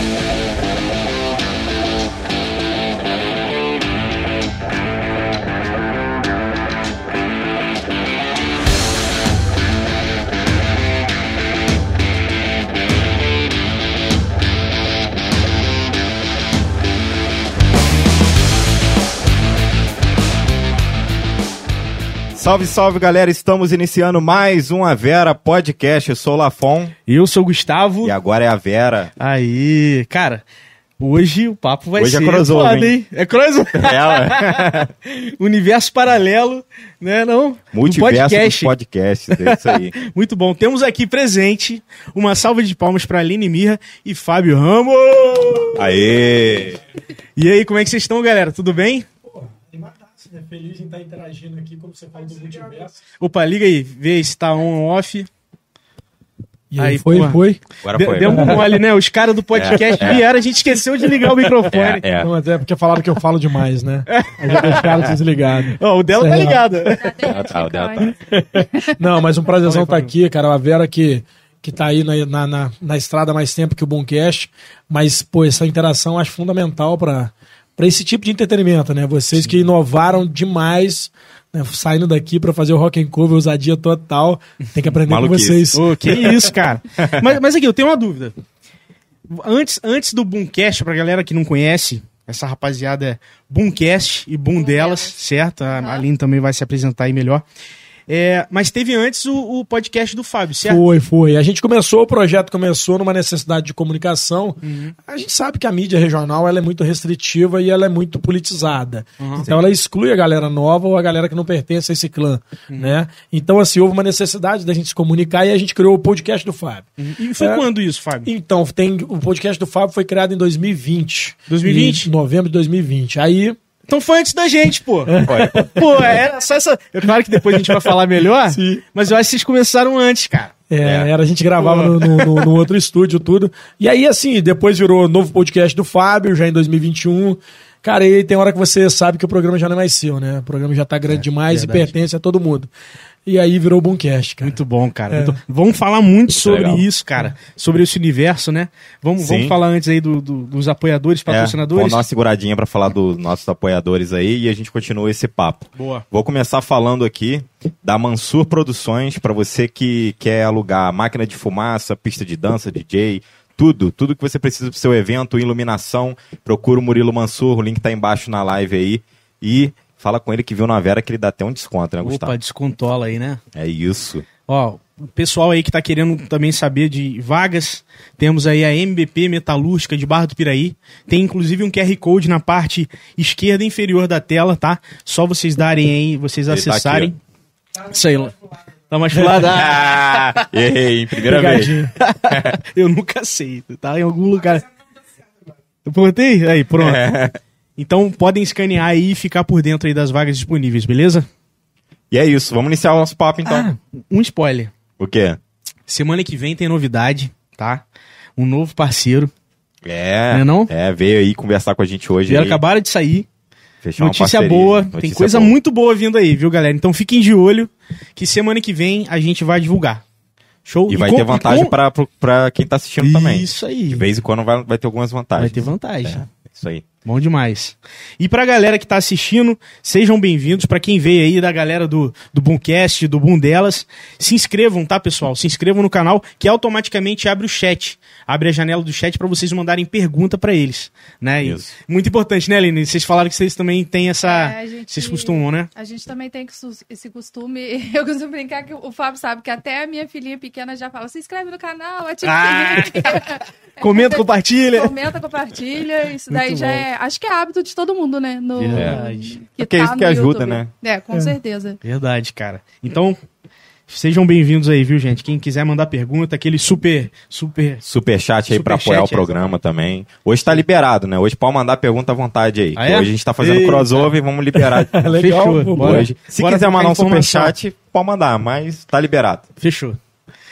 Yeah. Salve, salve, galera! Estamos iniciando mais um A Vera Podcast. Eu sou o Lafon Eu sou o Gustavo. e agora é a Vera. Aí, cara, hoje o papo vai Hoje é ser crossover, foda, hein? É crossover. Ela, Universo paralelo, né, não? Multiverso dos podcast. podcasts, é isso aí. Muito bom. Temos aqui presente uma salva de palmas para Aline Mirra e Fábio Ramos. Aê! E aí, como é que vocês estão, galera? Tudo bem? Né? Feliz em estar interagindo aqui, como você fala do multiverso. Opa, liga aí, vê se tá on ou off. E Aí, aí, foi, porra. foi. Agora foi. Deu um mole, né? Os caras do podcast É, é. vieram, a gente esqueceu de ligar o microfone. É, é. Não, até porque falaram que eu falo demais, né? Aí já deixaram desligado. O dela tá ligado. Ah, tá, o dela tá. Não, mas um prazerzão estar aqui, cara. A Vera que, que tá aí na, na, na, na estrada há mais tempo que o Boomcast. Mas, pô, essa interação eu acho fundamental para para esse tipo de entretenimento, né? Vocês que inovaram demais, né? saindo daqui para fazer o rock and cover, ousadia total. Tem que aprender com vocês. Ô, que isso, cara. mas, mas aqui, eu tenho uma dúvida. Antes, antes do Boomcast, pra galera que não conhece, essa rapaziada é Boomcast e Boom delas, certo? A. Aline também vai se apresentar aí melhor. É, mas teve antes o, o podcast do Fábio, certo? Foi, foi. A gente começou, o projeto começou numa necessidade de comunicação. A gente sabe que a mídia regional ela é muito restritiva e ela é muito politizada. Então ela exclui a galera nova ou a galera que não pertence a esse clã, né? Então assim, houve uma necessidade da gente se comunicar e a gente criou o podcast do Fábio. E foi É. quando isso, Fábio? Então, tem o podcast do Fábio foi criado em 2020. 2020? Em novembro de 2020. Aí Então foi antes da gente, pô. Olha, Pô, era só essa. É claro que depois a gente vai falar melhor, Sim. mas eu acho que vocês começaram antes, cara. É, É. era, a gente gravava no, no, no- outro estúdio, tudo. E aí, assim, depois virou novo podcast do Fábio, já em 2021. Cara, e tem hora que você sabe que o programa já não é mais seu, né? O programa já tá grande demais verdade. e pertence a todo mundo. E aí virou o Boomcast, cara. Muito bom, cara. É. Muito- Vamos falar muito sobre legal. isso, cara. Sobre esse universo, né? Vamos, Sim. vamos falar antes aí do- do- dos apoiadores, é, patrocinadores. vamos dar uma seguradinha pra falar dos nossos apoiadores aí e a gente continua esse papo. Boa. Vou começar falando aqui da Mansur Produções, para você que quer alugar máquina de fumaça, pista de dança, DJ, tudo, tudo que você precisa pro seu evento, iluminação, procura o Murilo Mansur, o link tá embaixo na live aí e fala com ele que viu na Vera que ele dá até um desconto, né, Gustavo? Opa, descontola aí, né? É isso. Ó, o pessoal aí que tá querendo também saber de vagas, temos aí a MBP Metalúrgica de Barra do Piraí. Tem inclusive um QR Code na parte esquerda inferior da tela, tá? Só vocês darem aí, vocês tá acessarem. Isso aí. Tá mais lado. Ah, errei, primeira vez. Eu nunca sei. Tá em algum lugar. Eu botei? Aí, pronto. É. Então podem escanear aí e ficar por dentro aí das vagas disponíveis, beleza? E é isso, vamos iniciar o nosso papo então. Ah, um spoiler. O quê? Semana que vem tem novidade, tá? Um novo parceiro. É, Não é não? é, veio aí conversar com a gente hoje. Aí, acabaram de sair. fechar Notícia boa. tem Notícia coisa boa. muito boa vindo aí, viu, galera? Então fiquem de olho que semana que vem a gente vai divulgar. Show? E vai com- ter vantagem com- pra quem tá assistindo também. Isso aí. De vez em quando vai, vai ter algumas vantagens. Vai ter vantagem. É, isso aí. Bom demais. E pra galera que tá assistindo, sejam bem-vindos. Pra quem veio aí da galera do, do Boomcast, do Boom delas, se inscrevam, tá, pessoal? Se inscrevam no canal, que automaticamente abre o chat. Abre a janela do chat pra vocês mandarem pergunta pra eles, né? E Isso. muito importante, né, Aline? Vocês falaram que vocês também têm essa... É, gente- Vocês costumam, né? A gente também tem esse costume. Eu costumo brincar que o Fábio sabe que até a minha filhinha pequena já fala: se inscreve no canal, ativa Ah! o sininho." Comenta, compartilha. Comenta, compartilha. Isso daí Muito já bom. é. Acho que é hábito de todo mundo, né? No, Verdade. Porque é isso no que ajuda, YouTube. né? É, com certeza. Verdade, cara. Então, sejam bem-vindos aí, viu, gente? Quem quiser mandar pergunta, aquele super, super... Superchat aí pra Superchat, apoiar o é, programa também. Hoje tá liberado, né? Hoje pode mandar pergunta à vontade aí. Ah, que é? Hoje a gente tá fazendo Eita. crossover e vamos liberar. Legal, Fechou. Bora. hoje. Se Bora quiser mandar um informação. superchat, pode mandar, mas tá liberado. Fechou.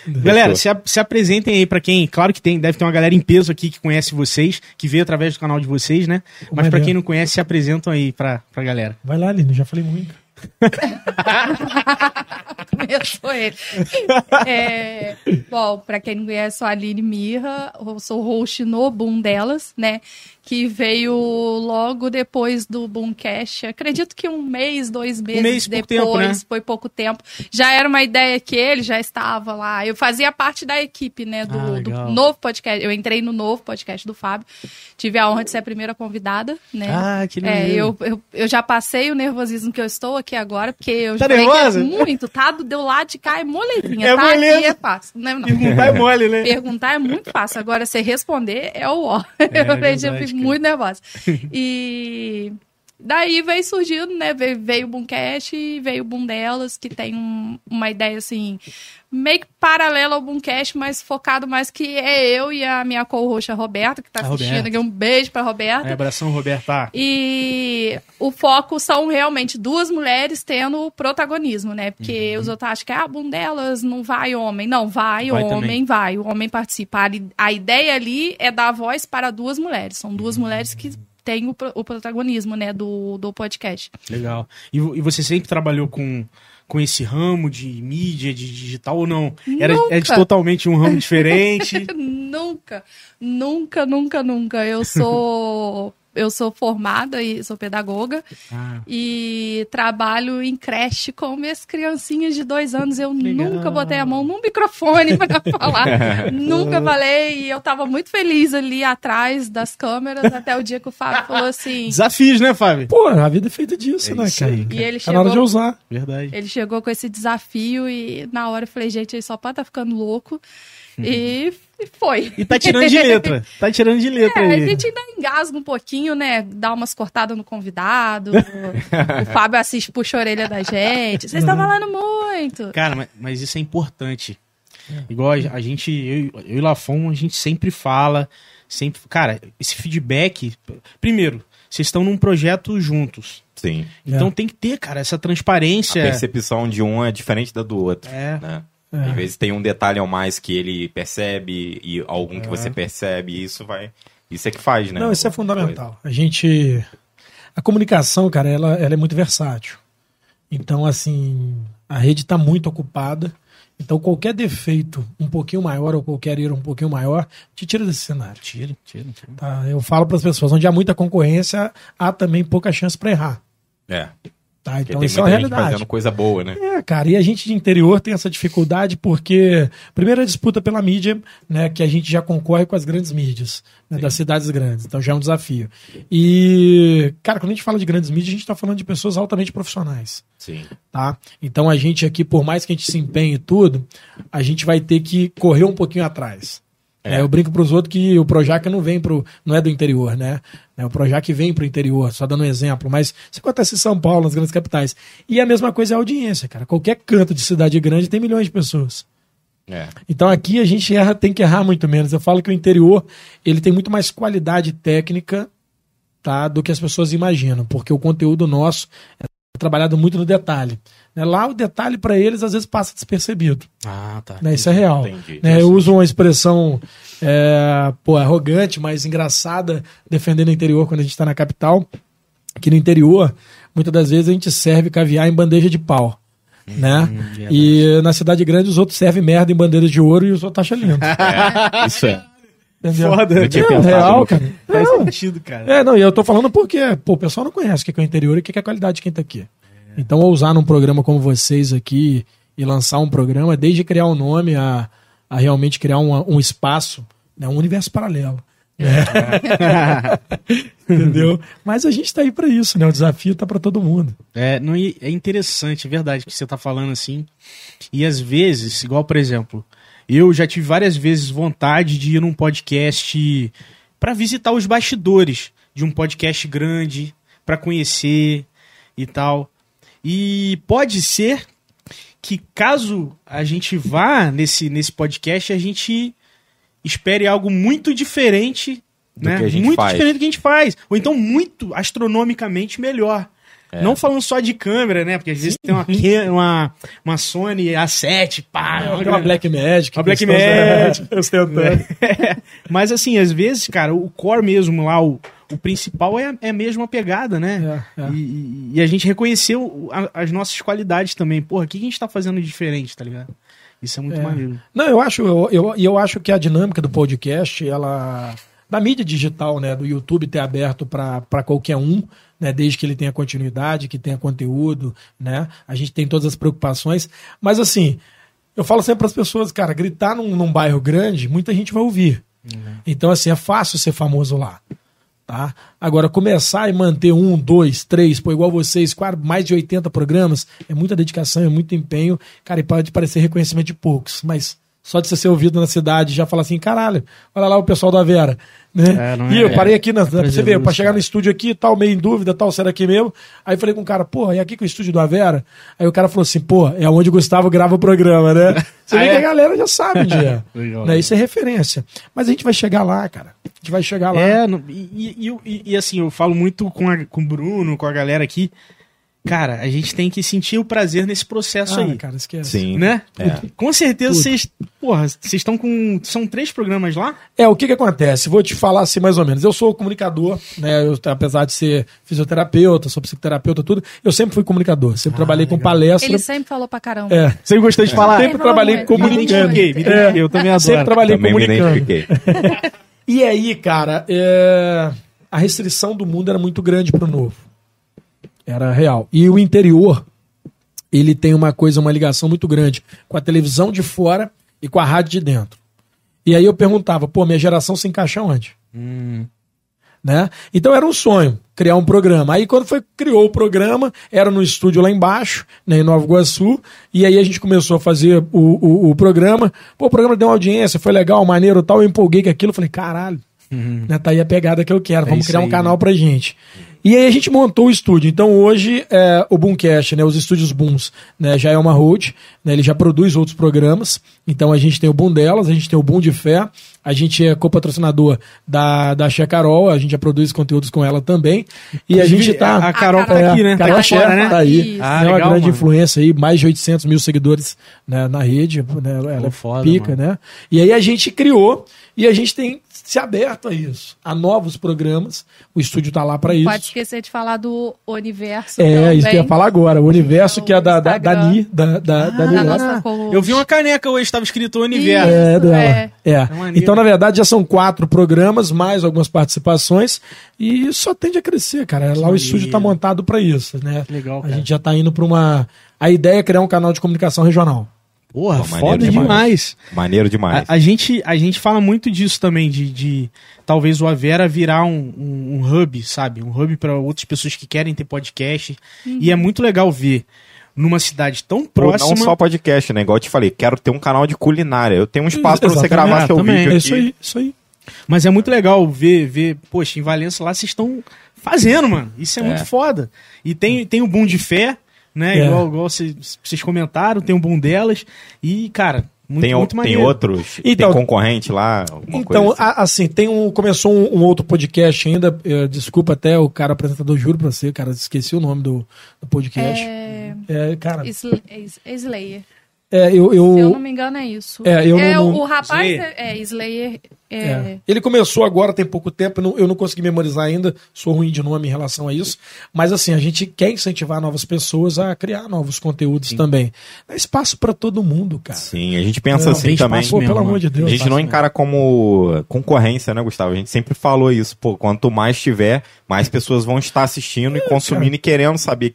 Galera, se, a- se apresentem aí pra quem. Claro que tem, deve ter uma galera em peso aqui que conhece vocês, que veio através do canal de vocês, né? Mas pra Maneiro. quem não conhece, se apresentam aí pra, pra galera. Vai lá, Aline, já falei muito. Começou ele. É, bom, pra quem não conhece, sou a Aline Mirra, eu sou host no Boom delas, né? Que veio logo depois do Boomcast. Acredito que um mês, dois meses mês, pouco depois, tempo, né? foi pouco tempo. Já era uma ideia que ele já estava lá. Eu fazia parte da equipe, né? Do, Ah, do novo podcast. Eu entrei no novo podcast do Fábio. Tive a honra de ser a primeira convidada, né? Ah, que É, lindo. eu, eu, eu já passei o nervosismo que eu estou aqui agora, porque eu Tá já é nervosa? muito, tá? Do, do lado de cá é molezinha, É tá? moleza. Aqui é fácil. Não, não. Perguntar é mole, né? Perguntar é muito fácil, agora você responder é o ó. vejo, eu cara. Muito nervosa. E daí veio surgindo, né? Veio, veio o Boomcast e veio o Boom Delas, que tem um- uma ideia assim, meio que paralela ao Boomcast, mas focado mais que é eu e a minha co-roxa Roberta, que tá A assistindo Roberta. aqui. Um beijo pra Roberta. É, abração, Roberta. E o foco são realmente duas mulheres tendo protagonismo, né? Porque os outros acham que ah, bom delas não vai homem. Não, vai, Vai homem, também. vai. O homem participa. A, a ideia ali é dar voz para duas mulheres. São duas mulheres que têm o, o protagonismo, né, do, do podcast. Legal. E, e você sempre trabalhou com, com esse ramo de mídia, de digital ou não? Era, é de Nunca. totalmente um ramo diferente. nunca, nunca, nunca, nunca. Eu sou. Eu sou formada e sou pedagoga. Ah, E trabalho em creche com minhas criancinhas de dois anos. Eu Legal. nunca botei a mão num microfone para falar. nunca falei. E eu tava muito feliz ali atrás das câmeras até o dia que o Fábio falou assim. desafios, né, Fábio? Pô, a vida é feita disso, É né, cara? aí, E ele Tá na hora de chegou, usar. Verdade. ele chegou com esse desafio e na hora eu falei, gente, ele só pode estar ficando louco. E, e foi. E tá tirando de letra. Tá tirando de letra É, a aí. gente ainda engasga um pouquinho, né? Dá umas cortadas no convidado. o Fábio assiste, puxa a orelha da gente. Vocês estão falando muito. Cara, mas, mas isso é importante. Igual a, a gente, eu, eu e Lafon, a gente sempre fala, sempre. Cara, esse feedback. Primeiro, vocês estão num projeto juntos. Sim. Então É. tem que ter, cara, essa A transparência. percepção de um é diferente da do outro. É. Né? É. Às vezes tem um detalhe ao mais que ele percebe e algum que É. você percebe, e isso vai. Isso é que faz, né? Não, isso é fundamental. A gente. A comunicação, cara, ela, ela é muito versátil. Então, assim, a rede está muito ocupada. Então, qualquer defeito um pouquinho maior ou qualquer erro um pouquinho maior te tira desse cenário. Tira, tira, tira. Tá? Eu falo para as pessoas: onde há muita concorrência, há também pouca chance para errar. É. Tá? Então, isso é uma realidade. fazendo coisa boa, né? É, cara, e a gente de interior tem essa dificuldade porque, primeiro, a disputa pela mídia, né, que a gente já concorre com as grandes mídias, né, das cidades grandes, então já é um desafio. E, cara, quando a gente fala de grandes mídias, a gente está falando de pessoas altamente profissionais, Sim. tá? Então a gente aqui, por mais que a gente se empenhe e tudo, a gente vai ter que correr um pouquinho atrás. É. É, eu brinco para os outros que o Projac não vem pro, não é do interior, né? É, O Projac vem pro interior, só dando um exemplo, mas isso acontece em São Paulo, nas grandes capitais. E a mesma coisa é a audiência, cara. Qualquer canto de cidade grande tem milhões de pessoas. É. Então aqui a gente erra, tem que errar muito menos. Eu falo que o interior ele tem muito mais qualidade técnica tá, do que as pessoas imaginam, porque o conteúdo nosso é trabalhado muito no detalhe. Né? Lá o detalhe para eles às vezes passa despercebido. Ah, tá. Né? Isso é real. Entendi. Né? Eu uso uma expressão é, pô, arrogante, mas engraçada, defendendo o interior quando a gente está na capital. Que no interior, muitas das vezes a gente serve caviar em bandeja de pau. Né? verdade. E na cidade grande os outros servem merda em bandeiras de ouro e os outros acham lindo. É, isso é. Entendeu? Foda. Eu tinha É, pensado real, no- cara. Faz Não, sentido, cara. é, não, e eu tô falando porque, pô, o pessoal não conhece o que é o interior e o que é a qualidade de quem tá aqui. Então, ousar num programa como vocês aqui e lançar um programa, desde criar um nome a, a realmente criar um, um espaço, né, um universo paralelo. né? Entendeu? Mas a gente tá aí pra isso, né? O desafio tá pra todo mundo. É, não, é interessante, é verdade que você tá falando assim. E às vezes, igual por exemplo, eu já tive várias vezes vontade de ir num podcast para visitar os bastidores de um podcast grande, para conhecer e tal. E pode ser que caso a gente vá nesse, nesse podcast, a gente espere algo muito diferente, Do né? muito faz. diferente do que a gente faz. Ou então muito astronomicamente melhor. É. Não falando só de câmera, né? Porque às vezes tem uma, uma, uma Sony A7, pá. Tem uma Black Magic. Uma Black Magic. ostentando. Mas assim, às vezes, cara, o core mesmo lá, o, o principal é, é mesmo a pegada, né? É, é. E, e a gente reconheceu a- as nossas qualidades também. Porra, o que a gente tá fazendo de diferente, tá ligado? Isso é muito É. maneiro. Não, eu acho, eu, eu, eu acho que a dinâmica do podcast, ela. Da mídia digital, né? Do YouTube ter aberto para qualquer um, né? Desde que ele tenha continuidade, que tenha conteúdo, né? A gente tem todas as preocupações. Mas assim, eu falo sempre para as pessoas, cara, gritar num, num bairro grande, muita gente vai ouvir. Então, assim, é fácil ser famoso lá. Tá? Agora, começar e manter um, dois, três, pô, igual vocês, quase mais de 80 programas, é muita dedicação, é muito empenho, cara, e pode parecer reconhecimento de poucos, mas só de você ser ouvido na cidade já falar assim, caralho, olha lá o pessoal da Vera. Né? É, e é- eu parei aqui, na, pra Coisa você ver, pra chegar no cara. estúdio aqui, tal, meio em dúvida, tal, será aqui mesmo? Aí falei com o cara, porra, e aqui com o estúdio do Avera? Aí o cara falou assim, pô, é onde o Gustavo grava o programa, né? Você Ah, vê é? que a galera já sabe onde é. Né? Isso é referência. Mas a gente vai chegar lá, cara. A gente vai chegar lá. É, no- e, e- e- e- e, assim, eu falo muito com, a- com o Bruno, com a galera aqui. Cara, a gente tem que sentir o prazer nesse processo Ah, aí. cara, esquece. Sim. Né? É. Com certeza Tudo. vocês. Porra, vocês estão com. São três programas lá? É, o que que acontece? Vou te falar assim mais ou menos. Eu sou comunicador, né? Eu, apesar de ser fisioterapeuta, sou psicoterapeuta, tudo, eu sempre fui comunicador. Sempre trabalhei com palestra. Ele sempre falou pra caramba. É, Você gostou de falar? sempre É, trabalhei muito, comunicando. Me identifiquei, me identifiquei, eu também adoro. Sempre trabalhei Também me comunicando. identifiquei. E aí, cara, é, a restrição do mundo era muito grande pro novo. Era real. E o interior, ele tem uma coisa, uma ligação muito grande com a televisão de fora e com a rádio de dentro. E aí eu perguntava, pô, minha geração se encaixa onde? Né? Então era um sonho criar um programa. Aí quando foi criou o programa, era no estúdio lá embaixo, né, em Nova Iguaçu, e aí a gente começou a fazer o, o, o programa. Pô, o programa deu uma audiência, foi legal, maneiro e tal, eu empolguei com aquilo, falei, caralho, né, tá aí a pegada que eu quero, vamos isso criar um aí, canal pra gente. E aí a gente montou o estúdio. Então hoje é, o Boomcast, né, os estúdios Booms, né, já é uma road, né, ele já produz outros programas. Então a gente tem o Boom delas, a gente tem o Boom de Fé, a gente é co-patrocinador da, da Xé Carol, a gente já produz conteúdos com ela também. E a gente tá... A Carol tá É, aqui, né? Carol tá fora, né? tá aí. Ah, é uma legal, grande mano. influência aí, mais de 800 mil seguidores né, na rede, né, ela Pô, é foda, pica, mano. né? E aí a gente criou e a gente tem se aberto a isso, a novos programas. O estúdio tá lá para isso. Pode esquecer de falar do universo. É, também. isso que eu ia falar agora. O universo que é da, da, da. Ni, da, da, da Da Ni lá. nossa Eu vi uma caneca hoje, estava escrito Universo. Isso. É, dela. É. É. maneiro. Então, na verdade, já são quatro programas, mais algumas participações, e só tende a crescer, cara. Lá o estúdio tá montado para isso, né? Legal, A cara. gente já tá indo para uma. A ideia é criar um canal de comunicação regional. Porra, Pô, foda demais. demais. Maneiro demais. A, a gente, a gente fala muito disso também, de, de talvez o Avera virar um, um, um hub, sabe? Um hub para outras pessoas que querem ter podcast. E é muito legal ver numa cidade tão próxima. Não só podcast, né? Igual eu te falei, quero ter um canal de culinária. Eu tenho um espaço pra você gravar Ah, seu também. vídeo É aqui. isso aí, isso aí. Mas é muito legal ver, ver, poxa, em Valença lá vocês estão fazendo, mano. Isso é, muito foda. E tem, tem o boom de fé, né? É. Igual, igual vocês vocês comentaram, tem o boom delas. E, cara, muito, Tem, o- muito tem outros? Então- tem concorrente lá? Então, coisa assim? a- assim, tem um. Começou um, um outro podcast ainda. eh, desculpa até o cara apresentador, juro pra você, cara, esqueci o nome do, do podcast. É... É, cara, Sl- é Slayer. é, eu. Se eu eu não me engano, é isso. É, eu não- o- não- o rapaz Slayer. é, é Slayer. É, É. Ele começou agora, tem pouco tempo, eu não, eu não consegui memorizar ainda, sou ruim de nome em relação a isso, mas assim, a gente quer incentivar novas pessoas a criar novos conteúdos também. Dá espaço pra todo mundo, cara. Sim, a gente pensa Não, assim tem também. espaço Pô, mesmo, pelo amor mano. de Deus. A gente não Espaço encara como concorrência, né, Gustavo? A gente sempre falou isso. Pô, quanto mais tiver, mais pessoas vão estar assistindo e consumindo e querendo saber.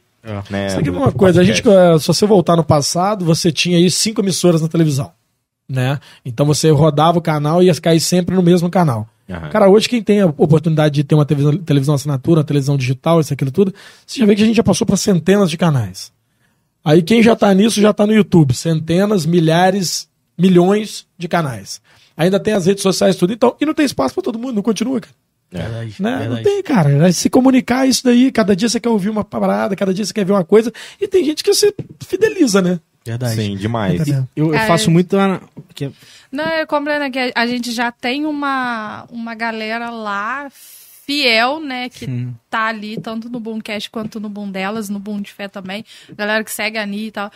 Né, é do- uma do coisa, a gente, se você voltar no passado, você tinha aí cinco emissoras na televisão, né? Então você rodava o canal e ia cair sempre no mesmo canal. Aham. Cara, hoje quem tem a oportunidade de ter uma televisão, televisão assinatura, uma televisão digital, isso, aquilo tudo, você já vê que a gente já passou para centenas de canais. Aí quem já tá nisso já tá no YouTube, centenas, milhares, milhões de canais. Ainda tem as redes sociais tudo, então, e não tem espaço para todo mundo, não continua, cara. Verdade, Né? Não verdade. tem, cara. É Se comunicar isso daí, cada dia você quer ouvir uma parada, cada dia você quer ver uma coisa, e tem gente que você fideliza, né? Verdade. Sim, demais. Entendeu? Eu, eu É. faço muito. na- que- é Não, é completamente que a gente já tem uma, uma galera lá fiel, né, que tá ali tanto no Boomcast quanto no Boom delas, no Boom de Fé também. Galera que segue a Anitta,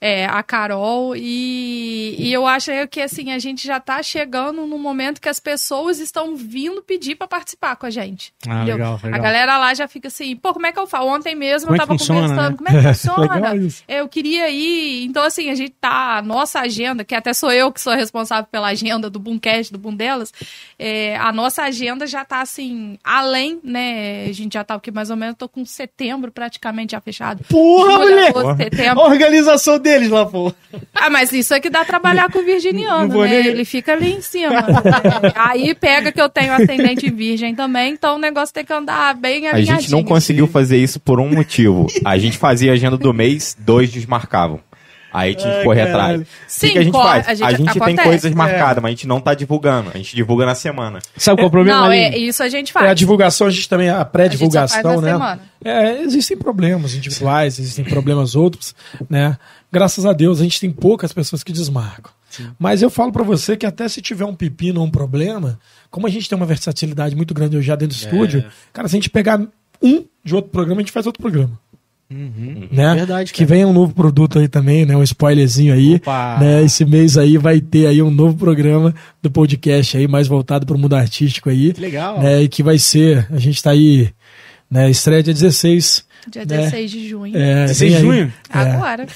é, a Carol. E, e eu acho que, assim, a gente já tá chegando no momento que as pessoas estão vindo pedir para participar com a gente. Ah, legal, legal. A galera lá já fica assim, pô, como é que eu faço? Ontem mesmo Como é eu que tava funciona, conversando, né? como é que funciona? Eu queria ir. Então, assim, a gente tá. A nossa agenda, que até sou eu que sou responsável pela agenda do Boomcast, do Boom delas, é, a nossa agenda já tá assim, além, né? A gente já tá aqui mais ou menos, tô com setembro praticamente já fechado. Porra, Julho, mulher! agosto, setembro. A organização deles lá, pô. Ah, mas isso é que dá trabalhar com o Não virginiano, né? nem- Ele fica ali em cima. né? Aí pega que eu tenho ascendente virgem também, então o negócio tem que andar bem A alinhadinho. gente não conseguiu fazer isso por um motivo. A gente fazia a agenda do mês, dois desmarcavam. Aí tinha que Ai, correr caralho. atrás. O Sim, que, que a gente co- faz? a A gente- gente, tem acontece. coisas marcadas, mas a gente não tá divulgando. A gente divulga na semana. Sabe qual é o problema, Não, é, Aline? isso a gente É, a faz. divulgação, a gente também, a A pré-divulgação, gente só faz na né? semana. É, existem problemas individuais, existem problemas outros, né? Graças a Deus, a gente tem poucas pessoas que desmarcam. Mas eu falo pra você que até se tiver um pepino ou um problema, como a gente tem uma versatilidade muito grande hoje já dentro do estúdio, cara, se a gente pegar um de outro programa, a gente faz outro programa. Né? Verdade, Que venha um novo produto aí também, né? Um spoilerzinho aí. Opa! Né? Esse mês aí vai ter aí um novo programa do podcast aí, mais voltado para o mundo artístico aí. Que legal. Né? E que vai ser, a gente tá aí, né? Estreia dia 16. Dia né? 16 de junho. É, 16 vem de junho? Agora.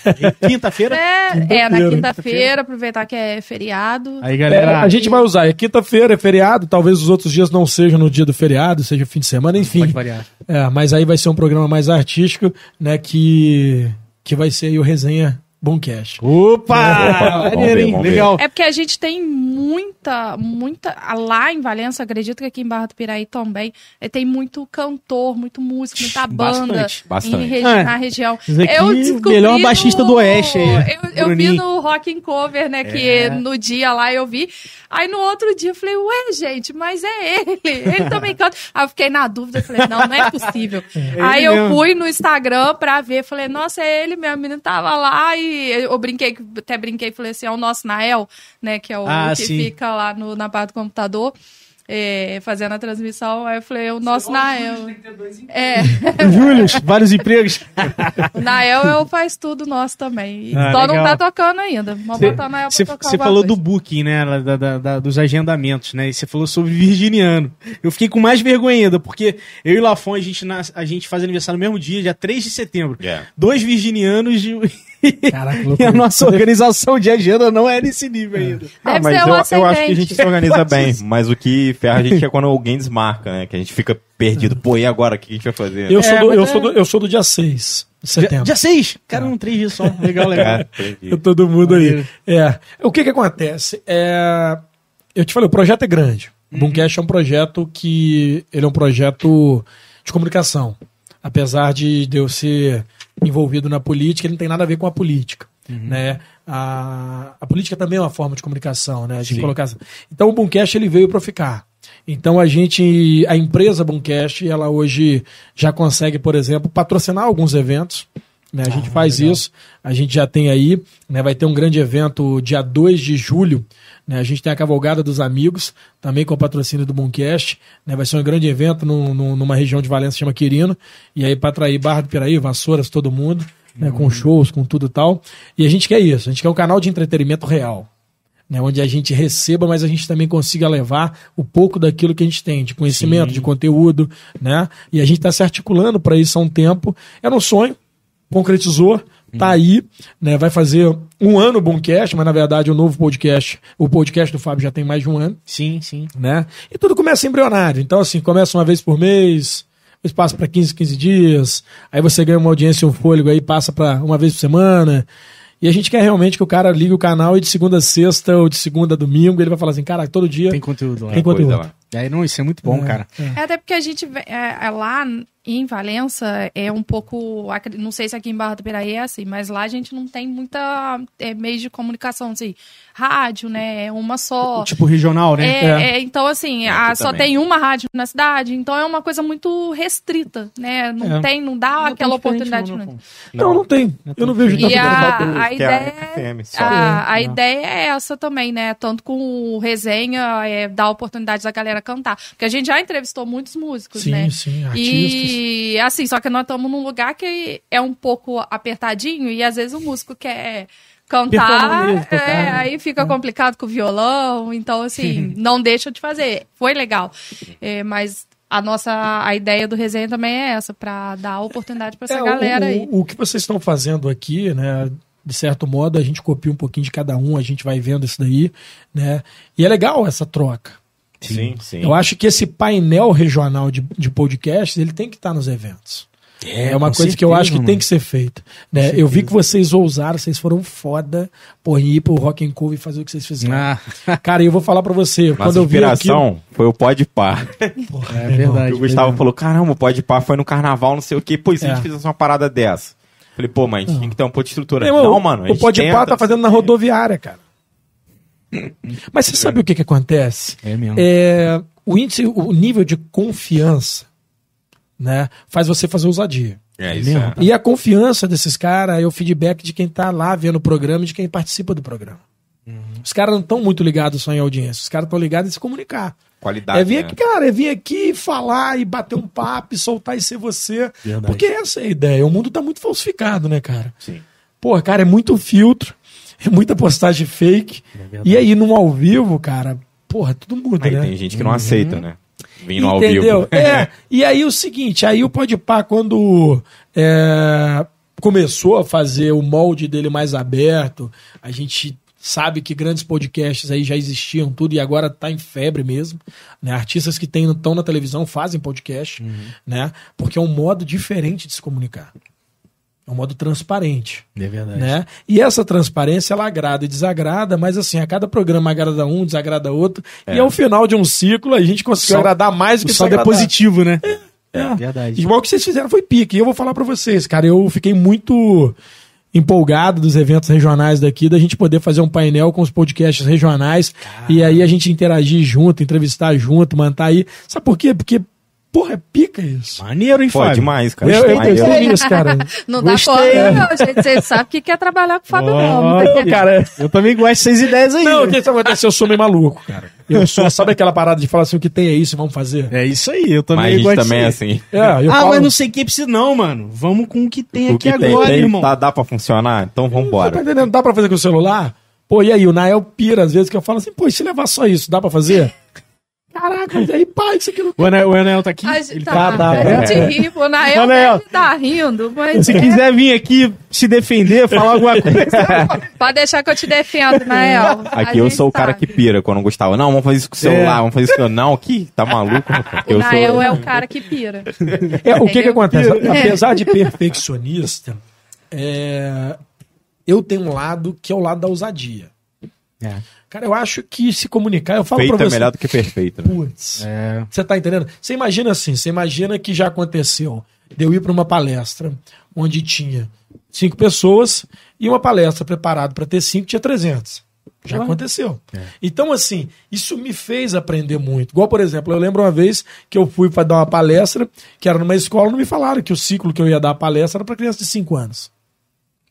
Quinta-feira? É, é, na Quinta-feira. aproveitar que é feriado. Aí, É, galera. a gente vai usar. É quinta-feira, é feriado. Talvez os outros dias não sejam no dia do feriado, seja fim de semana, enfim. Pode variar. É, mas aí vai ser um programa mais artístico, né? Que, que vai ser aí o Resenha Boomcast. Opa! Opa, vamos ver, ver. Legal. É porque a gente tem muita, muita. Lá em Valença, acredito que aqui em Barra do Piraí também, é, tem muito cantor, muito músico, muita banda Bastante, bastante. regi- É. na região. Eu descobri melhor no- baixista do Oeste aí, Eu, eu vi no Rock in Cover, né? Que É. no dia lá eu vi. Aí no outro dia eu falei, ué, gente, mas é ele. Ele também canta. Aí eu fiquei na dúvida, falei, não, não é possível. Aí eu mesmo. fui no Instagram pra ver, falei, nossa, é ele mesmo. O menino tava lá e eu brinquei, até brinquei, falei assim, é o nosso Nael, né? Que é o Ah, que sim. fica lá no, na parte do computador. é, fazendo a transmissão, aí eu falei, é o nosso Nael. É, Júlio, vários empregos. o Nael é o faz tudo nosso também. E Ah, Só não legal. tá tocando ainda. Vamos botar o Nael pra Você tocar você falou do coisa. booking, né? da- da- da- dos agendamentos, né? E você falou sobre virginiano. Eu fiquei com mais vergonha ainda, porque eu e Lafon, a gente, a gente faz aniversário no mesmo dia, dia 3 de setembro. É. Dois virginianos e, Caraca, e a loucura. nossa organização de agenda não é nesse nível ainda. Ah, Deve mas eu, eu acho que a gente se organiza bem. Mas o que ferra a gente é quando alguém desmarca, né? Que a gente fica perdido. Pô, e agora? O que a gente vai fazer? Eu, sou É, do, eu, é- sou do, eu sou do dia 6 de setembro. Dia 6? Cara, um três dias só. Legal, legal. É, todo mundo aí. É. O que que acontece? É, eu te falei, o projeto é grande. O Boomcast é um projeto que. Ele é um projeto de comunicação. Apesar de, de eu ser envolvido na política, ele não tem nada a ver com a política. Né? A, a política também é uma forma de comunicação, né? De colocar... Então o Boomcast ele veio para ficar. Então a gente, a empresa Boomcast, ela hoje já consegue, por exemplo, patrocinar alguns eventos. Né? A gente faz isso, a gente já tem aí, né? vai ter um grande evento dia 2 de julho. Né? A gente tem a Cavalgada dos Amigos, também com o patrocínio do Boomcast. Né? Vai ser um grande evento num- num- numa região de Valença que chama Quirino. E aí para atrair Barra do Piraí, Vassouras, todo mundo, né? com shows, com tudo e tal. E a gente quer isso, a gente quer um canal de entretenimento real né, onde a gente receba, mas a gente também consiga levar o pouco daquilo que a gente tem, de conhecimento, de conteúdo, né? E a gente está se articulando para isso há um tempo. Era um sonho, concretizou, tá aí, né? Vai fazer um ano o Boomcast, mas na verdade o novo podcast, o podcast do Fábio já tem mais de um ano, Sim, sim. né? E tudo começa embrionário. Então, assim, começa uma vez por mês, depois passa para 15, 15 dias, aí você ganha uma audiência e um fôlego aí, passa para uma vez por semana. E a gente quer realmente que o cara ligue o canal e de segunda a sexta ou de segunda a domingo ele vai falar assim, cara, todo dia Tem conteúdo lá. tem conteúdo. lá. Aí, não, isso é muito bom, cara. É até porque a gente é, é lá Em Valença é um pouco. Não sei se aqui em Barra do Piraí é assim, mas lá a gente não tem muita é, meios de comunicação, assim. Rádio, né? É uma só. Tipo regional, né? É, é, então, assim, a- só também. tem uma rádio na cidade, então é uma coisa muito restrita, né? Não É. tem, não dá Não é aquela oportunidade. não, não. Não, não tem. Eu não vejo E a, coisa. a é ideia, a FM a, a É. ideia é essa também, né? Tanto com resenha, é, dar oportunidade da galera cantar. Porque a gente já entrevistou muitos músicos, Sim, né? sim, artistas. E assim, só que nós estamos num lugar que é um pouco apertadinho e às vezes o músico quer cantar, mesmo, é, né? aí fica complicado com o violão, então assim, não deixa de fazer. Foi legal. É, mas a nossa a ideia do resenha também é essa, pra dar oportunidade pra essa É, o- galera o, aí. O, que vocês estão fazendo aqui, né? De certo modo, a gente copia um pouquinho de cada um, a gente vai vendo isso daí, né? E é legal essa troca. Sim, sim. Eu acho que esse painel regional de, de podcasts, ele tem que estar nos eventos. É, uma com coisa que eu certeza, acho que mano. tem que ser feita. Né? Eu vi que vocês ousaram, vocês foram foda por ir pro Rock and Cool e fazer o que vocês fizeram. Ah, Cara, eu vou falar pra você, Nossa quando eu vi aquilo... inspiração foi o Pode Par. Porra, é irmão, verdade. o Gustavo falou: caramba, o Pode Par foi no carnaval, não sei o quê. Pô, e se a É. gente fizesse uma parada dessa? Falei, pô, mas a gente tem que ter uma puta estrutura. Meu irmão, não, mano. o Podpah tenta. tá fazendo na rodoviária, cara. Mas você sabe o que que acontece? É mesmo. É, o índice, o nível de confiança, né, faz você fazer ousadia. É isso. mesmo? É. E a confiança desses caras é o feedback de quem tá lá vendo o programa e de quem participa do programa. Os caras não estão muito ligados só em audiência, os caras estão ligados em se comunicar. Qualidade. É vir né? aqui, cara, é vir aqui falar e bater um papo e soltar e ser você. Verdade. Porque essa é a ideia. O mundo tá muito falsificado, né, cara? Sim. Pô, cara, é muito filtro, é muita postagem fake. verdade. e aí, no ao vivo, cara, porra, tudo muda, Aí né? tem gente que não aceita, né? Vindo ao vivo. É, e aí o seguinte, aí o Podpah, quando é, começou a fazer o molde dele mais aberto, a gente sabe que grandes podcasts aí já existiam tudo e agora tá em febre mesmo, né? Artistas que estão na televisão fazem podcast, né? Porque é um modo diferente de se comunicar. É um modo transparente É verdade. né? E essa transparência ela agrada e desagrada, mas assim, a cada programa agrada um, desagrada outro, e ao final de um ciclo a gente conseguiu Só- agradar mais do que saldo é positivo, né? É. Verdade. Igual o que vocês fizeram foi pique. E eu vou falar pra vocês, cara, eu fiquei muito empolgado dos eventos regionais daqui, da gente poder fazer um painel com os podcasts regionais e aí a gente interagir junto, entrevistar junto, manter aí. Sabe por quê? Porque, porra, é pica isso. Maneiro, hein, Pô, Fábio? demais, cara. Eu, eu Maneiro. gostei disso, cara. Não dá conta, não, gente. Você sabe que quer trabalhar com o Fábio Ó, Gomes. cara, Eu também gosto dessas ideias aí. Não, o que acontece? Eu sou meio maluco, cara. Eu sou, sabe aquela parada de falar assim, o que tem é isso, vamos fazer? É isso aí, eu também Mas gosto também é assim. É, eu ah, falo, mas não sei o que precisa, não, mano. Vamos com o que tem O aqui que tem, agora, tem, irmão. tá- dá pra funcionar? Então Você tá vambora. entendendo? Dá pra fazer com o celular? Pô, e aí, o Nael pira às vezes que eu falo assim, pô, e se levar só isso, dá pra fazer? Caraca, aí, pá, isso aqui não... O Anel, o Anel tá aqui? A gente, Ele tá, tá- a gente ri, pô, na eu Olha aí, ó. deve tá rindo, mas Se quiser vir aqui se defender, falar alguma coisa. pode deixar que eu te defendo, Nael. A Aqui eu gente sou o cara sabe. que pira quando Gustavo. Não, vamos fazer isso com o celular, vamos fazer isso com. Não, que tá maluco. O Nael sou. é o cara que pira. É, o que que acontece? Apesar de perfeccionista, é, eu tenho um lado que é o lado da ousadia. É. Cara, eu acho que se comunicar, eu falo Feito pra é você... melhor do que perfeito. Né? Putz, É. Você tá entendendo? Você imagina assim, você imagina que já aconteceu de eu ir para uma palestra onde tinha cinco pessoas e uma palestra preparada para ter cinco tinha 300. Já aconteceu. Então, assim, isso me fez aprender muito. Igual, por exemplo, eu lembro uma vez que eu fui para dar uma palestra, que era numa escola, não me falaram que o ciclo que eu ia dar a palestra era para criança de 5 anos.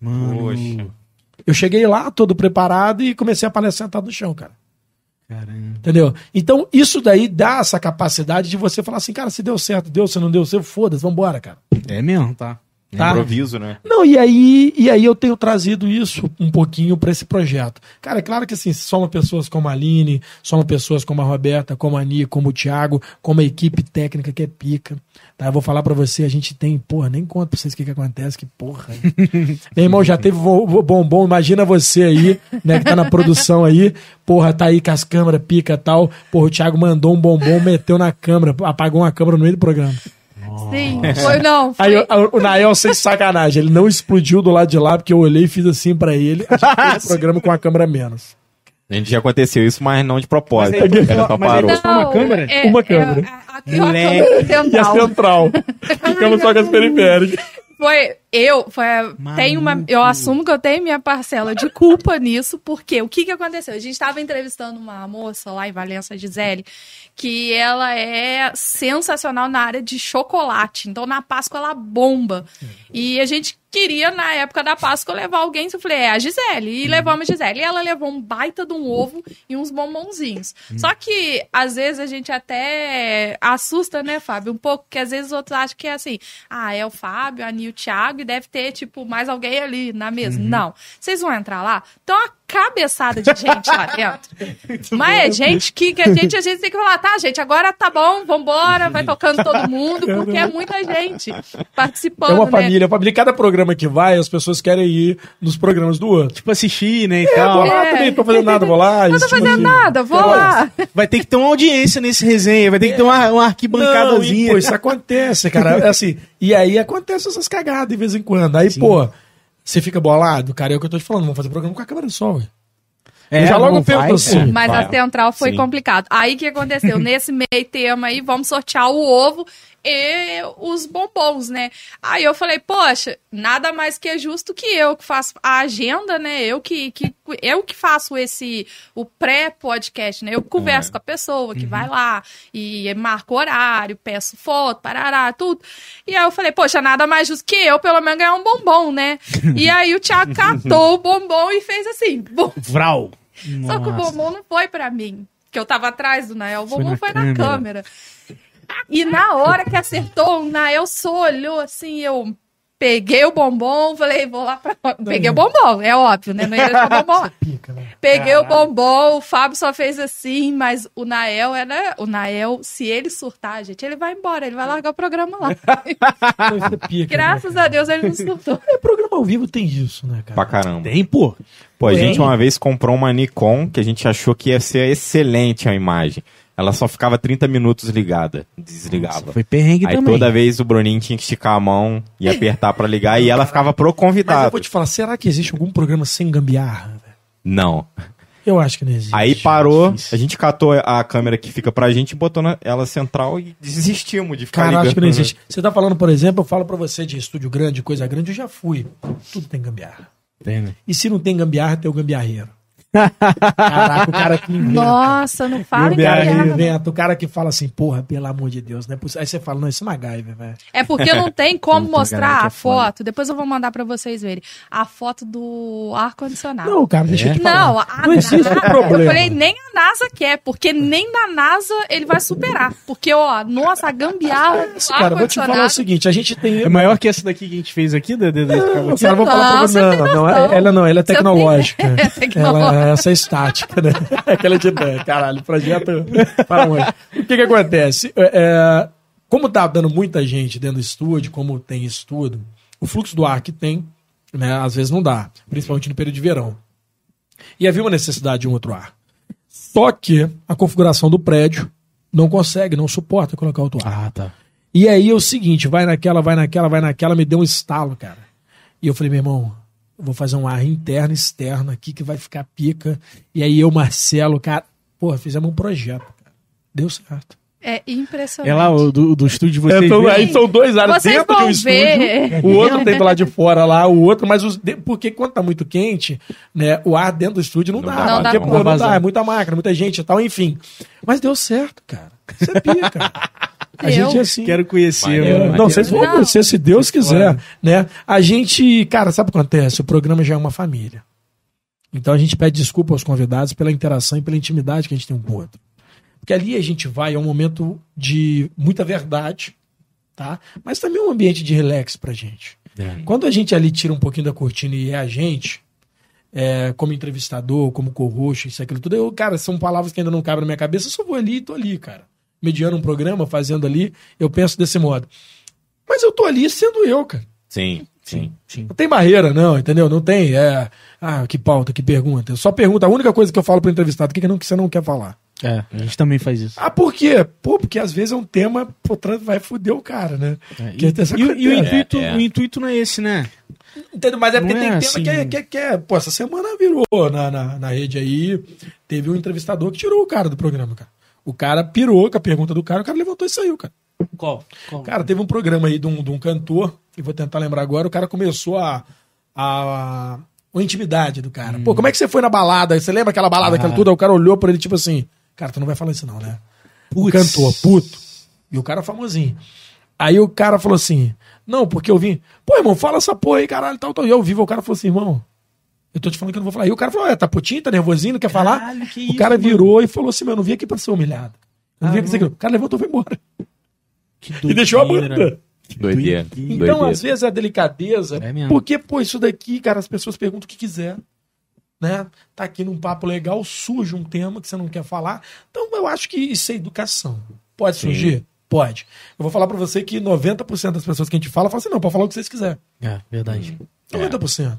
Mano. Poxa. Eu cheguei lá, todo preparado, e comecei a palestra sentado no chão, cara. Caramba. Entendeu? Então, isso daí dá essa capacidade de você falar assim, cara, se deu certo, deu, se não deu certo, foda-se, vambora, cara. É mesmo, tá? Tá? Improviso, né? Não, e aí, e aí eu tenho trazido isso um pouquinho para esse projeto. Cara, é claro que assim, somam pessoas como a Aline, somam pessoas como a Roberta, como a Ani, como o Thiago, como a equipe técnica que é pica. Tá? Eu vou falar para você, a gente tem, porra, nem conto pra vocês o que, que acontece, que porra. Meu irmão, já teve bombom, imagina você aí, né, que tá na produção aí, porra, tá aí com as câmeras, pica e tal. Porra, o Thiago mandou um bombom, meteu na câmera, apagou uma câmera no meio do programa. Sim, foi não. Aí Foi, o, o Nael, sem sacanagem, ele não explodiu do lado de lá, porque eu olhei e fiz assim pra ele. A gente fez o programa com a câmera menos. A gente já aconteceu isso, mas não de propósito. Mas aí- Ela só mas aí- parou. Só uma câmera? Uma câmera. É, aqui é uma Moleque. câmera E a central. central. Ficamos só com as periféricas. Foi eu, foi tem uma, eu assumo que eu tenho minha parcela de culpa nisso, porque o que que aconteceu? A gente estava entrevistando uma moça lá em Valença, Gisele, que ela é sensacional na área de chocolate. Então na Páscoa ela bomba. E a gente queria na época da Páscoa levar alguém, eu falei, é a Gisele, e levamos a Gisele. E ela levou um baita de um ovo e uns bombonzinhos. Só que às vezes a gente até assusta, né, Fábio, um pouco, porque às vezes os outros acham que é assim, ah, é o Fábio, a Nil, o Thiago, e deve ter, tipo, mais alguém ali na mesa. Não. Vocês vão entrar lá, então a cabeçada de gente lá dentro. Mas é gente que, que a gente, a gente tem que falar, tá, gente, agora tá bom, vambora, vai tocando todo mundo, porque é muita gente participando, É uma né? família, é uma família. Cada programa que vai, as pessoas querem ir nos programas do outro. Tipo, assistir, né, e É, tal. vou lá É. também, não tô fazendo nada, vou lá. Não tô fazendo nada, vou lá. Vai ter que ter uma audiência nesse resenha, vai ter que ter uma, uma arquibancadazinha. Não, e, pô, isso acontece, cara. É assim, e aí acontece essas cagadas de vez em quando. Aí, pô, você fica bolado, cara, é o que eu tô te falando, vamos fazer programa com a câmera do sol, ué. É, Eu já logo vai, assim. Mas Vai. a central foi Sim. complicado. Aí o que aconteceu? Nesse meio tema aí, vamos sortear o ovo e os bombons, né? Aí eu falei, poxa, nada mais que é justo que eu que faço a agenda, né? Eu que, que eu que faço esse o pré-podcast, né? Eu converso É. com a pessoa que vai lá e marco horário, peço foto, parará, tudo. E aí eu falei, poxa, nada mais justo que eu, pelo menos ganhar um bombom, né? e aí o Thiago catou o bombom e fez assim, bum, Vral. só que o bombom não foi pra mim. Que eu tava atrás do Nael. O Foi bombom na foi na câmera. E na hora que acertou, o Nael só olhou assim, eu peguei o bombom, falei, vou lá pra. Peguei o bombom, é óbvio, né? Não ia deixar o bombom. Pica, né? Peguei o bombom, o Fábio só fez assim, mas o Nael era. O Nael, se ele surtar, gente, ele vai embora, ele vai largar o programa lá. É pica, Graças a Deus ele não surtou. né? É, programa ao vivo tem isso, né, cara? Pra caramba. Tem, pô. Pô, a gente uma vez comprou uma Nikon que a gente achou que ia ser excelente a imagem. Ela só ficava 30 minutos ligada, desligava. Foi perrengue Aí também. toda vez o Bruninho tinha que esticar a mão e apertar pra ligar e ela ficava pro Mas eu convidado. vou te falar, será que existe algum programa sem gambiarra? Não. Eu acho que não existe. Aí parou, difícil. a gente catou a câmera que fica pra gente, botou na ela central e desistimos de ficar Cara, eu ligando. acho que não existe. Você tá falando, por exemplo, eu falo pra você de estúdio grande, coisa grande, eu já fui. Tudo tem gambiarra. Tem, né? E se não tem gambiarra, tem o gambiarreiro. Caraca, o cara que inventa. Nossa, não fala gambiarra, não. inventa. O cara que fala assim, porra, pelo amor de Deus, né? Aí você fala, não, isso é MacGyver, velho. É porque não tem como Puta, mostrar que a é foto. Depois eu vou mandar pra vocês verem. A foto do ar-condicionado. Não, cara, deixa eu te falar. Não, a não existe NASA, problema. Eu falei, nem a NASA quer, porque nem na NASA ele vai superar. Porque, ó, nossa, a gambiarra do Esse cara, vou te falar o seguinte, a gente tem... É maior que essa daqui que a gente fez aqui, da, da, da, Não, cara, eu vou falar pra Não, você. Não, não, ela não, ela é tecnológica. É tecnológica. Ela, essa é estática, né? Aquela de caralho, projeto para onde? O que que acontece? É, é, como tá dando muita gente dentro do estúdio, como tem estudo, o fluxo do ar que tem, né, às vezes não dá, principalmente no período de verão. E havia uma necessidade de um outro ar. Só que a configuração do prédio não consegue, não suporta colocar outro ar. Ah, tá. E aí é o seguinte, vai naquela, vai naquela, vai naquela, me deu um estalo, cara. E eu falei, meu irmão, vou fazer um ar interno e externo aqui que vai ficar pica. E aí eu, Marcelo, cara, porra, fizemos um projeto, cara. Deu certo. É impressionante. É lá, o do, do estúdio de vocês. Então, viu? aí são dois ares Vocês dentro de um estúdio. O outro tem do lado de fora lá, o outro, mas os, porque quando tá muito quente, né, o ar dentro do estúdio não, Não dá. dá, não dá porque, conta. pô, não dá, é muita máquina, muita gente e tal, enfim. Mas deu certo, cara. Isso é pica. A gente é assim. Quero conhecer. É, maneiro. não, vocês vão Não. conhecer se Deus quiser, né? A gente, cara, sabe o que acontece? O programa já é uma família. Então a gente pede desculpa aos convidados pela interação e pela intimidade que a gente tem um com o outro. Porque ali a gente vai, é um momento de muita verdade, tá? Mas também um ambiente de relax pra gente. Quando a gente ali tira um pouquinho da cortina e é a gente, é, como entrevistador, como co-host, isso, aquilo tudo, eu, cara, são palavras que ainda não cabem na minha cabeça, eu só vou ali e tô ali, cara. Mediando um programa, fazendo ali, eu penso desse modo. Mas eu tô ali sendo eu, cara. Sim, sim. Não tem barreira, não, entendeu? Não tem, é. Ah, que pauta, que pergunta. Eu só pergunto, a única coisa que eu falo pro entrevistado, o que, que, não, que você não quer falar? É, a gente também faz isso. Ah, por quê? Pô, porque às vezes é um tema, pô, vai foder o cara, né? É, E, o- e o, intuito, É, é. o intuito não é esse, né? Entendeu? Mas é porque Não é tem assim. tema que é, que, é, que é- Pô, essa semana virou na, na, na rede aí. teve um entrevistador que tirou o cara do programa, cara. O cara pirou com a pergunta do cara, o cara levantou e saiu, cara. Qual? Qual? Cara, teve um programa aí de um, de um cantor, que vou tentar lembrar agora, o cara começou a. a, a intimidade do cara. Pô, como é que você foi na balada? Você lembra aquela balada, aquela tudo? Aí o cara olhou pra ele, tipo assim, cara, tu não vai falar isso, não, né? O cantor, puto. E o cara famosinho. Aí o cara falou assim: Não, porque eu vim. Pô, irmão, fala essa porra aí, caralho, tal, tal. E eu vivo, o cara falou assim, irmão. Eu tô te falando que eu não vou falar. E o cara falou: É, tá putinho, tá nervosinho, não quer falar? Caralho, que o isso, cara mano. virou e falou assim: Meu, eu não vim aqui pra ser humilhado. Eu não vim aqui pra ser... O cara levantou e foi embora. Que E deixou a doideira. banda. Doideira. Então, Doideira. às vezes, a delicadeza. É mesmo. porque, pô, isso daqui, cara, as pessoas perguntam o que quiser. Né? Tá aqui num papo legal, surge um tema que você não quer falar. Então, eu acho que isso é educação. Pode surgir? Pode. Eu vou falar pra você que 90% das pessoas que a gente fala, falam assim: não, pode falar o que vocês quiserem. É, verdade. 90%. Né?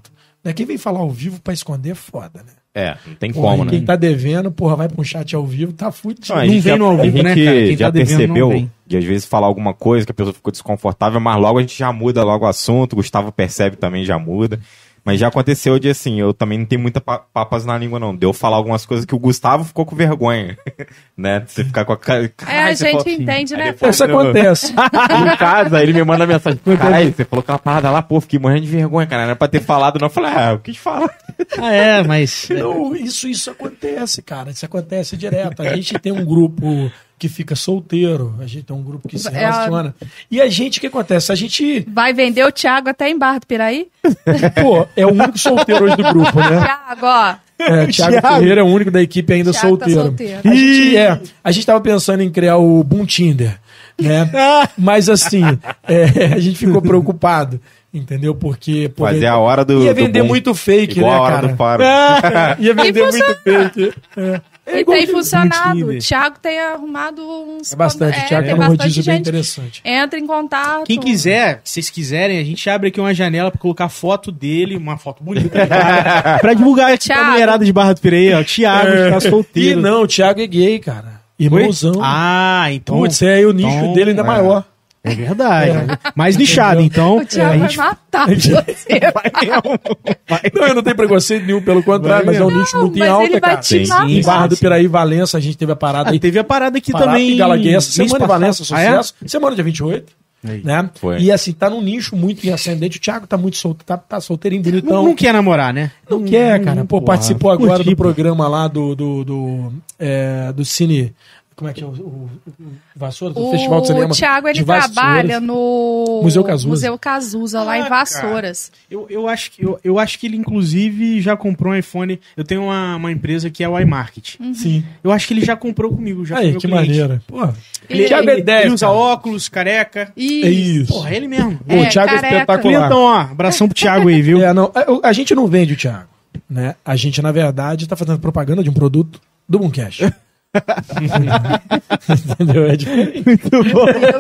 Quem vem falar ao vivo pra esconder é foda, né? É, não tem Porra, como, né? Quem tá devendo, porra, vai pra um chat ao vivo, tá fudido. Não, a Não gente vem já, no ao vivo, né, cara? Quem já tá devendo, percebeu de às vezes falar alguma coisa que a pessoa ficou desconfortável, mas logo a gente já muda logo o assunto, o Gustavo percebe também, já muda. Mas já aconteceu de assim, eu também não tenho muita pa- papas na língua, não. Deu falar algumas coisas que o Gustavo ficou com vergonha. né? Você ficar com a cara. É, a gente entende, né? depois- Isso acontece. em casa, ele me manda mensagem. Caralho, você falou aquela parada lá, pô, fiquei morrendo de vergonha, cara. Não era pra ter falado, não. Eu falei, ah, eu quis falar. Ah, é, mas. Não, isso, isso acontece, cara. Isso acontece direto. A gente tem um grupo que fica solteiro, a gente tem um grupo que se É, relaciona. E a gente, o que acontece? A gente, Vai vender o Thiago até em Barra do Piraí? pô, é o único solteiro hoje do grupo, né? Thiago, ó. É, Thiago, Thiago. Ferreira é o único da equipe ainda Thiago tá solteiro. solteiro. A gente, é, a gente tava pensando em criar o Boom Tinder, né? Mas assim, é, a gente ficou preocupado, entendeu? Porque... pô, Fazer a hora do. Ia do vender bom. muito fake, Igual né, a hora cara? do faro. Ia vender muito fake. É. É E tem de- funcionado. O Thiago tem arrumado uns. É bastante. É, o Thiago tem tem um bastante rodízio bem gente. interessante. Entra em contato. Quem quiser, se vocês quiserem, a gente abre aqui uma janela pra colocar foto dele, uma foto bonita, pra divulgar aqui pra Thiago. mulherada de Barra do Piraí, ó. Thiago está Ih, solteiro. não, o Thiago é gay, cara. Irmãozão. Ah, então. Putz, é aí o nicho então, dele ainda é maior. É verdade. Mais nichado, então. O Thiago a vai gente matar você. Não, eu não tenho preconceito nenhum, pelo contrário, mas é um nicho muito em alta, ele vai cara. Sim. Em Barra do. Piraí, Valença, a gente teve a parada Ah, aí. teve a parada aqui Parada também. em Galaguei, essa semana de passado. Valença, Ah, é? sucesso. Semana dia 28. Aí. Né? Foi. E assim, tá num nicho muito em ascendente. O Thiago tá muito solto, tá, tá solteirinho, Não, bonitão. não quer namorar, né? Não quer, cara. Pô, porra, participou agora curti, do programa lá do, do, do, é, do Cine. Como é que é? O, o, o Vassoura, do Festival de Cinema. O Thiago, ele trabalha no Museu Cazuza. Museu Cazuza, lá Ah, em Vassouras. Eu, eu, acho que, eu, eu acho que ele, inclusive, já comprou um iPhone. Eu tenho uma, uma empresa que é o iMarket. Sim. Eu acho que ele já comprou comigo. Já Aí, que cliente. maneira. Pô, Ele- Thiago é Ele, 10. ele usa óculos, careca. E É isso. Porra, é ele mesmo. É, o Thiago é careca. espetacular. Então, ó, abração pro Thiago aí, viu? É, não, a, a gente não vende o Thiago. Né? A gente, na verdade, tá fazendo propaganda de um produto do Boomcast. Entendeu? É diferente. Meu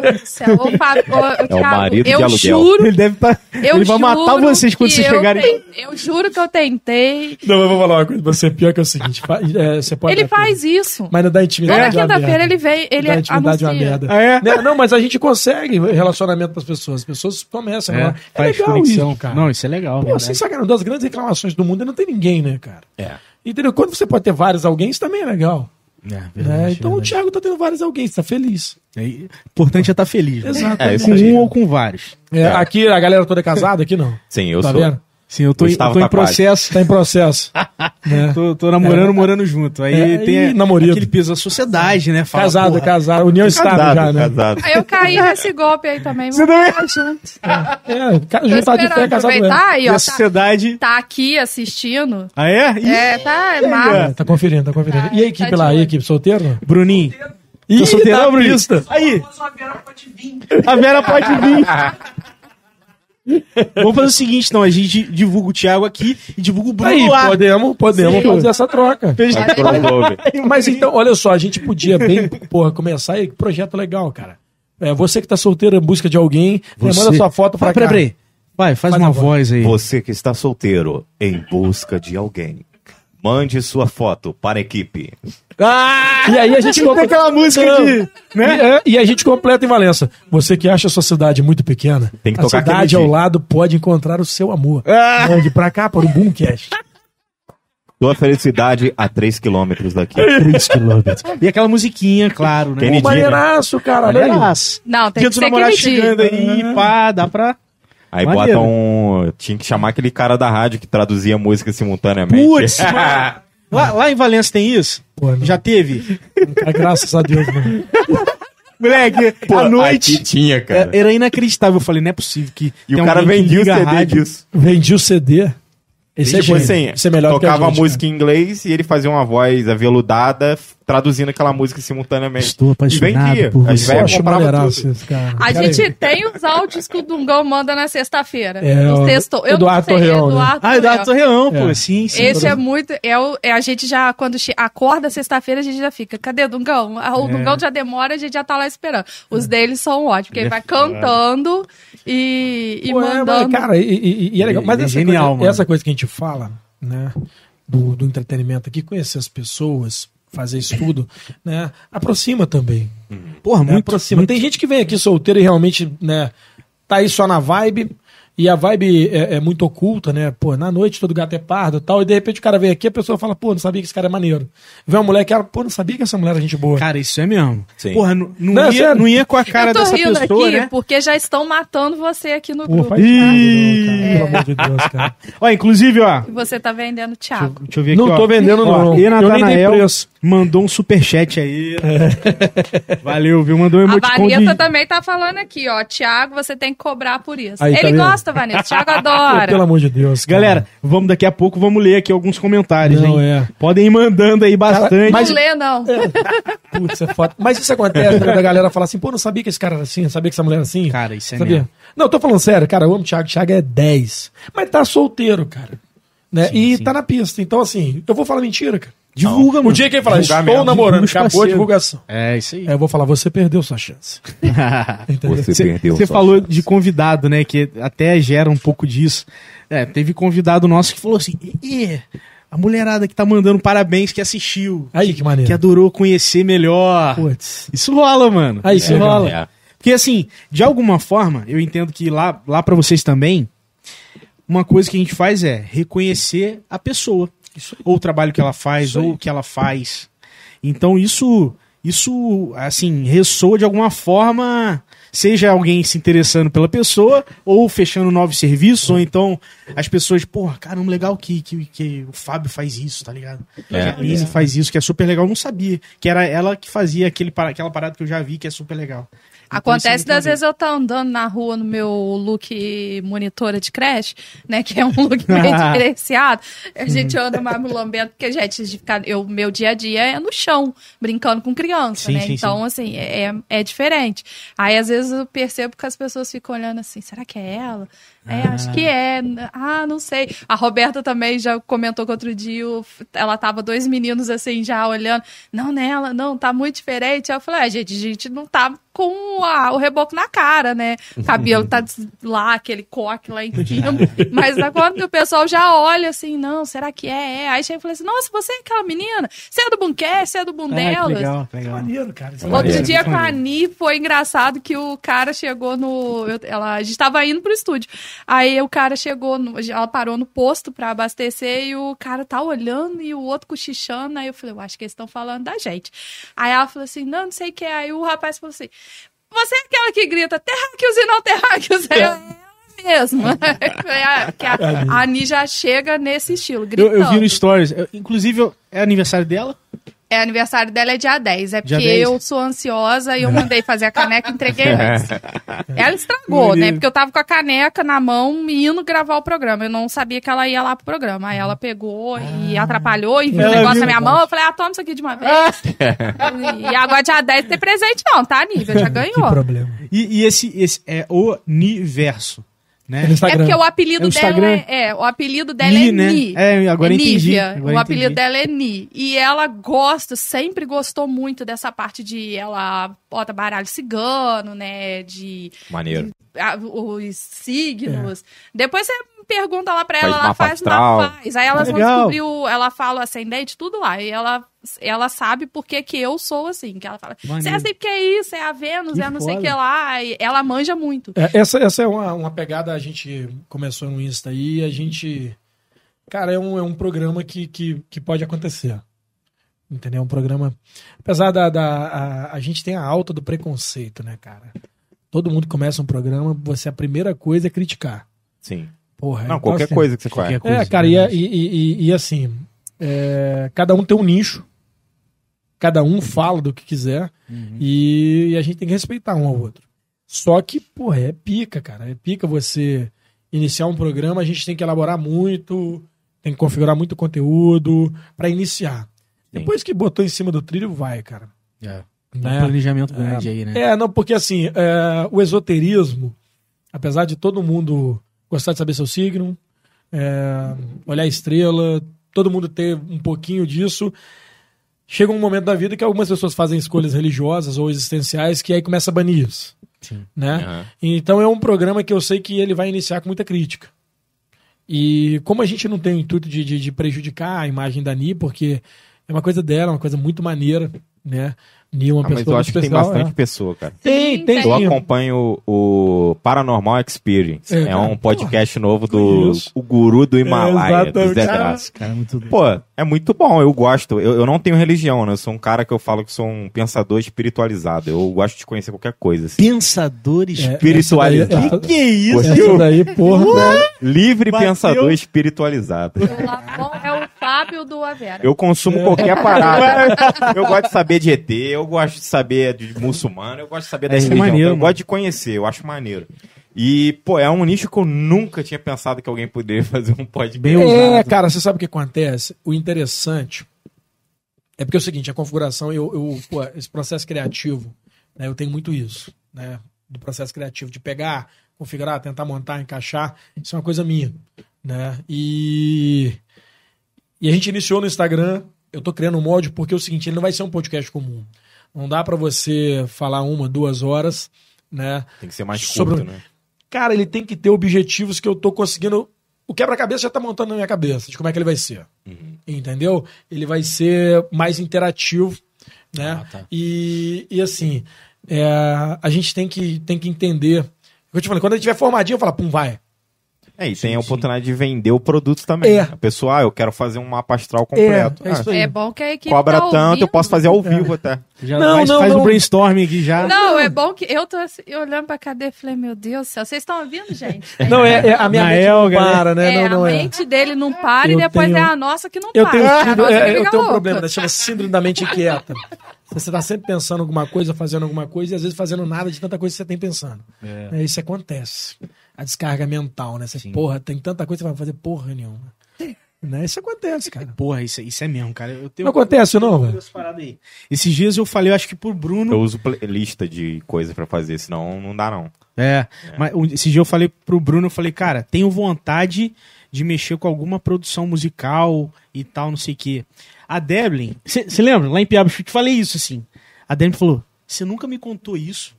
Deus do céu. Ô, Fábio, ô, ô, Thiago, marido de eu aluguel. juro, Ele deve tá, eu Ele vai matar vocês quando vocês chegarem. ten- Eu juro que eu tentei. Não, mas eu vou falar uma coisa pra você. Pior que é o seguinte: fa- é, você pode Ele faz tudo, isso. Mas não dá intimidade. Toda é quinta-feira ele vem, ele Dá intimidade é uma merda. Ah, é? Né? Não, mas a gente consegue relacionamento das pessoas. As pessoas começam. É, É, é faz legal conexão. isso, cara. Não, isso é legal. Pô, verdade. sem sacanagem, uma das grandes reclamações do mundo é não ter ninguém, né, cara? É. Entendeu? Quando você pode ter vários alguém, isso também é legal. É, né? verdade, Então o verdade. Thiago tá tendo vários alguém, você tá feliz. É, importante é estar feliz. né? Exato. É, isso Com um ou com vários. É, Aqui a galera toda é casada, aqui não. Sim, eu tá sou. vendo? Sim, eu tô, em- eu tô em tá quase. processo. Tá em processo. né? Tô, tô namorando, morando junto. Aí É, tem namorido. aquele peso da sociedade, né? Fala, Casado, porra, casado. União estável Casado, já, né? casado. Aí eu caí nesse golpe aí também. Você também? ficar junto. É, Tô juntar de esperando casado é. aproveitar aí, E ó. a Tá, sociedade. tá aqui assistindo. Ah, é? Ih, É, tá é É, massa. tá conferindo, tá conferindo. Tá, e a equipe tá lá, e a equipe solteiro? Bruninho. Ih, Tá solteirão, tá Bruninho? pista. Aí. A Vera pode vir. Vamos fazer o seguinte, então. A gente divulga o Thiago aqui e divulga o Bruno Aí, lá. podemos, podemos Sim. fazer essa troca. Mas então, olha só, a gente podia bem, porra, começar aí, que projeto legal, cara. É, você que tá solteiro em busca de alguém, né, manda sua foto pra Vai, cá. peraí, peraí. Vai, faz, Faz uma voz aí. Você que está solteiro em busca de alguém. Mande sua foto para a equipe. Ah! E aí a gente compra- aquela música Não. de... Né? E, é, e a gente completa em Valença. Você que acha a sua cidade muito pequena, Tem que a tocar cidade ao dia. lado pode encontrar o seu amor. Ah! Mande pra cá para o Boomcast. Tua felicidade a 3 quilômetros daqui. 3 quilômetros. E aquela musiquinha, claro, né? Kennedy, Pô, maneiraço, cara. Maneiraço. Não, tem Dia que dos ser namorados chegando aí, pá, dá pra... Aí Maneiro. bota um. Tinha que chamar aquele cara da rádio que traduzia música simultaneamente. Putz, mano. lá, lá em Valença tem isso? Pô. Já teve? Ah, Graças a Deus, mano. Moleque, Pô, à noite... aqui tinha, cara. é- Era inacreditável. Eu falei, não é possível que. E tem o cara vendia o CD rádio. disso. Vendi o CD. Esse é tipo assim, Esse é melhor que a tocava gente, música em inglês e ele fazia uma voz aveludada traduzindo aquela música simultaneamente. Estou apaixonado e vendia. por você. Eu acho tudo. cara. A Cara, gente tem os áudios que o Dungão manda na sexta-feira. É, Os o textos. Eu Eduardo Torreão, né? Eduardo Ah, Eduardo Torreão. Pô, É. sim, sim. Esse é muito. É, o- é a gente já, quando acorda sexta-feira, a gente já fica. Cadê o Dungão? Ah, O É. Dungão já demora, a gente já tá lá esperando. Os deles são ótimos, porque ele vai cantando e, e Pô, é, mandando. mas, cara, e, e- e é legal. Mas é essa, genial, coisa, mano. essa coisa que a gente fala, né? Do, do entretenimento aqui, conhecer as pessoas, fazer estudo, né? Aproxima também. Porra, né, muito. aproxima. muito. Tem gente que vem aqui solteiro e realmente, né, tá aí só na vibe. E a vibe é, é muito oculta, né? Pô, na noite todo gato é pardo e tal. E de repente o cara vem aqui a pessoa fala, pô, não sabia que esse cara é maneiro. Vê uma mulher que ela, pô, não sabia que essa mulher era gente boa. Cara, isso é mesmo. Sim. Porra, não, não, Não, é ia, não ia com a cara eu tô dessa rindo pessoa, aqui né? porque já estão matando você aqui no Pô, grupo. faz Ih. nada, não, cara. Pelo amor de Deus, cara. Ó, inclusive, ó. E você tá vendendo Thiago. Deixa eu ver aqui, Não ó. tô vendendo, Ó, não. E Eu nem dei Natanael mandou um superchat aí. Valeu, viu? Mandou um A emoticon Vanessa de... também tá falando aqui, ó. Thiago, você tem que cobrar por isso. Aí, tá Ele vendo? gosta, Vanessa. Thiago Pô, adora. pelo amor de Deus. cara. Galera, vamos daqui a pouco, vamos ler aqui alguns comentários, Não, hein? é. Podem ir mandando aí bastante. mas- Não lê, não. Putz, é foda. Mas isso acontece, né, da galera falar assim, pô, não sabia que esse cara era assim, não sabia que essa mulher era assim. Cara, isso é sabia? mesmo. Não, eu tô falando sério, cara, eu amo o Thiago, o Thiago é 10. Mas tá solteiro, cara. Né? Sim, e sim. tá na pista. Então, assim, eu vou falar mentira, cara. Divulga, mano. O dia que ele falar, estou mesmo. namorando, Divulga acabou a divulgação. É, isso aí. Aí eu vou falar, você perdeu sua chance. Você Você perdeu. você falou chance. de convidado, né? Que até gera um pouco disso. É, teve convidado nosso que falou assim: "Ih, a mulherada que tá mandando parabéns que assistiu, Aí, que maneiro. que adorou conhecer melhor. Putz. Isso rola, mano. Aí, Isso é, rola. É. Porque assim, de alguma forma, eu entendo que lá, lá para vocês também, uma coisa que a gente faz é reconhecer a pessoa. Ou o trabalho que ela faz, ou o que ela faz. Então isso, isso assim, ressoa de alguma forma, seja alguém se interessando pela pessoa, ou fechando novos serviços, ou então as pessoas, porra, caramba, legal que, que, que o Fábio faz isso, tá ligado? É. que a Aline faz isso, que é super legal. Eu não sabia que era ela que fazia aquele, para- aquela parada que eu já vi, que é super legal. É Acontece das vezes eu tô andando na rua no meu look monitora de creche, né? Que é um look bem diferenciado. A gente anda mais mulambento, porque, gente, de ficar, eu, meu dia a dia é no chão, brincando com criança, Sim, né? sim, então, assim, é, é diferente. Aí, às vezes, eu percebo que as pessoas ficam olhando assim, será que é ela? É, acho que é. Ah, não sei. A Roberta também já comentou que outro dia o- ela tava dois meninos assim já olhando. Não, nela, não, tá muito diferente. Aí eu falei, ah, gente, a gente não tá com a- o reboco na cara, né? O cabelo tá lá, aquele coque lá em cima. Mas da quando o pessoal já olha assim, não, será que é? é? Aí chega e fala assim, nossa, você é aquela menina? Você é do Buncast, você é do Ah, que Bundelas? legal, que legal. Maneiro, cara. É Outro maneiro. dia com a Ani foi engraçado que o cara chegou no. eu- ela, a gente tava indo pro estúdio. Aí o cara chegou, no- ela parou no posto pra abastecer e o cara tá olhando e o outro cochichando. Aí eu falei, eu acho que eles estão falando da gente. Aí ela falou assim: não, não sei o que. Aí o rapaz falou assim: você é aquela que grita terráqueos e não terráqueos. Aí eu, é mesmo. Foi a- que a, a Ani já chega nesse estilo, Eu, gritando. eu vi no Stories. eu- inclusive, eu- é aniversário dela? É, aniversário dela é dia 10. É Dia porque 10. eu sou ansiosa e eu mandei fazer a caneca e entreguei antes. Ela estragou, né? Porque eu tava com a caneca na mão e indo gravar o programa. Eu não sabia que ela ia lá pro programa. Aí ela pegou e atrapalhou e viu o negócio viu. na minha mão. Eu falei, ah, toma isso aqui de uma vez. e agora dia 10 tem presente não, tá, Nívia? Já Que ganhou. problema. E, e esse, esse é o Universo, né? É Instagram. porque o apelido É dela é, é, o apelido dela Ni, é né? Ni. É, agora é entendi, Nívia. agora o apelido entendi. dela é Ni. E ela gosta, sempre gostou muito dessa parte de ela bota baralho cigano, né? De Maneiro. ah, os signos. Depois você pergunta lá pra Faz ela, ela mapa faz, astral. mapa faz. Aí ela Legal. descobriu, ela fala o ascendente, tudo lá. E ela, ela sabe por que que eu sou assim. Que ela fala, você é assim porque é isso, é a Vênus, Que é não sei o foda. que lá. E ela manja muito. É, essa, essa é uma, uma pegada, a gente começou no Insta aí, a gente Cara, é um, é um programa que, que, que pode acontecer. Entendeu? É um programa. Apesar da. da a, a gente tem a alta do preconceito, né, cara? Todo mundo que começa um programa, você a primeira coisa é criticar. Sim. Porra, Não, então, qualquer assim, coisa que você qualquer faz. coisa. É, cara, e, e, e- e, assim, é, cada um tem um nicho, cada um fala do que quiser, e, a gente tem que respeitar um ao outro. Só que, porra, é pica, cara. É pica você iniciar um programa, a gente tem que elaborar muito, tem que configurar muito conteúdo pra iniciar. Depois que botou em cima do trilho, vai, cara. É. Né? Um planejamento grande aí, né? É, não, porque assim, é, o esoterismo, apesar de todo mundo gostar de saber seu signo, é, olhar a estrela, todo mundo ter um pouquinho disso, chega um momento da vida que algumas pessoas fazem escolhas religiosas ou existenciais que aí começa a banir isso. Sim. Né? Aham. Então é um programa que eu sei que ele vai iniciar com muita crítica. E como a gente não tem o intuito de, de, de prejudicar a imagem da Ni, porque é uma coisa dela, uma coisa muito maneira, né? Ni é uma Ah, mas pessoa eu acho que tem bastante é. pessoa, cara. Tem, Sim, tem tem. Eu sim. acompanho o Paranormal Experience. É, É, um podcast novo do o guru do Himalaia, do exatamente. Zé Cara, Graça. Cara, muito. Pô, é muito bom, eu gosto. Eu, eu não tenho religião, né? Eu sou um cara que eu falo que sou um pensador espiritualizado. Eu gosto de conhecer qualquer coisa, assim. Pensadores. É, Espiritualizado. essa daí- Que isso? Essa daí, porra, velho. Livre Bateu. pensador espiritualizado. É do Avera. Eu consumo qualquer parada. Eu gosto de saber de ET, eu gosto de saber de muçulmano, eu gosto de saber da é religião. maneiro, eu mano. gosto de conhecer, eu acho maneiro. E, pô, é um nicho que eu nunca tinha pensado que alguém poderia fazer um podcast. Bem É, cara, você sabe o que acontece? O interessante é porque é o seguinte, a configuração, eu, eu pô, esse processo criativo, né, eu tenho muito isso, né? Do processo criativo, de pegar, configurar, tentar montar, encaixar, isso é uma coisa minha, né? E, e a gente iniciou no Instagram, eu tô criando um molde porque é o seguinte, ele não vai ser um podcast comum. Não dá pra você falar uma, duas horas, né? Tem que ser mais Sobre- curto, né? Cara, ele tem que ter objetivos que eu tô conseguindo. O quebra-cabeça já tá montando na minha cabeça de como é que ele vai ser. Entendeu? Ele vai ser mais interativo, né? Ah, tá. e, e assim, é, a gente tem que, tem que entender. Eu te falei, quando ele tiver formadinho, eu falo, pum, vai. É, e tem a oportunidade de vender o produto também. É. A pessoa, ah, eu quero fazer um mapa astral completo. é isso Ah, aí. É bom que a equipe cobra tá tanto, eu ouvindo. posso fazer ao vivo até. Já Não, faz, não, faz não. o brainstorming aqui já. Não, é bom que eu tô assim, olhando pra cadeia e falei, meu Deus do céu, vocês estão ouvindo, gente? Não, é, é- a minha Na mente Elga, não né? para, né? É, não, não a é. mente dele não para Eu e depois tenho- é a nossa que não Eu para. tenho, síndrome- é, eu tenho um problema, né? chama síndrome da mente inquieta. Você tá sempre pensando alguma coisa, fazendo alguma coisa, e às vezes fazendo nada de tanta coisa que você tem pensando. É, isso acontece. A descarga mental, né? Você, porra, tem tanta coisa que você vai fazer porra nenhuma. Né? Isso acontece, cara. Porra, isso, isso é mesmo, cara. Eu tenho Não acontece, não, velho? Esses dias eu falei, eu acho que pro Bruno. Eu uso playlist de coisa pra fazer, senão não dá não. É, mas um- esse dia eu falei pro Bruno, eu falei, cara, tenho vontade de mexer com alguma produção musical e tal, não sei o quê. A Devlin, você lembra? Lá em Piaba, eu te falei isso, assim. A Devlin falou, você nunca me contou isso?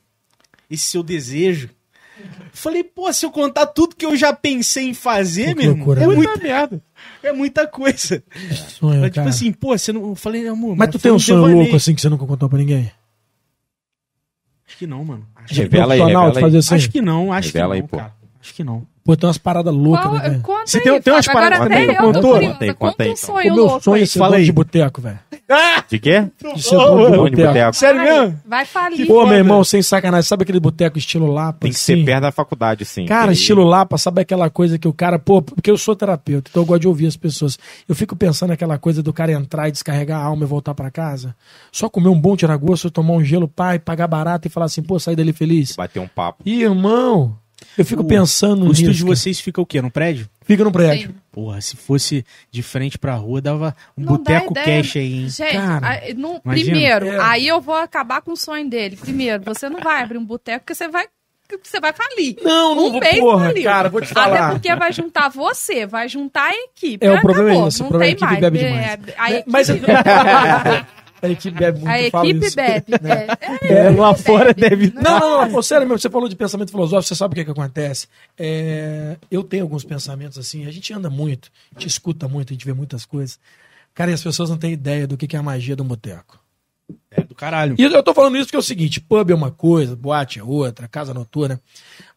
Esse seu desejo? Falei, pô, se eu contar tudo que eu já pensei em fazer, que meu irmão, é né? muita merda. É muita coisa. Sonho, Mas, tipo cara. assim, pô, você não. Eu falei, amor. Mas tu tem um sonho louco assim que você nunca contou pra ninguém? Acho que não, mano. Acho, Revela aí, profissional, revela aí. fazer assim? acho que não, acho Revela que aí, não, pô. cara. Acho que não. Pô, tem umas paradas loucas, Qual, né, conta Você aí, tem- tem umas paradas eu tô contou? Conta aí, Conta conta aí, um então. sonho O meu louco sonho aí. é ser dono aí. de boteco, velho. De quê? De ser dono de de boteco. boteco. Sério Vai, mesmo? Vai falir. Pô, meu irmão, sem sacanagem, sabe aquele boteco estilo Lapa? Tem que assim? ser perto da faculdade, sim. Cara, Que- estilo Lapa, sabe aquela coisa que o cara, pô, porque eu sou terapeuta, então eu gosto de ouvir as pessoas. Eu fico pensando naquela coisa do cara entrar e descarregar a alma e voltar pra casa. Só comer um bom tiragosto, tomar um gelo, pai, pagar barato e falar assim, pô, sair dali feliz. Bater um papo. Ih, irmão, eu fico O- pensando O nisso. estúdio de vocês fica o quê? No prédio? Fica no prédio. Sim. Porra, se fosse de frente pra rua, dava um Não boteco cash aí, hein? Gente, Cara, a- no- primeiro, É. aí eu vou acabar com o sonho dele. Primeiro, você não vai abrir um boteco porque você vai, você vai falir. Não, não um vou, mês porra, faliu. cara, vou te Até falar. porque vai juntar você, vai juntar a equipe. É, o Acabou, problema é esse, o não problema é tem a equipe mais. bebe É, demais. A equipe, Mas a equipe bebe muito, a equipe isso. bebe. É, É, lá fora deve. Não, não, não, pô, sério mesmo, você falou de pensamento filosófico, você sabe o que, que acontece? É, eu tenho alguns pensamentos assim, a gente anda muito, a gente escuta muito, a gente vê muitas coisas. Cara, e as pessoas não têm ideia do que, que é a magia do boteco. É do caralho. E eu tô falando isso porque é o seguinte, pub é uma coisa, boate é outra, casa noturna,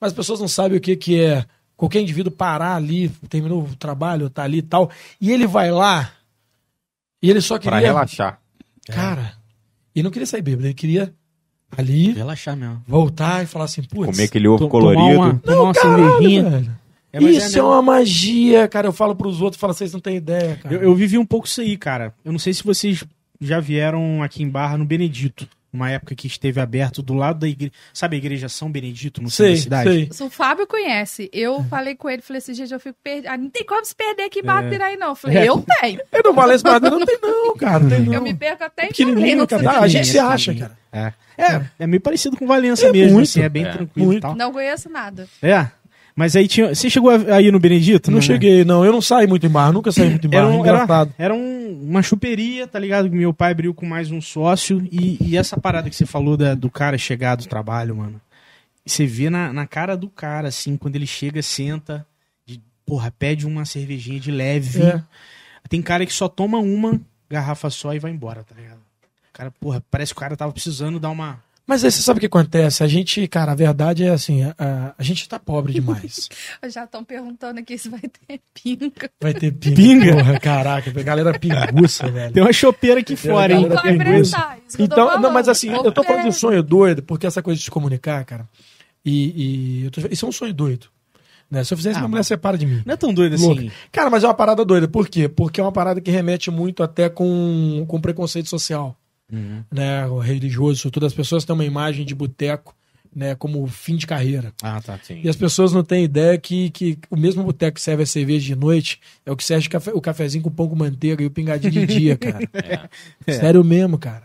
mas as pessoas não sabem o que, que é qualquer indivíduo parar ali, terminou o trabalho, tá ali e tal, e ele vai lá, e ele só Pra queria. relaxar. Cara, ele não queria sair bêbado, ele queria ali Relaxar mesmo. voltar e falar assim, putz. Comer aquele ovo colorido. Tomar uma, tomar uma caralho, cervejinha. velho. É, mas é Isso é, mesmo. uma magia, cara. Eu falo pros outros, falo, vocês não têm ideia, cara. Eu, eu vivi um pouco isso aí, cara. Eu não sei se vocês já vieram aqui em Barra no Benedito. Uma época que esteve aberto do lado da igreja. Sabe a igreja São Benedito, no centro sei, da cidade? sei. O Fábio conhece. Eu falei com ele, falei assim, gente, eu fico perdido. Ah, não tem como se perder aqui em Barra Piraí, não. Eu falei, É. eu tenho. Eu não falei isso, mas não tem não, cara. Não tem não. Eu me perco até em Pequenininho, cara. Ah, a gente se acha, cara. É. É, é meio parecido com Valença É mesmo, muito. assim, é bem É. tranquilo e tal. Não conheço nada. É. Mas aí tinha. Você chegou aí no Benedito? Não né? cheguei, não. Eu não saio muito em bar, nunca saí muito em bar. Era, um, era, era um- uma chuperia, tá ligado? Meu pai abriu com mais um sócio. E, e essa parada que você falou da- do cara chegar do trabalho, mano. Você vê na, na cara do cara, assim, quando ele chega, senta, de, porra, pede uma cervejinha de leve. É. Tem cara que só toma uma garrafa só e vai embora, tá ligado? Cara, porra, parece que o cara tava precisando dar uma. Mas aí você sabe o que acontece? A gente, cara, a verdade é assim, a, a gente tá pobre demais. Já estão perguntando aqui se vai ter pinga. Vai ter pinga. Pinga? Porra, caraca, a galera pinguça, velho. Tem uma chopeira aqui fora, hein? Então, não, mas assim, eu tô falando de um É. sonho doido, porque essa coisa de se comunicar, cara, e, e eu tô- isso é um sonho doido. Né? Se eu fizer isso, Ah, minha mulher separa de mim. Não é tão doido Louca. assim. Cara, mas é uma parada doida. Por quê? Porque é uma parada que remete muito até com, com preconceito social. Uhum. Né? O religioso, todas as pessoas têm uma imagem de boteco né, como fim de carreira. Ah, tá. Sim. E as pessoas não têm ideia que, que o mesmo boteco que serve a cerveja de noite é o que serve café- o cafezinho com pão com manteiga e o pingadinho de dia, cara. É. Sério mesmo, cara.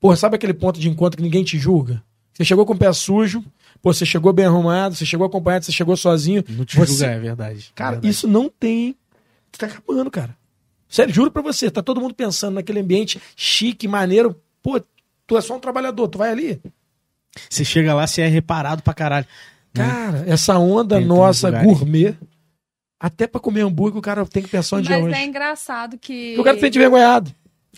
Porra, sabe aquele ponto de encontro que ninguém te julga? Você chegou com o pé sujo, pô, você chegou bem arrumado, você chegou acompanhado, você chegou sozinho. Não te Você- julga, é verdade. Cara, Verdade. isso não tem. Tá acabando, cara. Sério, juro pra você, tá todo mundo pensando naquele ambiente chique, maneiro. Pô, tu é só um trabalhador, tu vai ali. Você chega lá, você é reparado pra caralho. Né? Cara, essa onda Tem- nossa gourmet, até pra comer hambúrguer o cara tem que pensar onde é Mas hoje. é engraçado que. Porque o cara se sente envergonhado.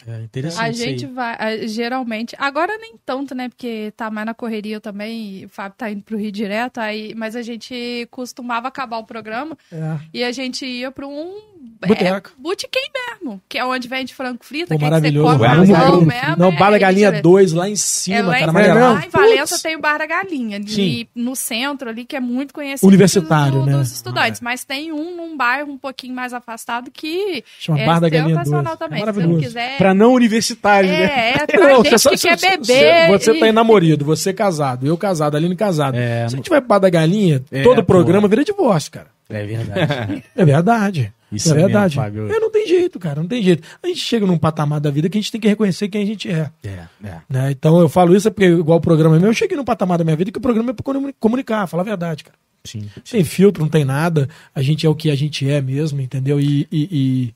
É interessante. A isso aí. gente vai, geralmente, agora nem tanto, né? Porque tá mais na correria também, e o Fábio tá indo pro Rio direto, aí, mas a gente costumava acabar o programa É. e a gente ia pra um Boteco. é, botequim mesmo, que é onde vende frango frito, Pô, que maravilhoso. você come pro- mesmo. Não, é, Bala é Galinha diferente. 2 lá em É, cima, lá, cara. em, maneirão. lá em Valença tem o Bar da Galinha, ali Sim. no centro ali, que é muito conhecido Universitário, do- né? dos estudantes. Mas tem um num bairro um pouquinho mais afastado que Chama é Bar da Galinha sensacional 2. também. É Se você não maravilhoso. quiser... Pra não universitários, né? É, é pra Não, gente só- que quer beber. Você e- tá namorado, você casado, eu casado, Aline casado. É, Se a gente vai pro Bar da Galinha, É, todo programa vira divórcio, cara. É verdade. É verdade. Isso é mesmo, verdade. É, não tem jeito, cara, não tem jeito. A gente chega num patamar da vida que a gente tem que reconhecer quem a gente é. é, é. né? Então eu falo isso é porque, igual o programa meu, eu cheguei num patamar da minha vida que o programa é pra comuni- comunicar, falar a verdade, cara. Sim. Não tem filtro, não tem nada. A gente é o que a gente é mesmo, entendeu? E. e, e-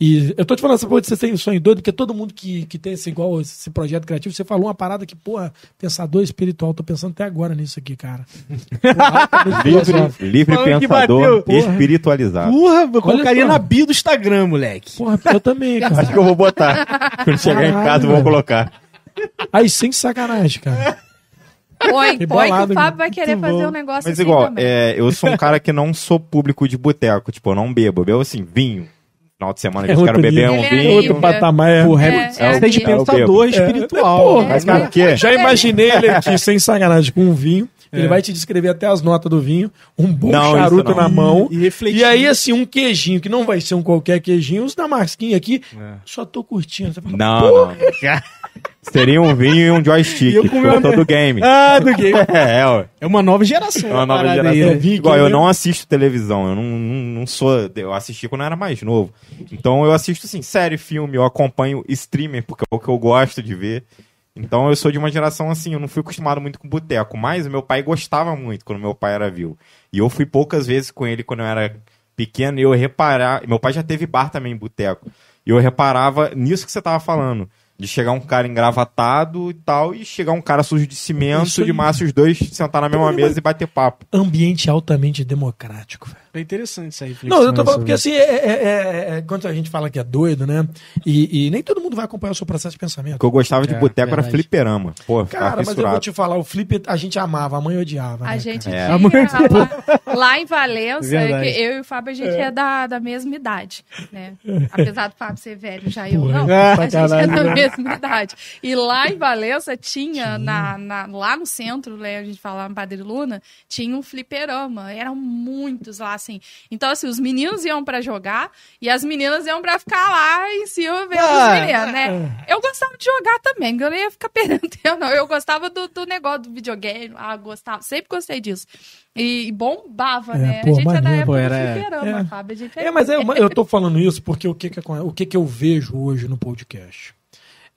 e eu tô te falando essa coisa de você tem um sonho doido, porque todo mundo que, que tem esse igual esse projeto criativo, você falou uma parada que, porra, pensador espiritual, tô pensando até agora nisso aqui, cara. Porra. Livre, livre Falando que pensador, bateu, espiritualizado. Porra, eu colocaria só. na bio do Instagram, moleque. Porra, eu também, Acho cara. que eu vou botar. Quando chegar em Caralho, casa, eu vou velho. colocar. Aí, sem sacanagem, cara. Põe, Que põe que bolado, o Fábio vai querer muito fazer bom. um negócio Mas assim igual, também. é, eu sou um cara que não sou público de boteco. Tipo, eu não bebo. Eu bebo assim, vinho. Final de semana, É eu quero outro beber nível. um é vinho. Outro patamar é. Porra, É, é, é você é de o pensador É, espiritual. porra, Mas cara, por quê? Já imaginei ele aqui, sem sacanagem, com um vinho. Ele vai te descrever até as notas do vinho, um bom Não, charuto na mão. E refletir. E aí, assim, um queijinho, que não vai ser um qualquer queijinho, os da Marquinhos aqui, só tô curtindo. Você fala, Não, "Pô, não. Seria um vinho e um joystick. E eu comi uma- Por todo game. Ah, do game. É, é, ué. É uma nova geração. É uma nova geração. aí, que Igual, eu não assisto televisão, eu não, não, não sou. Eu assisti quando eu era mais novo. Então eu assisto, assim, série, filme, eu acompanho streamer, porque é o que eu gosto de ver. Então eu sou de uma geração assim, eu não fui acostumado muito com boteco, mas meu pai gostava muito quando meu pai era vivo. E eu fui poucas vezes com ele quando eu era pequeno e eu reparar. Meu pai já teve bar também em boteco. E eu reparava nisso que você tava falando. De chegar um cara engravatado e tal, e chegar um cara sujo de cimento, de massa, os dois sentar na mesma mesa e bater papo. Ambiente altamente democrático, velho. É interessante isso aí. Não, eu tô falando porque assim, é, é- é- é- quando a gente fala que é doido, né? E, e nem todo mundo vai acompanhar o seu processo de O pensamento. que eu gostava de É, boteco era fliperama. Pô, Cara, mas eu vou te falar, o Flip a gente amava, a mãe odiava. A né, gente cara? É. tinha lá, lá em Valença, eu e o Fábio, a gente é, da, da mesma idade, né? Apesar do Fábio ser velho, já eu Porra, não. A gente é da né? mesma idade. E lá em Valença tinha, na, na- lá no centro, né, a gente falava em Padre Luna, tinha um fliperama. Eram muitos lá, assim. Então, assim, os meninos iam pra jogar e as meninas iam pra ficar lá em cima vendo Ah, os meninos, né? Eu gostava de jogar também, eu não ia ficar perdendo tempo, não. Eu gostava do, do negócio do videogame, ah, gostava, sempre gostei disso. E bombava, É, né? pô, a gente é da maneiro. época Pô, do era- fliperama, é. Fábio. Gente É, mas é uma- eu tô falando isso porque o que que, o que que eu vejo hoje no podcast?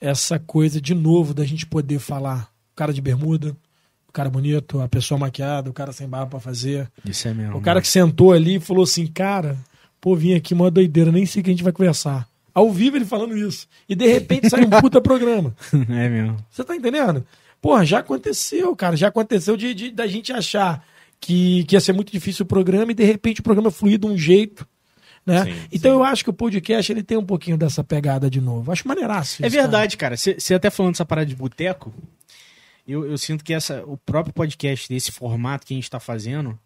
Essa coisa, de novo, da gente poder falar cara de bermuda, o cara bonito, a pessoa maquiada, o cara sem barba pra fazer. Isso é mesmo. O cara que sentou ali e falou assim, cara, pô, vim aqui uma doideira, nem sei o que a gente vai conversar. Ao vivo ele falando isso. E de repente sai um puta programa. é mesmo. Você tá entendendo? Porra, já aconteceu, cara. Já aconteceu de, de- da gente achar que, que ia ser muito difícil o programa e de repente o programa fluir de um jeito. Né? Sim, então sim. eu acho que o podcast ele tem um pouquinho dessa pegada de novo. Acho maneiraço. É isso, verdade, cara. Você até falando dessa parada de boteco, eu, eu sinto que essa, o próprio podcast desse formato que a gente tá fazendo,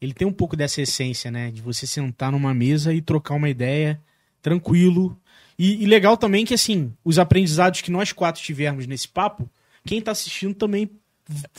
ele tem um pouco dessa essência, né? De você sentar numa mesa e trocar uma ideia tranquilo. E, e legal também que, assim, os aprendizados que nós quatro tivemos nesse papo, quem tá assistindo também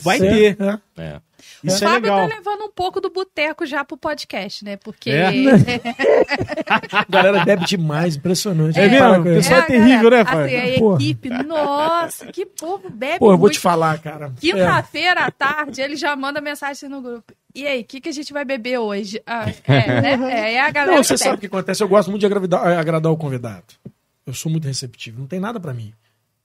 vai cara. ter. É, é. É. Isso o é Fábio legal. tá levando um pouco do boteco já pro podcast, né? Porque. É? A galera bebe demais, impressionante. É para mesmo? É, isso. pessoal a terrível, né, galera- Fábio? Assim, a Porra. equipe, nossa, que povo bebe Pô, eu vou te falar, cara. É. Quinta-feira à tarde, ele já manda mensagem no grupo. E aí, o que, que a gente vai beber hoje? Ah, é, né? É, é a galera Não, você sabe o que acontece? Eu gosto muito de agradar, agradar o convidado. Eu sou muito receptivo. Não tem nada pra mim.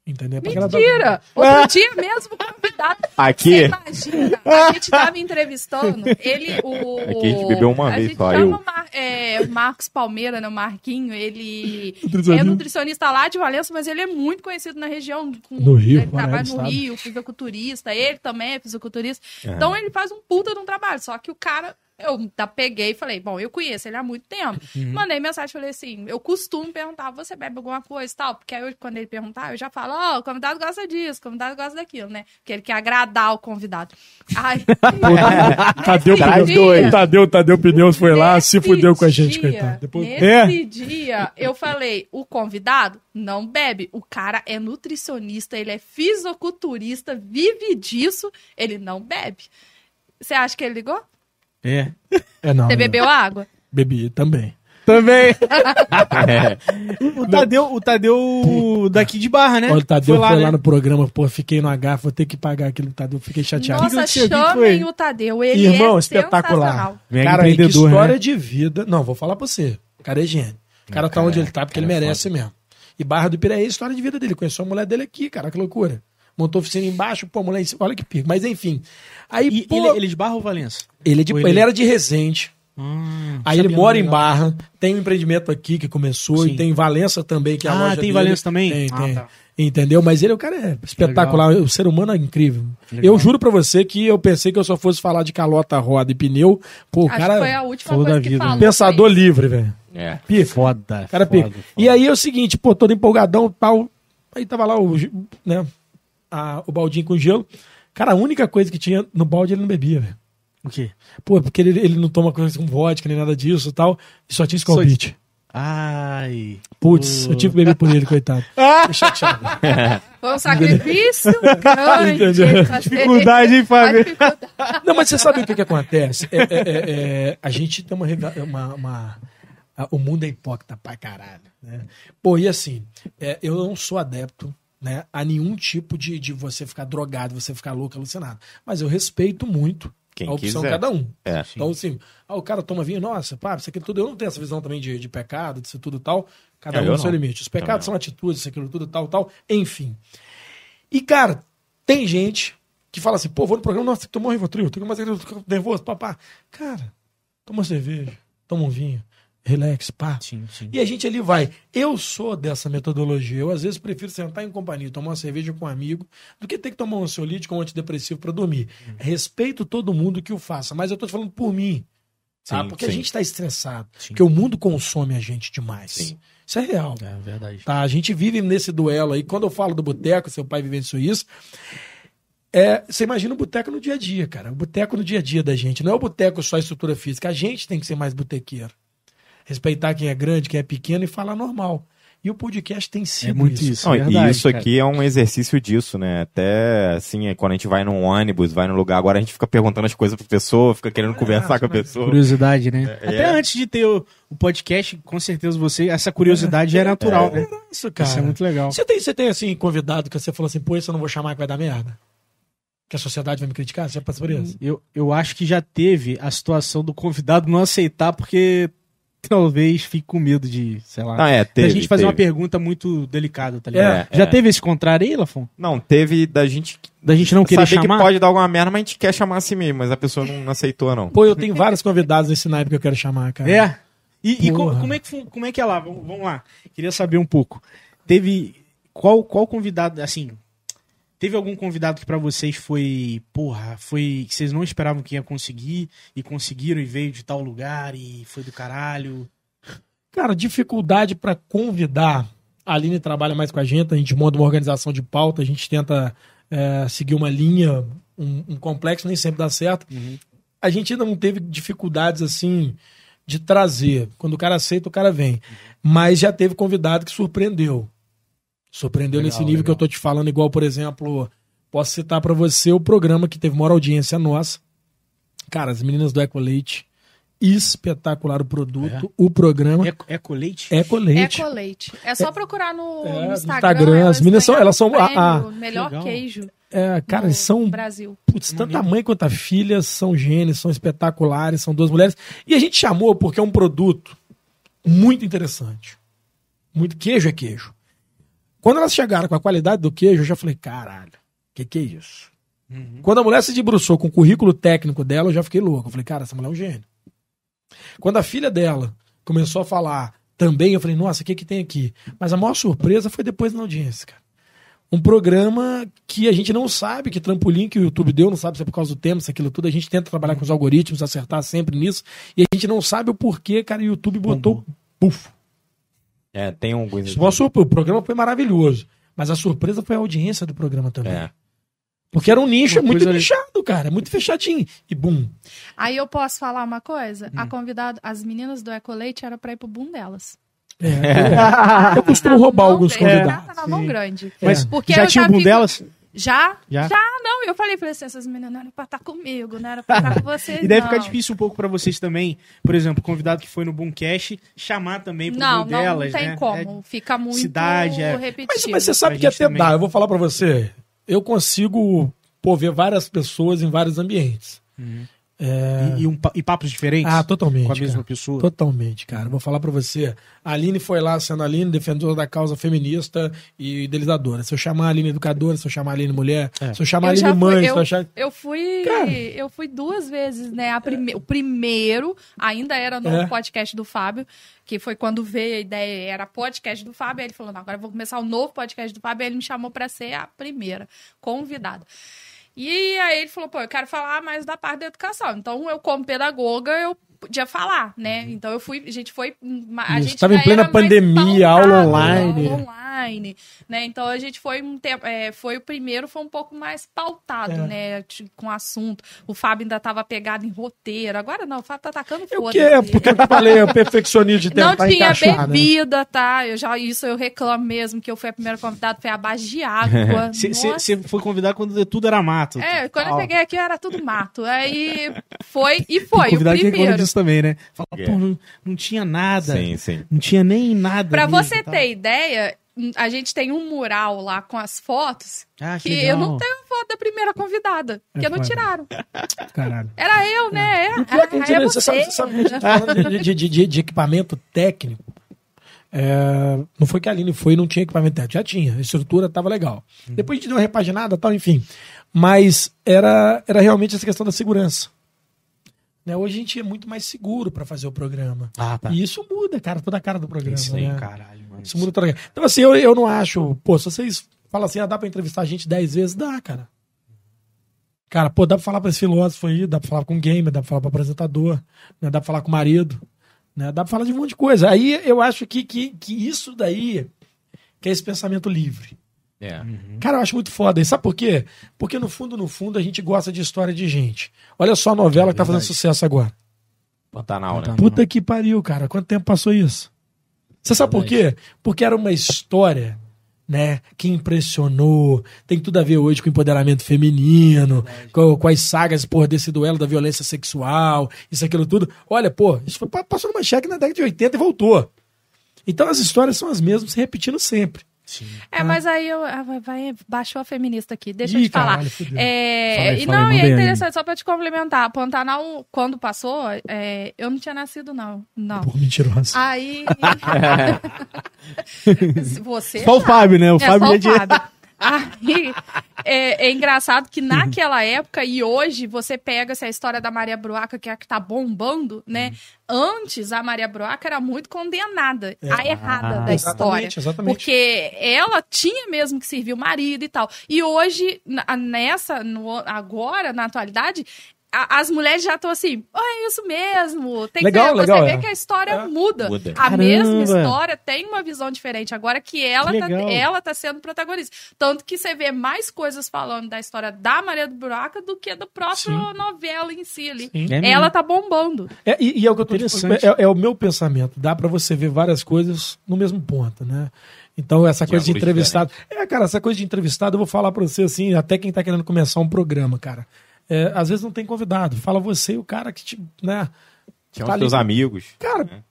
Entendeu? É o Mentira! Outro dia mesmo, o convidado. Aqui? Você imagina, a gente tava entrevistando ele, o. Aqui a gente bebeu uma a vez gente só, chama eu. Mar- é, Marcos Palmeira, né? O Marquinho, ele Nutricionista. é nutricionista lá de Valença, mas ele é muito conhecido na região. Com, No Rio, Ele fora trabalha do no. Rio, fisiculturista. Ele também é fisiculturista. Aham. Então ele faz um puta de um trabalho. Só que o cara. Eu tá, peguei e falei, bom, eu conheço ele há muito tempo. Uhum. Mandei mensagem, falei assim, eu costumo perguntar, você bebe alguma coisa e tal? Porque aí eu, quando ele perguntar, eu já falo, ó, o convidado gosta disso, o convidado gosta daquilo, né? Porque ele quer agradar o convidado. Aí, Tadeu, Pneus, dois. Tadeu, Tadeu Pneus foi lá, se fudeu com a gente, dia, coitado. Depois... Nesse É. dia, eu falei, o convidado não bebe. O cara é nutricionista, ele é fisiculturista, vive disso, ele não bebe. Você acha que ele ligou? É. É, não. Você não. bebeu água? Bebi também. Também. o, Tadeu, o Tadeu daqui de barra, né? Olha, o Tadeu foi lá, né? no programa, pô, fiquei no H, vou ter que pagar aquele Tadeu, fiquei chateado. Nossa, que que chamem foi? o Tadeu, ele Irmão, é espetacular. Cara, que empreendedor, história né? de vida. Não, vou falar pra você. O cara é gênio. O cara tá cara onde é- ele tá porque ele é merece mesmo. E Barra do Piraí é a história de vida dele. Conheceu a mulher dele aqui, cara, que loucura. Montou oficina embaixo, pô, cima. Olha que pico. Mas enfim. Aí, E pô, ele, ele, ele esbarra ou Valença? é de- ele... ele- era de Resende. Hum, Aí ele mora em. Barra, tem um empreendimento aqui que começou Sim. e tem em Valença também, que é a Ah, loja tem dele. Valença também? Tem, Ah, tem. tá. Entendeu? Mas ele, o cara é espetacular, o ser humano é incrível. Legal. Eu juro pra você que eu pensei que eu só fosse falar de calota, roda e pneu. Pô, o Acho cara que foi a última coisa da que vida, né? falou. pensador livre, velho. É. Pica. Foda. Cara foda, pica. foda. E aí é o seguinte, pô, todo empolgadão tal. Aí tava lá o, né, a- o baldinho com gelo. Cara, a única coisa que tinha no balde ele não bebia, velho. O quê? Pô, porque ele, ele não toma coisa com vodka nem nada disso e tal. E só tinha Skull Só- Beach. Ai. Putz, eu tive que beber por ele, coitado. Fiquei chateado. Foi um sacrifício grande. Fazer- Dificuldade, hein, Fábio? A dificuldade. Não, mas você sabe o que, que acontece? É, é, é, é, a gente tem uma. uma, uma- a- o mundo é hipócrita pra caralho. Né? Pô, e assim, é, eu não sou adepto né, a nenhum tipo de, de você ficar drogado, você ficar louco, alucinado. Mas eu respeito muito Quem a opção quiser. de cada um. É. Então, assim, ah, o cara toma vinho, nossa, pá, isso aqui tudo. Eu não tenho essa visão também de, de pecado, disso tudo tal. Cada É, um no seu limite. Os pecados são atitudes, isso aquilo tudo, tal, tal. Enfim. E, cara, tem gente que fala assim, pô, vou no programa, nossa, tomou um Rivotril, tô mais tô nervoso, papá. Cara, toma uma cerveja, toma um vinho, relax, pá. Sim, sim. E a gente ali vai. Eu sou dessa metodologia. Eu, às vezes, prefiro sentar em companhia, tomar uma cerveja com um amigo, do que ter que tomar um ansiolítico ou um antidepressivo para dormir. Uhum. Respeito todo mundo que o faça, mas eu tô falando por mim. Tá? Sim, Porque a gente tá estressado. Sim. Porque o mundo consome a gente demais. Sim. Isso é real. É verdade. Tá? A gente vive nesse duelo aí. Quando eu falo do boteco, seu pai vivenciou isso. É, você imagina o boteco no dia a dia, cara. O boteco no dia a dia da gente. Não é o boteco só a estrutura física. A gente tem que ser mais botequeiro. Respeitar quem é grande, quem é pequeno e falar normal. E o podcast tem sido É muito isso. Não, verdade, e isso cara. aqui é um exercício disso, né? Até assim, é quando a gente vai num ônibus, vai num lugar, agora a gente fica perguntando as coisas pra pessoa, fica querendo conversar com a pessoa. Curiosidade, né? É, Até é. antes de ter o, o podcast, com certeza você, essa curiosidade já é natural, né? Isso, cara. Isso é muito legal. Você tem, você tem assim, convidado que você falou assim, pô, isso eu não vou chamar que vai dar merda? Que a sociedade vai me criticar? Você já passou por isso? Eu, eu acho que já teve a situação do convidado não aceitar porque talvez fique com medo de, sei lá, Ah, é, da teve. gente fazer teve. uma pergunta muito delicada, tá ligado? É, já é. teve esse contrário aí, Lafon? Não, teve da gente Da gente não querer saber chamar? que pode dar alguma merda, mas a gente quer chamar assim mesmo, mas a pessoa não, não aceitou, não. Pô, eu tenho vários convidados nesse naipe que eu quero chamar, cara. É. E, e co- Porra. como, é que, como é que é lá? Vamos, vamos lá. Queria saber um pouco. Teve. Qual, qual convidado, assim. Teve algum convidado que pra vocês foi. Porra, foi. que vocês não esperavam que ia conseguir e conseguiram e veio de tal lugar e foi do caralho? Cara, dificuldade pra convidar. A Aline trabalha mais com a gente, a gente monta uma organização de pauta, a gente tenta é, seguir uma linha, um, um complexo, nem sempre dá certo. A gente ainda não teve dificuldades assim de trazer. Quando o cara aceita, o cara vem. Mas já teve convidado que surpreendeu. Surpreendeu Legal, nesse nível que legal. eu tô te falando, igual, por exemplo, posso citar pra você o programa que teve maior audiência nossa. Cara, as meninas do Eco Leite. Espetacular o produto, o programa. É, é colete? Eco Leite. Ecoleite. É só procurar no, É, no Instagram. Instagram, as meninas são- elas são- o prêmio, ah, ah. melhor Legal. queijo É, cara, são Brasil. Putz, tanto a mãe quanto a filha são gênios, são espetaculares, são duas mulheres. E a gente chamou porque é um produto muito interessante. Muito queijo é queijo. Quando elas chegaram com a qualidade do queijo, eu já falei, caralho, que que é isso? Quando a mulher se debruçou com o currículo técnico dela, eu já fiquei louco. Eu falei, cara, essa mulher é um gênio. Quando a filha dela começou a falar também, eu falei, nossa, o que que tem aqui? Mas a maior surpresa foi depois na audiência, cara um programa que a gente não sabe que trampolim que o YouTube deu, não sabe se é por causa do tempo, se é aquilo tudo. A gente tenta trabalhar com os algoritmos, acertar sempre nisso. E a gente não sabe o porquê, cara, o YouTube botou. Puf. É, tem surpre- O programa foi maravilhoso. Mas a surpresa foi a audiência do programa também. É. Porque era um nicho muito coisa- nichado, cara. Muito fechadinho. E bum. Aí eu posso falar uma coisa? Hum. A convidada, as meninas do Ecoleite era pra ir pro boom delas. É. Eu costumo roubar alguns é, convidados. Tá na mão grande. Mas Porque já eu tinha o boom fico- delas? Já? Já? não. Eu falei pra essas meninas, não era pra estar comigo, não era pra estar com vocês, E deve não. ficar difícil um pouco pra vocês também, por exemplo, o convidado que foi no Boomcast, chamar também pro Não, não, delas, não tem né? como. Fica muito cidade, é. repetitivo. Mas, mas você sabe que até também. dá. Eu vou falar pra você. Eu consigo pô, ver várias pessoas em vários ambientes. É... E, e um e papos diferentes? Ah, totalmente. Com a mesma cara. pessoa? Totalmente, cara. Vou falar pra você. A Aline foi lá sendo a Aline, defensora da causa feminista e idealizadora. Se eu chamar a Aline educadora, se eu chamar a Aline mulher, É. se eu chamar a Eu já Aline fui- mãe, se eu, eu achar. eu fui, Cara. eu fui duas vezes, né? A prime- O primeiro ainda era no É. podcast do Fábio, que foi quando veio a ideia, era podcast do Fábio, aí ele falou, não, agora eu vou começar o novo podcast do Fábio, aí ele me chamou pra ser a primeira convidada. E aí ele falou, pô, eu quero falar mais da parte da educação. Então, eu como pedagoga, eu podia falar, né? Então eu fui, a gente foi, a Uhum. Gente tava em plena pandemia, aula online. aula online, né? Então a gente foi um tempo, é, foi o primeiro, foi um pouco mais pautado, É. né? Com assunto. O Fábio ainda tava pegado em roteiro. Agora não, o Fábio tá atacando foda. que é, porque eu falei, eu perfeccionismo de Não tentar tinha encaixar, né? bebida, tá? Eu já, isso eu reclamo mesmo, que eu fui a primeira convidada, foi a base de água. Você foi convidado quando tudo era mato. É, quando eu Tal. cheguei aqui era tudo mato. Aí foi e foi o reclama primeiro. Disso também, né? Fala, É. pô, não, não tinha nada. Sim, sim. Não tinha nem nada. Pra mesmo, você ter ideia, a gente tem um mural lá com as fotos Ah, que que eu não tenho foto da primeira convidada, porque É não foda. tiraram. Caralho. Era eu, né? É, E o pior é que a gente, é você sabe, sabe que a gente tá falando de, de, de- de equipamento técnico. É, não foi que a Aline foi e não tinha equipamento técnico. Já tinha, a estrutura estava legal. Depois a gente deu uma repaginada tal, enfim. Mas era, era realmente essa questão da segurança. Né? Hoje a gente é muito mais seguro pra fazer o programa. Ah, tá. E isso muda, cara, toda a cara do programa. Isso aí, né? caralho, mano. Isso muda toda a cara. Então, assim, eu, eu não acho. Pô, se vocês falam assim, ah, dá pra entrevistar a gente dez vezes, dá, cara. Cara, pô, dá pra falar pra esse filósofo aí, dá pra falar com um gamer, dá pra falar pro apresentador, né? dá pra falar com o marido, né? Dá pra falar de um monte de coisa. Aí eu acho que, que, que isso daí que é esse pensamento livre. É. Cara, eu acho muito foda. E sabe por quê? Porque no fundo, no fundo, a gente gosta de história de gente. Olha só a novela que tá fazendo sucesso agora. Pantanal, né? Pantanal. Puta que pariu, cara. Quanto tempo passou isso? Você sabe por quê? Porque era uma história, né, que impressionou. Tem tudo a ver hoje com empoderamento feminino, com, com as sagas, porra, desse duelo da violência sexual, isso, aquilo tudo. Olha, pô, isso foi, passou numa cheque na década de 80 e voltou. Então as histórias são as mesmas, se repetindo sempre. É, mas aí eu, ah, vai- vai, baixou a feminista aqui, deixa eu Ih, te falar. caralho. É, Fala e fala não, e é manda aí. interessante, só pra te complementar, Pantanal, quando passou, é, eu não tinha nascido, não. Não. Porra, mentirosa. Aí. Você. Só o Fábio, né? O É, Fábio só o Fábio. Aí, é, é engraçado que naquela época e hoje você pega essa história da Maria Bruaca, que é a que tá bombando, né? Antes a Maria Bruaca era muito condenada, a errada Ah, da história. exatamente, exatamente. Porque ela tinha mesmo que servir o marido e tal. E hoje, nessa, no- agora, na atualidade, a- as mulheres já estão assim, "Ah, é isso mesmo. Tem Legal, que, legal, você vê é. que a história É. muda. Muda. A mesma Caramba. história tem uma visão diferente. Agora que ela, Que tá, ela tá sendo protagonista. Tanto que você vê mais coisas falando da história da Maria do Buraca do que da própria novela em si ali. Sim. É ela tá bombando. É, e, e é o que eu tô Interessante. falando, é, é o meu pensamento. Dá pra você ver várias coisas no mesmo ponto, né? Então, essa coisa de entrevistado. É, cara, essa coisa de entrevistado, eu vou falar pra você assim, até quem tá querendo começar um programa, cara. É, às vezes não tem convidado. Fala você e o cara que te. Né? Tinha Tá os teus ali. amigos. Cara,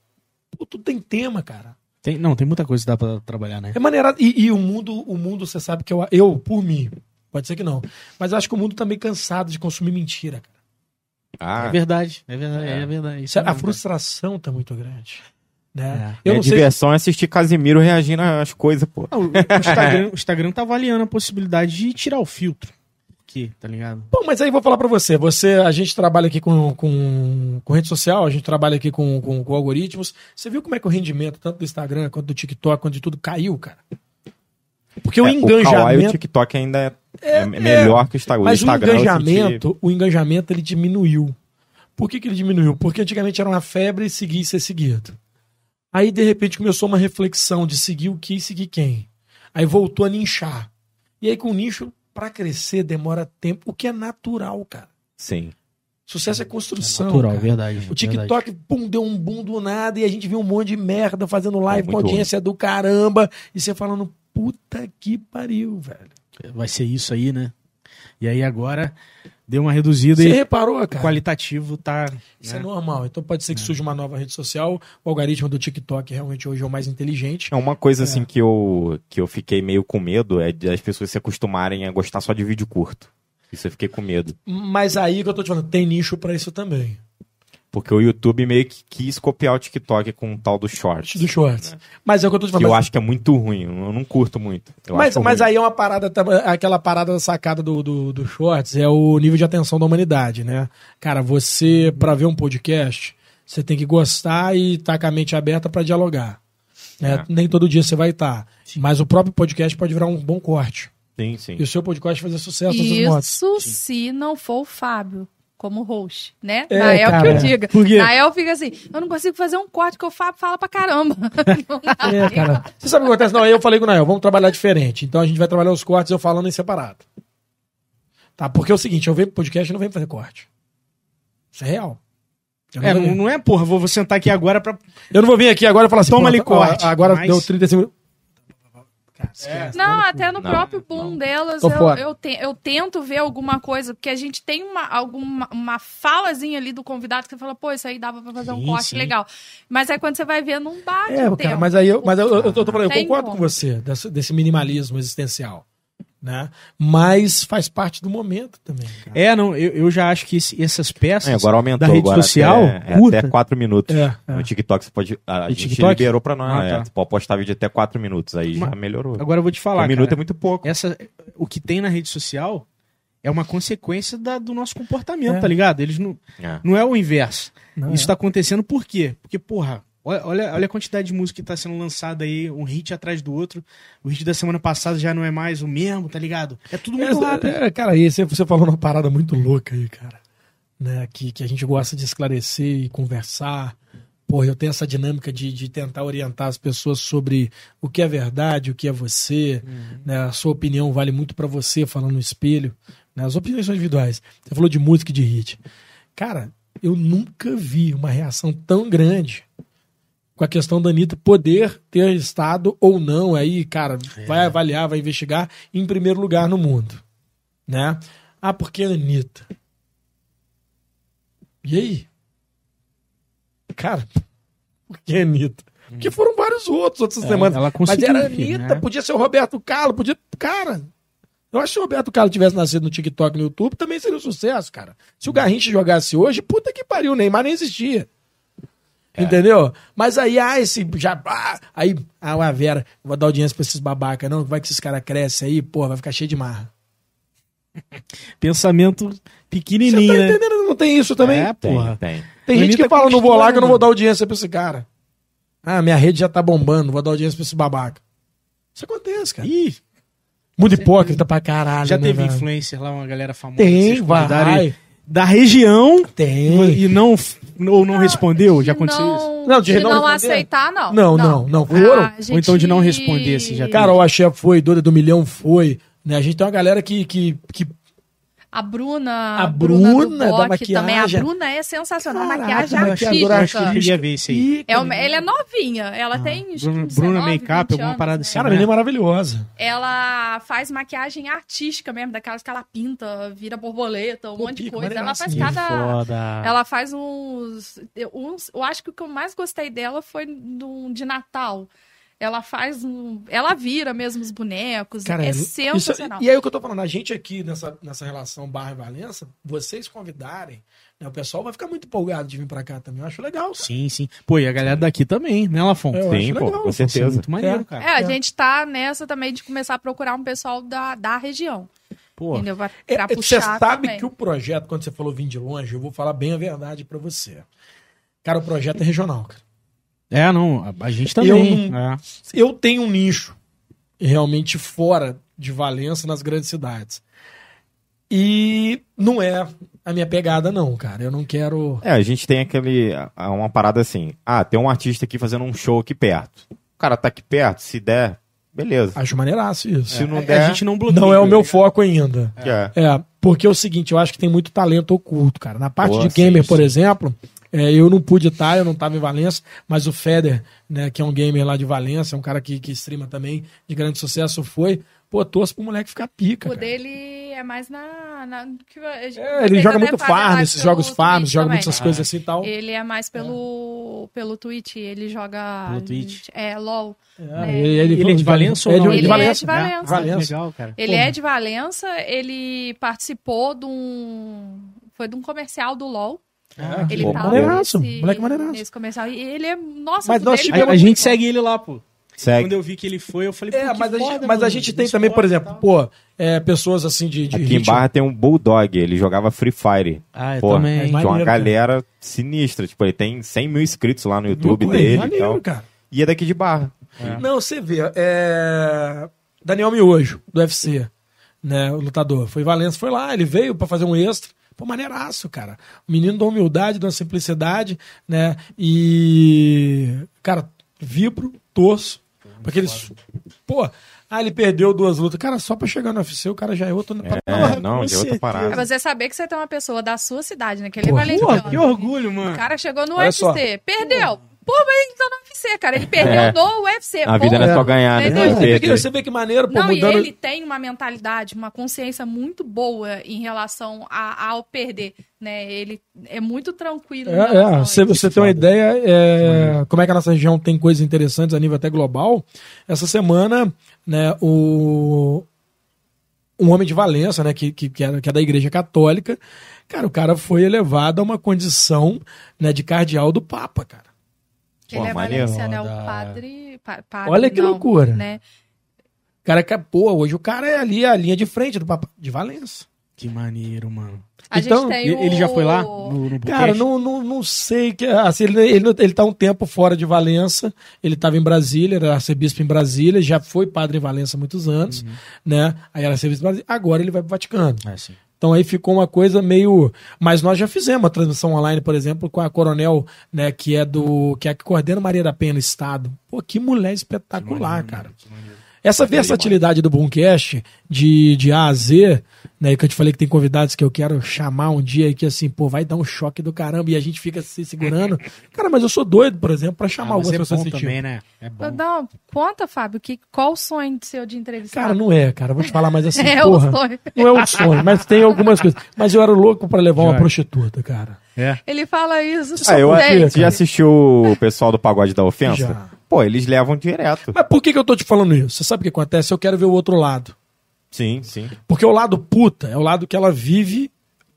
pô, tudo tem tema, cara. Tem, não, tem muita coisa que dá pra trabalhar, né? É maneirado. E, e o mundo, o mundo, você sabe que eu, eu, por mim, pode ser que não. Mas eu acho que o mundo tá meio cansado de consumir mentira, cara. Ah, É verdade, é verdade, é, verdade. Isso é A frustração tá muito grande. Né? é, Eu não sei. diversão é assistir Casimiro reagindo às coisas, pô. Não, o, o Instagram, o Instagram tá avaliando a possibilidade de tirar o filtro. Que, tá ligado? Bom, mas aí eu vou falar pra você. Você, a gente trabalha aqui com, com, com rede social, a gente trabalha aqui com, com, com algoritmos. Você viu como é que o rendimento, tanto do Instagram quanto do TikTok, quanto de tudo, caiu, cara? Porque o É, O Kawaii o engajamento. TikTok ainda é, é melhor que o Instagram. Mas o Instagram eu engajamento, o engajamento ele diminuiu. Por que, que ele diminuiu? Porque antigamente era uma febre seguir e ser seguido. Aí, de repente, começou uma reflexão de seguir o que e seguir quem. Aí voltou a nichar. E aí, com o nicho, pra crescer, demora tempo, o que é natural, cara. Sim. Sucesso é construção. Natural, cara. verdade. O verdade. TikTok, pum, deu um boom do nada e a gente viu um monte de merda fazendo live É, com audiência do caramba. E você falando, puta que pariu, velho. Vai ser isso aí, né? E aí agora deu uma reduzida Você e reparou, o cara? qualitativo tá. Isso né? é normal. Então pode ser que surja uma nova rede social. O algoritmo do TikTok realmente hoje é o mais inteligente. É uma coisa assim que eu, que eu fiquei meio com medo é de as pessoas se acostumarem a gostar só de vídeo curto. Isso eu fiquei com medo. Mas aí que eu tô te falando, tem nicho pra isso também. Porque o YouTube meio que quis copiar o TikTok com o tal do Shorts. Do shorts. Mas é o que eu tô te Que falando. eu mas acho que é muito ruim. Eu não curto muito. Eu mas, acho mas ruim. aí é uma parada, aquela parada sacada do, do, do shorts, é o nível de atenção da humanidade, né? Cara, você, pra ver um podcast, você tem que gostar e estar com a mente aberta pra dialogar. né? É. Nem todo dia você vai estar. Mas o próprio podcast pode virar um bom corte. Sim, sim. E o seu podcast fazer sucesso. Isso se não for o Fábio como host, né? É, Nael que cara. eu diga. Por quê? Nael fica assim, eu não consigo fazer um corte que o Fábio fala pra caramba. É, cara. Você sabe o que acontece? Não, aí eu falei com o Nael, vamos trabalhar diferente. Então a gente vai trabalhar os cortes eu falando em separado. Tá? Porque é o seguinte, eu venho pro podcast e não venho fazer corte. Isso é real. Eu não, É, não, não é, porra, vou, vou sentar aqui agora pra. Eu não vou vir aqui agora e falar assim, Toma ali ó, corte, Agora mas- deu 35 minutos. Cara, esquece. Não, até no Não, próprio boom delas Tô eu, eu, te- eu tento ver alguma coisa, porque a gente tem uma, alguma, uma falazinha ali do convidado que você fala, pô, isso aí dava pra fazer um Sim, corte sim. legal. Mas aí quando você vai ver, não bate É, o cara, tempo. mas aí eu, mas eu, eu, tô falando, eu concordo como. com você, desse, desse minimalismo existencial. Né? Mas faz parte do momento também. Cara. É, não, eu, eu já acho que esse- essas peças É, agora aumentou da rede agora social, até, é até 4 minutos. É, é. No TikTok você pode. A, No gente TikTok? liberou pra nós. Ah, é, tá. você pode postar vídeo até 4 minutos. Aí já Mas- melhorou. Agora eu vou te falar. um minuto cara, é muito pouco. essa, o que tem na rede social é uma consequência da- do nosso comportamento, É. tá ligado? Eles não. É. Não é o inverso. Não Isso é. tá acontecendo por quê? Porque, porra, olha, olha, a quantidade de música que tá sendo lançada aí, um hit atrás do outro. O hit da semana passada já não é mais o mesmo, tá ligado? É tudo muito rápido. É, é, cara, aí você, falou uma parada muito louca aí, cara. Né, que, que a gente gosta de esclarecer e conversar. Porra, eu tenho essa dinâmica de, de tentar orientar as pessoas sobre o que é verdade, o que é você. Né, a sua opinião vale muito pra você, falando no espelho. Né, as opiniões são individuais. Você falou de música e de hit. Cara, eu nunca vi uma reação tão grande com a questão da Anitta poder ter estado ou não aí, cara, vai avaliar, vai investigar em primeiro lugar no mundo, né? Ah, porque a Anitta? E aí? Cara, por que a Anitta? Porque foram vários outros outras semanas. ela Mas era a Anitta, né? podia ser o Roberto Carlos, podia. Cara, eu acho que se o Roberto Carlos tivesse nascido no TikTok no YouTube, também seria um sucesso, cara. Se o Garrincha jogasse hoje, puta que pariu, o Neymar nem existia. Entendeu? Mas aí, ah, esse já. ah, aí, ah, a Vera, vou dar audiência pra esses babaca, não. Vai que esses caras crescem aí, pô, vai ficar cheio de marra. Pensamento Você pequenininho, tá né? entendendo? Não tem isso também? É, Tem, porra. tem. Tem gente Anitta que fala, não vou lá que eu não vou dar audiência pra esse cara. Ah, minha rede já tá bombando, vou dar audiência pra esse babaca. Isso acontece, cara. Ih, Muito hipócrita pra caralho. já né, teve velho? influencer lá, uma galera famosa. Tem, vai. Da região Tem. e não, ou não respondeu? Já aconteceu isso? não, Não, de de não não, aceitar, não. Não, não, não. Foram? Ah, a Ou então de não gente- responder, assim, já Cara, o Axé foi, Doida do Milhão foi. Né? A gente tem uma galera que, que, que A Bruna, A Bruna, Bruna da maquiagem. também. A Bruna é sensacional. Caraca, maquiagem acho que eu artística. queria ver isso aí. É uma, ela é novinha. Ela tem. acho que Bruna- 19, Bruna Makeup, 20 alguma anos, parada né? assim. Cara, a menina é maravilhosa. Ela faz maquiagem artística mesmo, daquelas que ela pinta, vira borboleta, um Pô, monte de coisa. Ela faz Que cada. Foda. Ela faz uns, uns. Eu acho que o que eu mais gostei dela foi de Natal. Ela faz um. Ela vira mesmo os bonecos. Cara, é isso- sensacional. e aí o que eu tô falando, a gente aqui nessa, nessa relação Barra e Valença, vocês convidarem, né, o pessoal vai ficar muito empolgado de vir pra cá também. Eu acho legal. cara. Sim, sim. Pô, e a galera daqui também, né, Lafon? Sim, acho pô, legal. com Isso é certeza. muito maneiro, É. cara. É, a É. gente tá nessa também de começar a procurar um pessoal da, da região. Pô, Entendeu? Pra, É, pra Você puxar sabe também. que o projeto, quando você falou vir de longe, eu vou falar bem a verdade pra você. Cara, o projeto é regional, cara. É, não, a, a gente também. Eu não- é. Eu tenho um nicho realmente fora de Valença, nas grandes cidades. E não é a minha pegada, não, cara. Eu não quero. É, a gente tem aquele. Uma parada assim. Ah, tem um artista aqui fazendo um show aqui perto. O cara tá aqui perto, se der, beleza. Acho maneiraço isso. Se não A- der. A gente não bloqueia. Não é o meu tá foco ainda. É. É, porque é o seguinte, eu acho que tem muito talento oculto, cara. Na parte Pô, de sim, gamer, por sim. exemplo, é, eu não pude estar, eu não estava em Valença, mas o Feder, né, que é um gamer lá de Valença, é um cara que, que streama também, de grande sucesso, foi. Pô, torço pro moleque ficar pica. O cara. dele é mais na. na- que a gente- É, ele joga muito farm, esses jogos farms, Twitch joga também. muitas coisas assim e tal. Ele é mais pelo, pelo Twitch, ele joga. Pelo Twitch? É, LOL. É, É. Ele é de Valença ou é de, não? de Ele é Valença. de Valença. Valença. Legal, cara. Ele Pô, é de Valença, ele participou de um. Foi de um comercial do LOL. É, Ele Pô, tá maneiraço, nesse, moleque maneiraço. nesse comercial. E ele é. Nossa, Mas nós tivemos- A, a gente segue ele lá, pô. Segue. Quando eu vi que ele foi, eu falei, pô, É, mas a, foda, gente, mas a gente tem também, por exemplo, pô, é, pessoas assim de, de Aqui em ritmo. Barra tem um Bulldog, ele jogava Free Fire. Ah, eu Pô, também. é Tinha uma Maneiro, cara. galera sinistra. Tipo, ele tem 100 mil inscritos lá no YouTube dele e maneiro, tal. cara. E é daqui de Barra. Não, você vê. É... Daniel Miojo, do UFC, né? O lutador. Foi em Valença, foi lá, ele veio pra fazer um extra. Pô, maneiraço, cara. O menino da humildade, da simplicidade, né? E. Cara, vibro, torço. Porque eles. Pô, ah, ele perdeu duas lutas. Cara, só pra chegar no UFC, o cara já é outro. É, não, com de outra certeza. parada. É você saber que você tem uma pessoa da sua cidade, né? Que ele é Pô, valentão. Que orgulho, mano. O cara chegou no Olha UFC, só. perdeu. Pô, mas ele tá no UFC, cara. Ele perdeu É. no UFC. A vida Pô, não é só ganhar, né? Entendeu? Você vê, que, você vê que maneiro, pô, Não, mudando. e ele tem uma mentalidade, uma consciência muito boa em relação a- ao perder, né? Ele é muito tranquilo. É, é. a Você, tem uma ideia é, como é que a nossa região tem coisas interessantes a nível até global. Essa semana, né, o um homem de Valença, né, que, que, que, é, que é da Igreja Católica, cara, o cara foi elevado a uma condição né, de cardeal do Papa, cara. Ele é maneiro. valenciano, é o padre, pa- padre. Olha que não, loucura. Né? O cara que, pô, hoje o cara é ali a linha de frente do Papa de Valença. Que maneiro, mano. A Então, gente tem Ele, o... ele já foi lá? No, no Cara, não, não, não sei. Que, assim, ele, ele, ele tá um tempo fora de Valença. Ele estava em Brasília, era arcebispo em Brasília, já foi padre em Valença há muitos anos, né? Aí era arcebispo em Brasília. Agora ele vai pro Vaticano. É, sim. Então aí ficou uma coisa meio. Mas nós já fizemos uma transmissão online, por exemplo, com a Coronel, né, que é do. que é a que coordena Maria da Penha no Estado. Pô, que mulher espetacular, cara. Essa versatilidade do Boomcast, de, de A a Z, né, que eu te falei que tem convidados que eu quero chamar um dia e que assim, pô, vai dar um choque do caramba e a gente fica se segurando. Cara, mas eu sou doido, por exemplo, pra chamar Ah, mas algumas é pessoas tipo. também, né? É bom. Não, conta, Fábio, que, qual o sonho seu de entrevistar? Cara, não é, cara. Vou te falar mais assim, É porra. o sonho. Não é um sonho, mas tem algumas coisas. Mas eu era louco pra levar uma prostituta, cara. É. Ele fala isso. Ah, eu Você já assistiu o pessoal do Pagode da Ofensa? Já. Pô, eles levam direto. Mas por que, que eu tô te falando isso? Você sabe o que acontece? Eu quero ver o outro lado. Sim, sim. Porque o lado puta é o lado que ela vive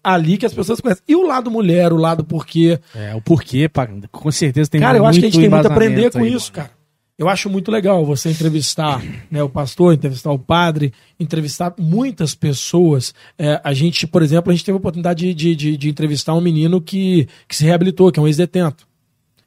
ali que as pessoas conhecem. E o lado mulher, o lado porquê. É, o porquê, com certeza tem cara, eu acho que a gente tem muito a aprender com aí, isso, mano. cara. Eu acho muito legal você entrevistar né, o pastor, entrevistar o padre, entrevistar muitas pessoas. É, a gente, por exemplo, a gente teve a oportunidade de, de, de- de entrevistar um menino que, que se reabilitou, que é um ex-detento.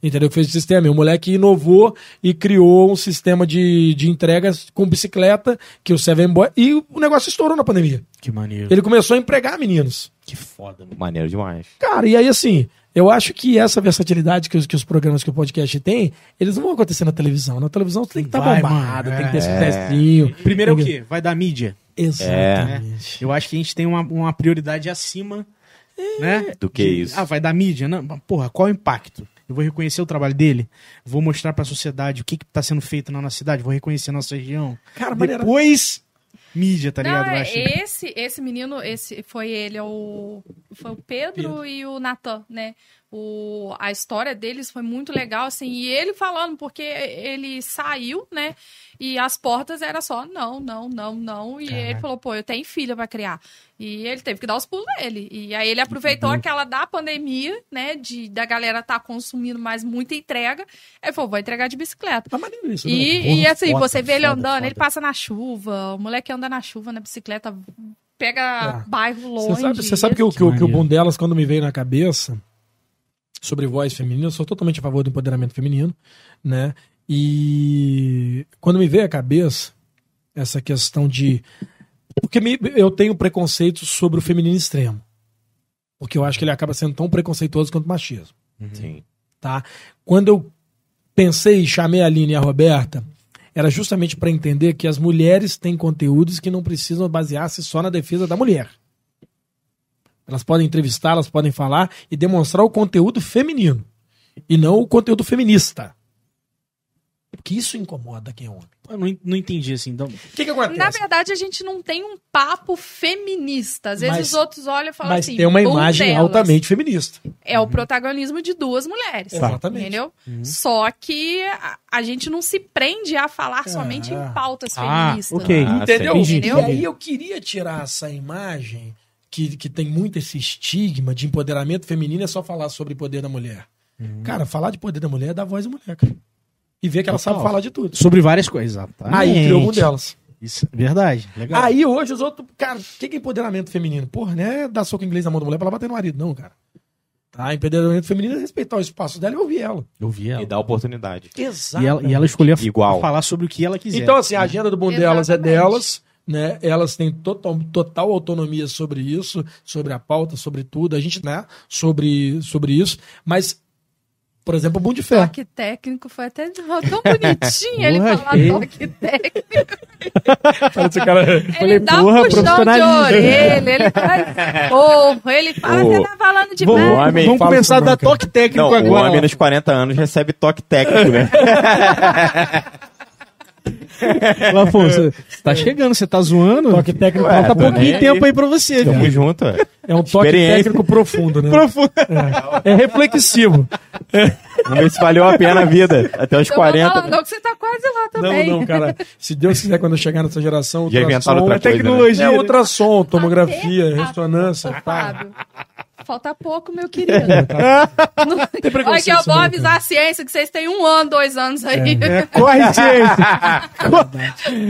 Entendeu? Que fez o sistema. E o moleque inovou e criou um sistema de, de entregas com bicicleta, que o Seven Boy. E o negócio estourou na pandemia. Que maneiro. Ele começou a empregar meninos. Que foda, mano. Maneiro demais. Cara, e aí assim, eu acho que essa versatilidade que os, que os programas que o podcast tem, eles não vão acontecer na televisão. Na televisão você tem que estar Vai, bombado, mano, tem que ter é. sucessinho. Primeiro é o quê? Vai dar mídia. Exatamente. Eu acho que a gente tem uma, uma prioridade acima, né? Do que isso. Ah, vai dar mídia? Não, porra, qual é o impacto? Eu vou reconhecer o trabalho dele, vou mostrar pra sociedade o que que tá sendo feito na nossa cidade, vou reconhecer a nossa região. Cara, Depois, mídia, tá Não, ligado? Eu é, esse, esse menino, esse foi ele, é o, foi o Pedro, e o Natan, né? O, a história deles foi muito legal, assim, e ele falando, porque ele saiu, né? E as portas era só não, não, não, não. E ele falou, pô, eu tenho filha pra criar. E ele teve que dar os pulos dele. E aí ele aproveitou Uhum. aquela da pandemia, né? De, da galera tá consumindo mais muita entrega. Ele falou, vou entregar de bicicleta. Tá maneiro isso, né? E, e assim, foda, você vê ele foda, andando, foda. ele passa na chuva, o moleque anda na chuva, na bicicleta, pega É. bairro longe. Você sabe, você sabe que, o, que, o, que o bom delas, quando me veio na cabeça, sobre voz feminina, eu sou totalmente a favor do empoderamento feminino, né? E quando me veio à cabeça essa questão de. Porque me- eu tenho preconceito sobre o feminino extremo. Porque eu acho que ele acaba sendo tão preconceituoso quanto o machismo Sim. tá? Quando eu pensei e chamei a Aline e a Roberta, era justamente para entender que as mulheres têm conteúdos que não precisam basear-se só na defesa da mulher. Elas podem entrevistar, elas podem falar e demonstrar o conteúdo feminino e não o conteúdo feminista. Porque isso incomoda quem é homem. Eu não, não entendi, assim. Então, O que, que acontece? Na verdade, a gente não tem um papo feminista. Às vezes Mas- os outros olham e falam Mas assim. tem uma "Bom imagem delas". altamente feminista. É o protagonismo de duas mulheres. Exatamente. Entendeu? Só que a, a gente não se prende a falar somente em pautas Ah, feministas. ok. Ah, Entendeu? entendi, E aí eu queria tirar essa imagem que, que tem muito esse estigma de empoderamento feminino é só falar sobre poder da mulher. Cara, falar de poder da mulher é dar voz à mulher, cara. E ver que ela sabe Total. falar de tudo. sobre várias coisas. exatamente. Aí criou um delas. Isso, verdade. Legal. Aí hoje os outros. Cara, o que que é empoderamento feminino? Porra, não é dar soco inglês na mão da mulher pra ela bater no marido, não, cara. Tá? Empoderamento feminino é respeitar o espaço dela e ouvir ela. Eu vi ela. E dá oportunidade. Exato. E ela, e ela escolheu Igual. falar sobre o que ela quiser. Então, assim, a agenda do bom delas é delas, né? Elas têm total, total autonomia sobre isso, sobre a pauta, sobre tudo. A gente, né? Sobre, sobre isso. Mas, por exemplo, o Bom de Fé. Toque técnico foi até tão bonitinho ele falar que- toque técnico. Esse cara... Ele dá um puxão de orelha, ele faz. Porra, ele fala, você tá falando Vamos, demais. o homem- vamos começar a dar o cara. toque técnico Não, o agora. homem nos 40 anos recebe toque técnico, né? Lafonso, você tá chegando, você tá zoando? Toque técnico Ué, Falta também. pouquinho tempo aí pra você, Tamo viu? junto, ué. é um toque técnico profundo, né? Profundo. É, é reflexivo. Vamos ver se valeu a pena a vida. Até os Então, vamos 40. falar, não, que você tá quase lá também. Não, não, cara. Se Deus quiser, quando eu chegar nessa geração, ultrassom- outra coisa, né? tecnologia. É ultrassom, tomografia, ressonância. Fábio, falta pouco, meu querido. Olha que eu vou avisar a ciência que vocês têm um ano, dois anos aí. É, corre, ciência!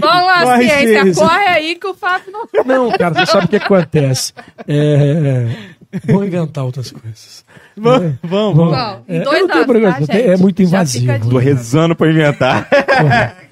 Vamos lá, Corre, ciência, ciência. corre aí que o Fábio não. Não, cara, você sabe o que acontece. É, vou inventar outras coisas. Vamos, vamos, vamos. Bom, em É, dois anos, preconceito, tá, gente? é muito invasivo. Tô rezando pra inventar.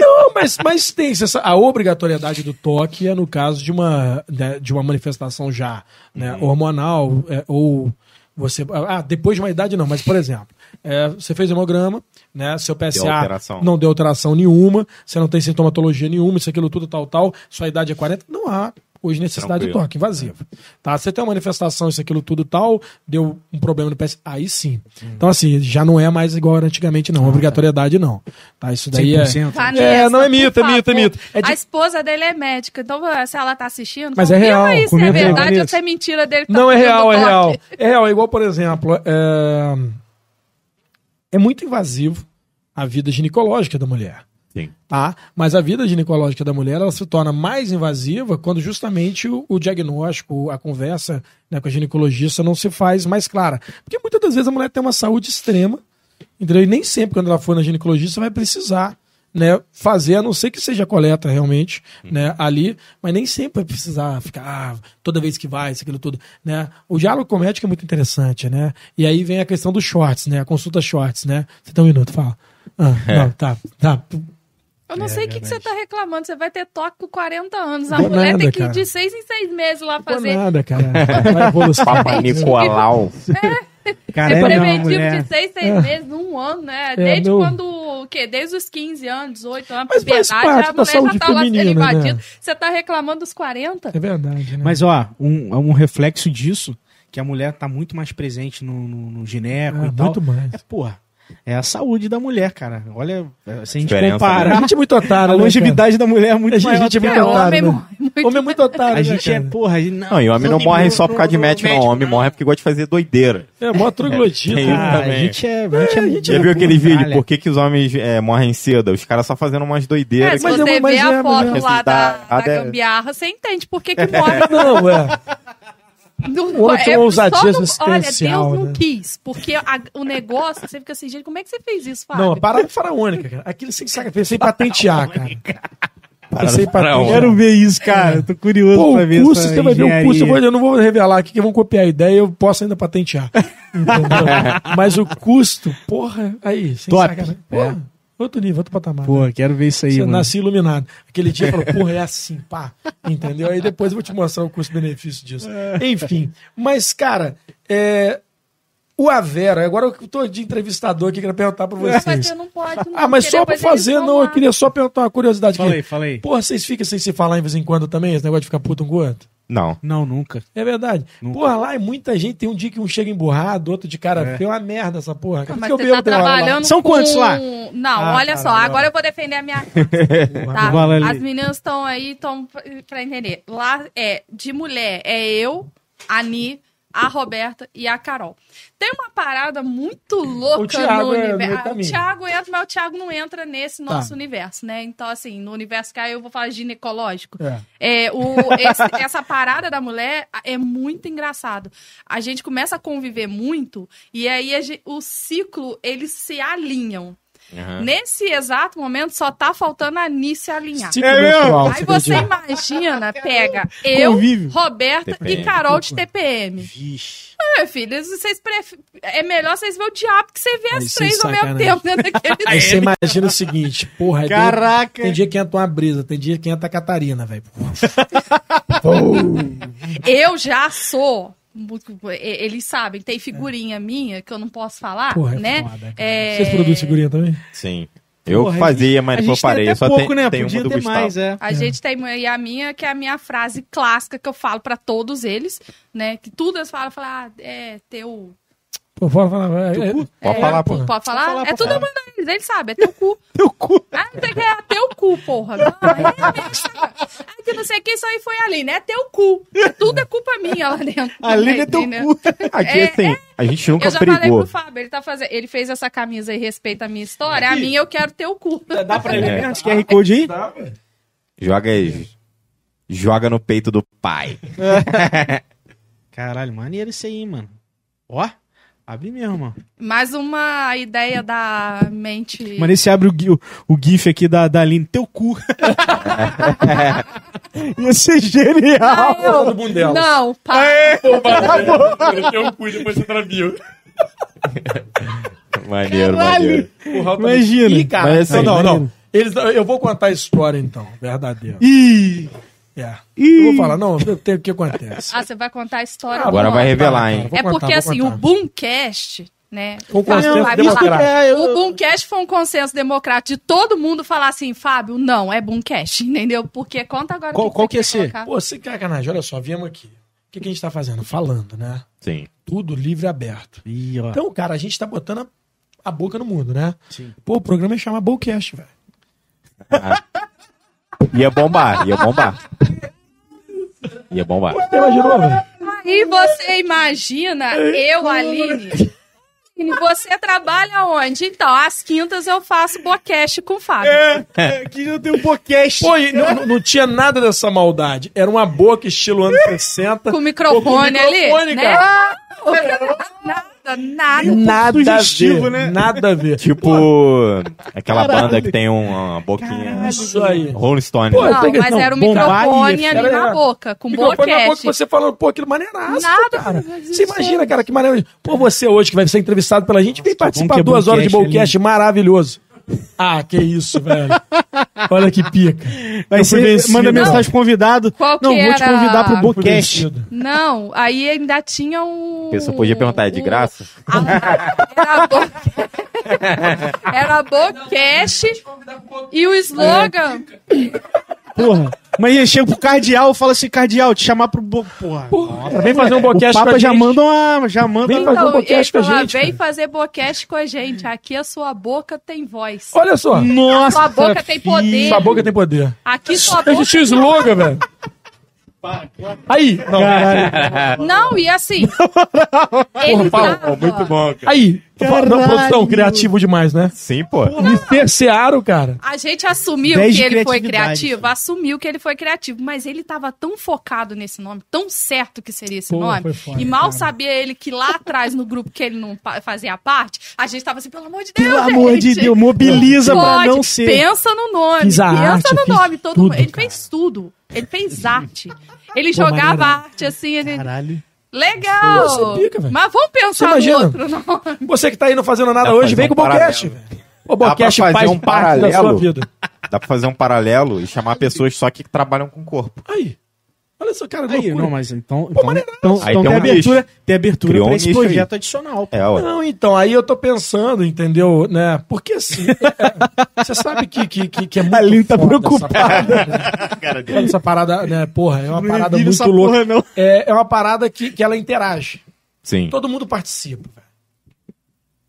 Não, mas, mas tem essa, a obrigatoriedade do toque é no caso de uma, né, de uma manifestação já né, hormonal é, ou você ah depois de uma idade não, mas por exemplo é, você fez hemograma, né, seu PSA alteração. não deu alteração nenhuma, você não tem sintomatologia nenhuma, isso aquilo tudo tal tal, sua idade é 40, não há hoje necessidade Tranquilo. de toque invasivo. Tá? Você tem uma manifestação, isso aquilo tudo tal, deu um problema no PSA, aí sim. Então assim, já não é mais igual era antigamente não, obrigatoriedade não. Tá? Isso daí é 100%. Tá É, não é mito, é mito, é mito. É de- A esposa dele é médica, então se ela tá assistindo, Mas é real, aí se é verdade ou Vanessa. se é mentira dele. tá Não, é fazendo real, é real. É real, é igual, por exemplo, é... é muito invasivo a vida ginecológica da mulher. Sim. Tá? Mas a vida ginecológica da mulher ela se torna mais invasiva quando justamente o, o diagnóstico, a conversa né, com a ginecologista não se faz mais clara. Porque muitas das vezes a mulher tem uma saúde extrema, entendeu? E nem sempre quando ela for na ginecologista vai precisar né, fazer, a não ser que seja coleta realmente né, ali, mas nem sempre vai precisar ficar ah, toda vez que vai, isso, aquilo tudo. Né? O diálogo com o médico é muito interessante, né? E aí vem a questão dos shorts, né? A consulta shorts, né? Você tem um minuto, fala. Ah, Não, tá, tá. Eu não sei o que, que você tá reclamando. Você vai ter toque com 40 anos. A Dou mulher nada, tem que ir cara. de seis em seis meses lá Não é fazer. nada, cara. Papai Nicolau. Cara, É é não, preventivo mulher. de seis, seis meses, um ano, né? É, Desde meu- quando, o quê? Desde os 15 anos, 18 anos, Mas puberdade, parte a da mulher saúde já tá lá invadida. né? Você tá reclamando dos 40? É verdade, né? Mas, ó, um, um reflexo disso, que a mulher tá muito mais presente no, no, no gineco É, e tal. muito mais. É, porra, é a saúde da mulher, cara. Olha, é, se a gente Diferença, A comparar, gente é muito a otário, né, longevidade da mulher é muito A gente- maior. a gente é muito a otário, homem né? muito. Homem é muito otário, A né, gente é, porra, a gente, não. Não, e homem não morre só por causa de médico, não. Homem morre porque gosta de fazer doideira. É, mó troglodita. Né? Ah, a também. gente é. A gente é, gente Já viu aquele vídeo? Por que, que os homens é, morrem cedo? Os caras só fazendo umas É, doideiras. se Mas você é, vê é, a foto é. lá da- gambiarra, você entende por que, que morre. Não, é. O homem tinha uma ousadia existencial, Olha, Deus não né? quis. Porque a- o negócio, você fica assim, gente, como é que você fez isso, Fábio? Não, a parada faraônica, cara. Aquilo sem saca, pensei em patentear, cara. Pensei patentear. Quero ver isso, cara. Eu tô curioso Pô, pra ver o custo, essa você vai ver o custo, eu, vou- eu não vou revelar aqui que vão copiar a ideia, eu posso ainda patentear. Entendeu? Mas o custo, porra, aí, sem Top. sacanagem. Porra, outro nível, outro patamar. Pô, quero ver isso aí, Você mano. nasci iluminado. Aquele dia falou, porra, é assim, pá. Entendeu? Aí depois eu vou te mostrar o custo-benefício disso. Enfim. Mas, cara, é, o Avera, agora eu tô de entrevistador aqui, quero perguntar pra Mas vocês. você não pode, não. Ah, mas só pra fazer, não, eu queria só perguntar uma curiosidade Fala aqui. aí. Porra, vocês ficam sem se falar em vez em quando também, esse negócio de ficar puto um com o outro? Não. Não, nunca. É verdade. Nunca. Porra, lá é muita gente, tem um dia que um chega emburrado, outro de cara É. feio, é uma merda essa porra. cara. Mas que você eu tá tem trabalhando São com... quantos lá? Não, Ah, olha cara, só, não. agora eu vou defender a minha tá? As meninas estão aí, estão pra entender. Lá é de mulher, é eu, a Ni, a Roberta e a Carol. Tem uma parada muito louca O Thiago no é universo. caminho. o Thiago entra, mas o Thiago não entra nesse Tá. nosso universo, né? Então, assim, no universo que aí eu vou falar ginecológico. É. É, o, esse- essa parada da mulher é muito engraçado. A gente começa a conviver muito e aí a o ciclo, eles se alinham. Aham. Nesse exato momento, só tá faltando a Ni se alinhar. Ciclo É mesmo? menstrual, Aí você imagina, pega eu, Convívio. Roberta e TPM. Carol de TPM. Vixe. É, filho, vocês pref... é melhor vocês verem o diabo que você vê Aí as três ao mesmo sacanagem. tempo dentro daquele Aí você imagina o seguinte, porra, aí tem- Caraca. Tem, dia que entra uma brisa, tem dia que entra a Catarina, velho. Eu já sou. Muito- e- Eles sabem, tem figurinha minha que eu não posso falar, Porra, é né? foda. É, Vocês produzem figurinha também? Sim. Eu Porra, fazia, mas a depois gente tem parei. até Só pouco, tem, né? tem Podia uma do Gustavo. mais, é. A gente tem e a minha, que é a minha frase clássica que eu falo pra todos eles, né? Que tudo eles falam, falam, ah, é teu. Pô, fala, fala. É, é, Pode é, falar, pô. Pode falar? falar, é pode tudo falar. eles, eles sabem, é teu cu. Teu cu. Ah, não sei que, é teu cu, porra. Não, é mesmo. Ah, que não sei o que, isso aí foi a Aline, é teu cu. Tudo é culpa minha lá dentro. A Aline é teu Entendeu? cu. Aqui, É, assim, a gente nunca Eu já falei pro Fábio, ele, tá fazendo, ele fez essa camisa e respeita a minha história, a minha eu quero teu cu. Dá pra ele É. mesmo? QR Code aí? Joga aí. Joga no peito do pai. Caralho, maneiro isso aí, mano. Ó, abre mesmo, mano. Mais uma ideia da mente. Mano, esse abre o, o, o GIF aqui da, da Aline. Teu cu. Ia ser genial. eu, do Bundelas. não, pá. Tem um cu depois você travio. Maneiro, Caralho. maneiro. Imagina. Ih, cara, Mas assim, não, não, não. Eles, eu vou contar a história então, verdadeira. Ih. É. Ih. Eu vou falar, não, eu tenho o que acontece. Ah, você vai contar a história. Agora do vai revelar, hein? É contar, porque vou assim, contar. o Boomcast, né? Fábio consenso vai democrático. falar. É, eu- O Boomcast foi um consenso democrático de todo mundo falar assim, Fábio, não, é Boomcast, entendeu? Porque conta agora Qual- o qual você que ia ser? colocar. Pô, sem sacanagem, olha só, viemos aqui. O que, que a gente tá fazendo? Falando, né? Sim. Tudo livre e aberto. Ih, ó. Então, cara, a gente tá botando a, a boca no mundo, né? Sim. Pô, o programa é chamar Bowcast, velho. Ia bombar, ia bombar. Ia bombar. Você imaginou, velho? Aí você imagina, eu, Aline. Aline, Você trabalha onde? Então, às quintas eu faço boquete com o Fábio. É, aqui eu tenho um podcast. Pô, e não, não- tinha nada dessa maldade. Era uma boca estilo anos 60. Com o microfone, com microfone, ali, cara. né? Nada, nada. Nada a sugestivo, ver, né? Nada a ver. Tipo aquela banda que tem um, uma boquinha. Isso aí. Rolling Stone. Pô, né? Não, mas não, era bombar microfone ali era- na boca, com Microfone na boca, boquete. você falando, pô, aquilo maneiraço, Nada, cara. Você imagina, é- cara, que maneiro. Pô, você hoje que vai ser entrevistado pela gente, vem participar que é duas horas de Bowcast maravilhoso. Ah, que isso, velho. Olha que pica. Vai ser, manda mensagem pro convidado. Qual que não, vou te convidar pro Bocast. Não, aí ainda tinha um. A pessoa podia perguntar, é de um- graça? Era bo... Era Bocast e o slogan. Porra. Mas eu chego pro cardeal e falo assim, cardeal, te chamar pro... Bo... Porra. Porra, vem fazer um o Bowcast com Papa a já gente. manda uma... Já manda... Vem fazer um Então, ele com a gente, vem cara. fazer Bocast com a gente. Aqui a sua boca tem voz. Olha só. Nossa, Sua boca tem poder. Sua boca tem poder. Aqui sua A boca. gente tinha slogan, velho. Aí, não. Não, e assim. Porra, ele Paulo, tava- Muito bom, cara. Aí, Caralho. não, produção, criativo demais, né? Sim, pô. Me cercearam, cara. A gente assumiu Dez que ele foi criativo, assumiu que ele foi criativo, mas ele tava tão focado nesse nome, tão certo que seria esse Pô, nome, foi foda, e mal cara. sabia ele que lá atrás, no grupo que ele não fazia parte, a gente tava assim, pelo amor de Deus, Pelo amor de gente, Deus, mobiliza pra pode, não ser. Pensa no nome, Fiz pensa arte, no nome, todo tudo, mundo. Ele cara. fez tudo, ele fez arte. Ele Pô, jogava maneiro. arte assim, ele... Caralho. Legal! Pica, mas vamos Você pensar no outro nome. Você que tá aí não fazendo nada Dá hoje, vem um com o velho. O pra faz fazer um parte da sua paralelo? vida. Dá pra fazer um paralelo e chamar pessoas só que trabalham com o corpo. Aí. Olha só, cara, Aí, loucura. não, mas então... Então, maneiraço. então, Aí então tem tem, abertura, nicho. tem abertura Criou pra um esse nicho aí. projeto adicional. pô. É. Não, então, aí eu tô pensando, entendeu? Né? Porque assim, é, você sabe que, que, que, que é muito A Aline tá preocupada. Essa parada, né? essa parada, né? Porra, é uma Não parada muito essa louca. porra, não. É, é uma parada que, que ela interage. Sim. Todo mundo participa, velho.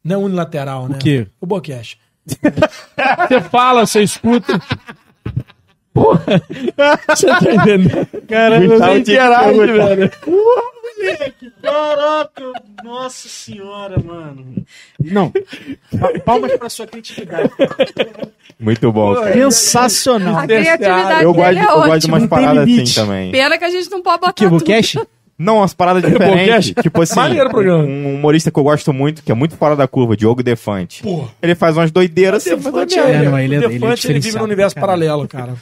Não é unilateral, né? quê? O Bocast. Você fala, você escuta. Porra. Você tá entendendo? Caralho, Você você interage, interage, velho. Caraca, nossa senhora, mano. Não, pa- palmas pra sua criatividade. Muito bom. cara. Sensacional. A criatividade Eu dele gosto, é eu gosto de ótima. umas paradas assim também. Pena que a gente não pode botar Que, tudo. Bocast? Não, umas paradas diferentes. Podcast? tipo assim, Maneiro o programa. um humorista que eu gosto muito, que é muito fora da curva, Diogo Defante. Porra. Ele faz umas doideiras assim, mas Defante, é é, merda. não, ele é- o ele é Defante, ele, vive diferenciado, no universo cara. paralelo, cara.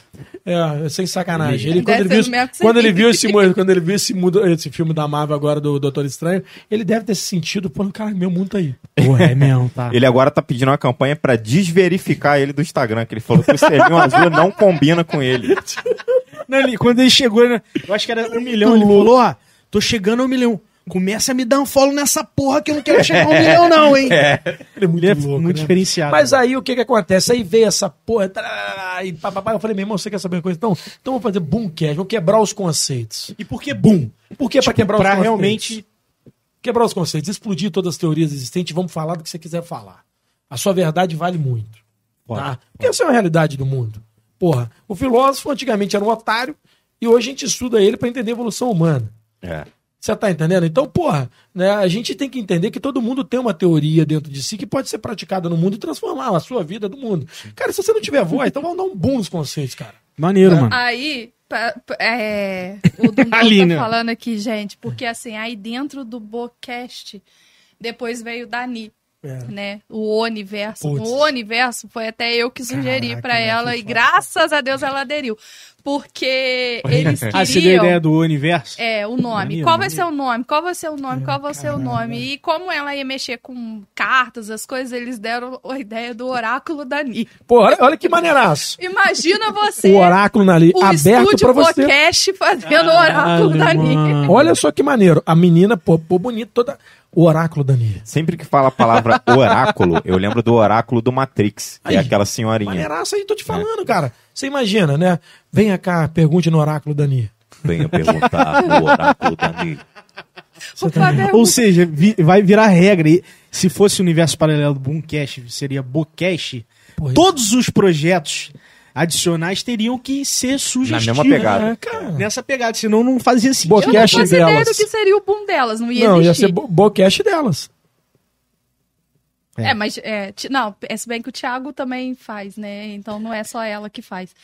É, sem sacanagem. Ele, Deve quando ele viu, que você quando ele viu esse, mu- quando ele viu esse, mudo- esse filme da Marvel agora do Doutor Estranho, ele deve ter se sentido, pô, cara, meu mundo tá aí. Porra, é mesmo, tá. Ele agora tá pedindo uma campanha pra desverificar ele do Instagram, que ele falou que o selinho azul não combina com ele. Não, ele- quando ele chegou, né, eu acho que era um milhão, ele falou, ó, tô chegando a um milhão. Começa a me dar um follow nessa porra que eu não quero chegar a um milhão não, hein? Ele é muito Ele é louco, muito né? diferenciado. Mas aí o que que acontece? Aí veio essa porra, tarará, e papapá, eu falei, meu irmão, você quer saber uma coisa? Então, então vamos fazer boomcast, vamos quebrar os conceitos. E por que boom? Por que pra quebrar os Pra conceitos? realmente... Quebrar os conceitos, explodir todas as teorias existentes, vamos falar do que você quiser falar. A sua verdade vale muito. Tá? Porque essa é uma realidade do mundo. Porra, o filósofo antigamente era um otário e hoje a gente estuda ele para entender a evolução humana. É. Você tá entendendo? Então, porra, né, a gente tem que entender que todo mundo tem uma teoria dentro de si que pode ser praticada no mundo e transformar a sua vida do mundo. Cara, se você não tiver voz, então vamos dar um boom nos conceitos, cara. Maneiro, mano. Aí, pa- pa- é, o Dundão Aline. tá falando aqui, gente, porque assim, aí dentro do Bocast, depois veio o Dani. É. Né? O Universo. Putz. O Universo foi até eu que sugeri pra né, ela e graças a Deus ela aderiu. Porque eles queriam. Ah, você deu a ideia do universo? É, o nome. Qual vai ser o nome? Qual vai ser o nome? Qual vai ser o nome? E como ela ia mexer com cartas, as coisas, eles deram a ideia do oráculo Dani. Pô, olha, olha que maneiraço. Imagina você, O oráculo ali, o aberto estúdio pra você. podcast fazendo o oráculo Dani. mano. Olha só que maneiro. A menina, pô, pô bonito, toda. O oráculo, Dani. Sempre que fala a palavra oráculo, eu lembro do oráculo do Matrix, que Aí. é aquela senhorinha. Maneiraço aí, tô te falando, cara. Você imagina, né? Venha cá, pergunte no oráculo, Dani. Venha perguntar o oráculo Dani. Por favor, Ou seja, vi- vai virar regra. E se fosse o universo paralelo do Boomcast, seria Bocast. Todos os projetos adicionais teriam que ser sugestivos. mesma pegada. É, cara. Nessa pegada, senão não fazia sentido. eu não faço ideia delas. do que seria o boom delas, não ia Não, ia existir. ser bo bocast delas. É, mas, é, não, é se bem que o Thiago também faz, né? Então não é só ela que faz.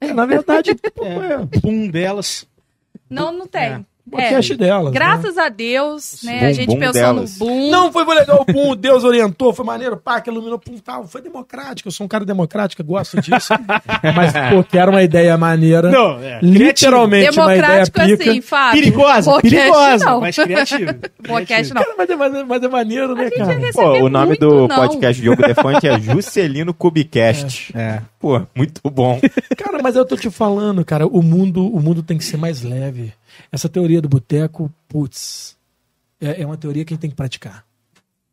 É, na verdade, pô, é, Boom delas. Não, não tem. É, bocast delas. né? Graças a Deus, né? Boom, a gente boom pensou delas. no boom. Não, foi legal, pum, Deus orientou, foi maneiro, pá, que iluminou, pum, tal, foi democrático, eu sou um cara democrático, eu gosto disso. Mas, pô, que era uma ideia maneira. Não, é. Literalmente uma ideia Democrático pica. assim, Fábio. Perigosa, Podcast perigosa, não. mas criativa. Podcast não. Cara, mas é, mas é- mas é maneiro, né, gente cara? Pô, o nome muito, do não. podcast Diogo Defante é Juscelino Cubicast. É. Pô, muito bom. Cara, mas eu tô te falando, cara, o mundo, o mundo tem que ser mais leve. Essa teoria do boteco, putz, é, é uma teoria que a gente tem que praticar.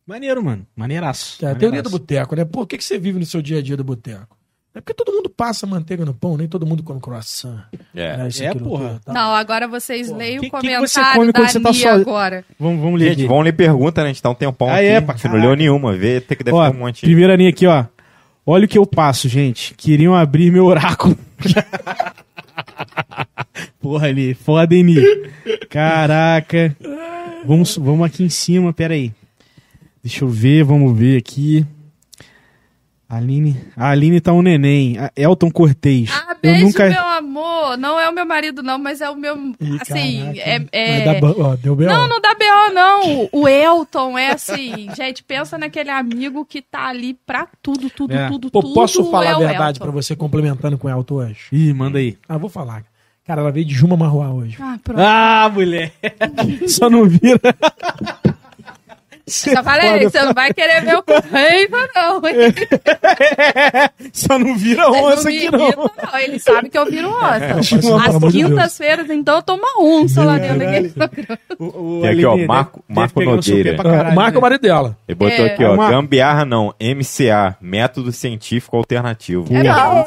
Maneiro, mano. Maneiraço. Que é a teoria do boteco, né? Por que, que você vive no seu dia a dia do boteco? É porque todo mundo passa manteiga no pão, nem todo mundo come croissant. É. né? Isso, É, porra. tá? Não, agora vocês leem Que- o que que comentário você come da quando você tá só- agora. Vamos, vamos ler Gente, vão ler pergunta, né? A gente tá um tempão Ah, aqui. é, pra Você não leu nenhuma, vê, tem que deve Ó, ter um monte. primeira linha aqui, ó. Olha o que eu passo, gente. Queriam abrir meu oráculo. Porra, ali. Foda, hein? Caraca. Vamos, vamos aqui em cima, pera aí. Deixa eu ver, vamos ver aqui. Aline. A Aline tá um neném. A Elton Cortez. Ah, eu beijo, nunca. meu amor. Não é o meu marido, não, mas é o meu. Ih, assim, caraca. é. É- ó, deu bem, Não, não dá BO, não. O Elton é assim. Gente, pensa naquele amigo que tá ali pra tudo, tudo, É. tudo, Pô, tudo. posso falar é a verdade pra você, complementando com o Elton hoje? Ih, manda aí. Ah, vou falar. Cara, ela veio de Juma Marruá hoje. Ah, pronto. Ah, mulher. Só não vira. Já falei, você não vai querer ver o Correiva, não. hein? Só não vira onça aqui, não. não. Ele sabe que eu viro onça. Amor de Deus. quintas-feiras, então, eu tomo uma onça lá dentro daquele programa. Tem aqui, ó, Aline, Marco- Marco Nogueira. Marco é o né? marido dela. Ele botou É. aqui, ó, Uma- gambiarra não, MCA, Método Científico Alternativo. É, não.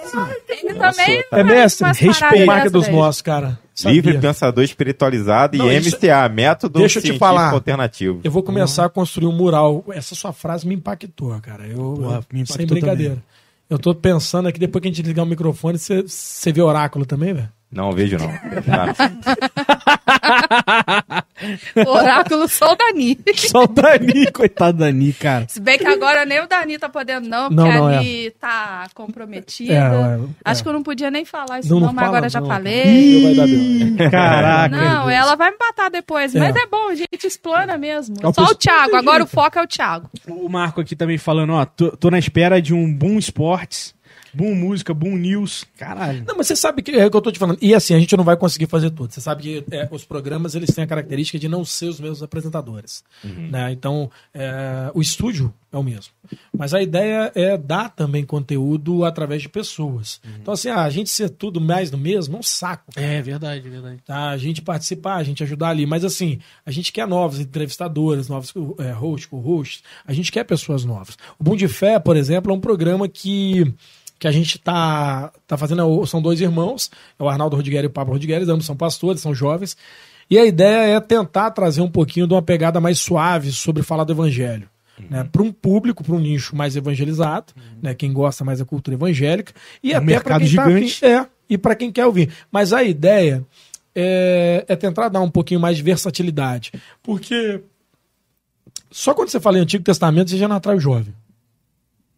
Ele também. É mestre, respeito marca dos nossos, cara. Sabia. Livre Pensador Espiritualizado Não, e isso- MCA, Método Deixa eu te falar. Alternativo. Eu vou começar a construir um mural. Essa sua frase me impactou, cara. Eu, Porra, me impactou sem brincadeira. Eu tô pensando aqui, depois que a gente ligar o microfone, você, você vê oráculo também, velho? Não, vejo não. Oráculo só o Dani. Só o Dani, coitado do Dani, cara. Se bem que agora nem o Dani tá podendo, não, porque Não, não, a é. Tá comprometida. É, é, Acho que eu não podia nem falar isso, Não, não, não mas fala, agora já falei. Ih. Caraca. Não, ela vai me matar depois, É. mas é bom, a gente explana mesmo. É o Só o pessoal Thiago, agora o foco é o Thiago. O Marco aqui também falando, ó, tô, tô na espera de um Boom Esportes, Boom Música, Boom News. Caralho. Não, mas você sabe que é o que eu tô te falando. E assim, a gente não vai conseguir fazer tudo. Você sabe que é, os programas eles têm a característica de não ser os mesmos apresentadores. Né? Então, é, o estúdio é o mesmo. Mas a ideia é dar também conteúdo através de pessoas. Então, assim, ah, a gente ser tudo mais do mesmo é um saco. É verdade, verdade. tá? A gente participar, a gente ajudar ali. Mas assim, a gente quer novos entrevistadores, novos é, hosts, co-hosts. A gente quer pessoas novas. O Bom de Fé, por exemplo, é um programa que, que a gente tá, tá fazendo. é São dois irmãos, é o Arnaldo Rodrigues e o Pablo Rodrigues, ambos são pastores, são jovens. E a ideia é tentar trazer um pouquinho de uma pegada mais suave sobre falar do evangelho. Né, para um público, para um nicho mais evangelizado, né, quem gosta mais da cultura evangélica, e É um até para quem tá gigante. afim- é, e para quem quer ouvir. Mas a ideia é, é tentar dar um pouquinho mais de versatilidade. Porque só quando você fala em Antigo Testamento, você já não atrai o jovem.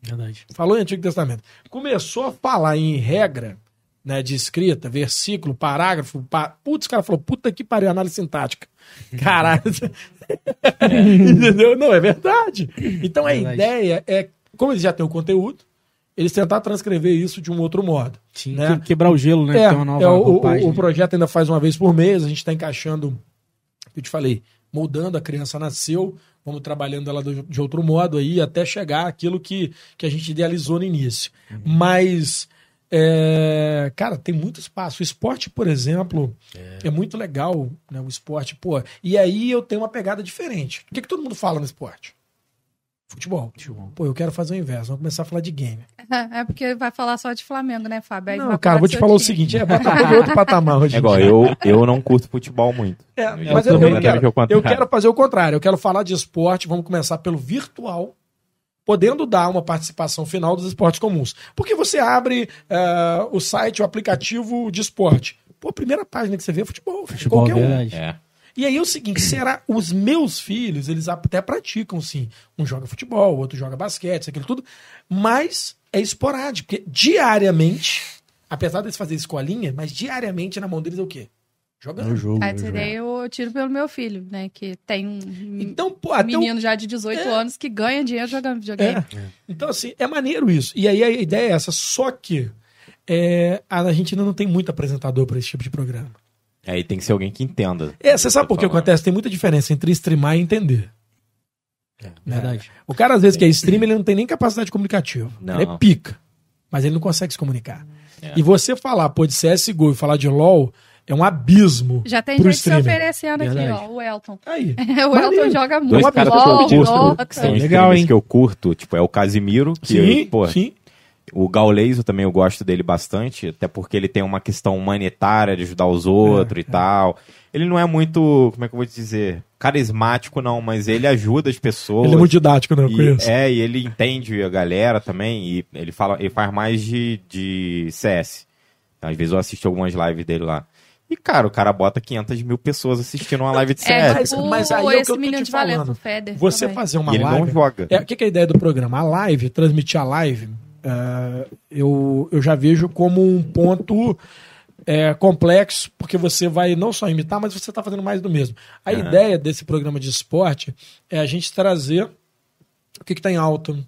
Verdade. Falou em Antigo Testamento. Começou a falar em regra, né, de escrita, versículo, parágrafo, pá, putz, o cara falou, puta que pariu, análise sintática. Caralho. Entendeu? Não, é verdade. Então a Verdade. ideia é, como eles já têm o conteúdo, eles tentar transcrever isso de um outro modo. Sim, né? que- quebrar o gelo, né? É, nova é, o, o- o projeto ainda faz uma vez por mês, a gente está encaixando, eu te falei, moldando, a criança nasceu, vamos trabalhando ela de outro modo aí, até chegar àquilo que, que a gente idealizou no início. Uhum. Mas, é, cara, tem muito espaço. O esporte, por exemplo, é, muito legal, né, o esporte, pô. E aí eu tenho uma pegada diferente. O que, que todo mundo fala no esporte? Futebol. Pô, eu quero fazer o inverso, vamos começar a falar de game. É porque vai falar só de Flamengo, né, Fábio? Aí Não, cara, vou te falar o time. seguinte, é Botafogo é outro patamar hoje. É igual, eu, eu não curto futebol muito. É, Eu mas eu, também eu quero, quero que eu quero fazer o contrário. Eu quero falar de esporte. Vamos começar pelo virtual, podendo dar uma participação final dos esportes comuns. Porque você abre eh, o site, o aplicativo de esporte. Pô, a primeira página que você vê é futebol. Futebol, qualquer um. verdade. É. E aí é o seguinte, será os meus filhos, eles até praticam sim. Um joga futebol, o outro joga basquete, isso, aquilo tudo, mas é esporádico, porque diariamente, apesar deles fazerem escolinha, mas diariamente na mão deles é o quê? Jogando. É jogo. Aí é o tiro pelo meu filho, né? Que tem um Então, pô, até o menino já de 18 É. anos que ganha dinheiro jogando videogame. É. Então, assim, é maneiro isso. E aí a ideia é essa, só que é, a gente ainda não tem muito apresentador para esse tipo de programa. Aí tem que ser alguém que entenda. É, você sabe por que acontece? Tem muita diferença entre streamar e entender. Verdade. O cara, às vezes, que é streamer, ele não tem nem capacidade comunicativa. Não. Ele é pica. Mas ele não consegue se comunicar. É. E você falar, pô, de CSGO e falar de LOL é um abismo. Já tem pro gente se streamer. oferecendo aqui, Verdade. ó, o Elton. Aí. o Maneiro. Elton joga Dois muito. caras que eu LOL, curto, que são Legal, streamers hein? que eu curto, tipo, é o Casimiro, que, Sim, pô, sim. O Gaules eu também eu gosto dele bastante, até porque ele tem uma questão humanitária de ajudar os outros e tal. Ele não é muito, como é que eu vou te dizer, carismático não, mas ele ajuda as pessoas. Ele é muito didático, né? Eu E, conheço. é, e ele entende a galera também, e ele fala, ele faz mais de, de CS. Às vezes eu assisto algumas lives dele lá. E, cara, o cara bota 500 mil pessoas assistindo uma live de É, CS. tipo mas aí é o que eu esse tô te falando. o Feder. Você também. fazer uma e ele live. não joga. É, o que, que é a ideia do programa? A live, transmitir a live, é, eu, eu já vejo como um ponto é, complexo, porque você vai não só imitar, mas você está fazendo mais do mesmo. A Aham. ideia desse programa de esporte é a gente trazer o que está em alta, o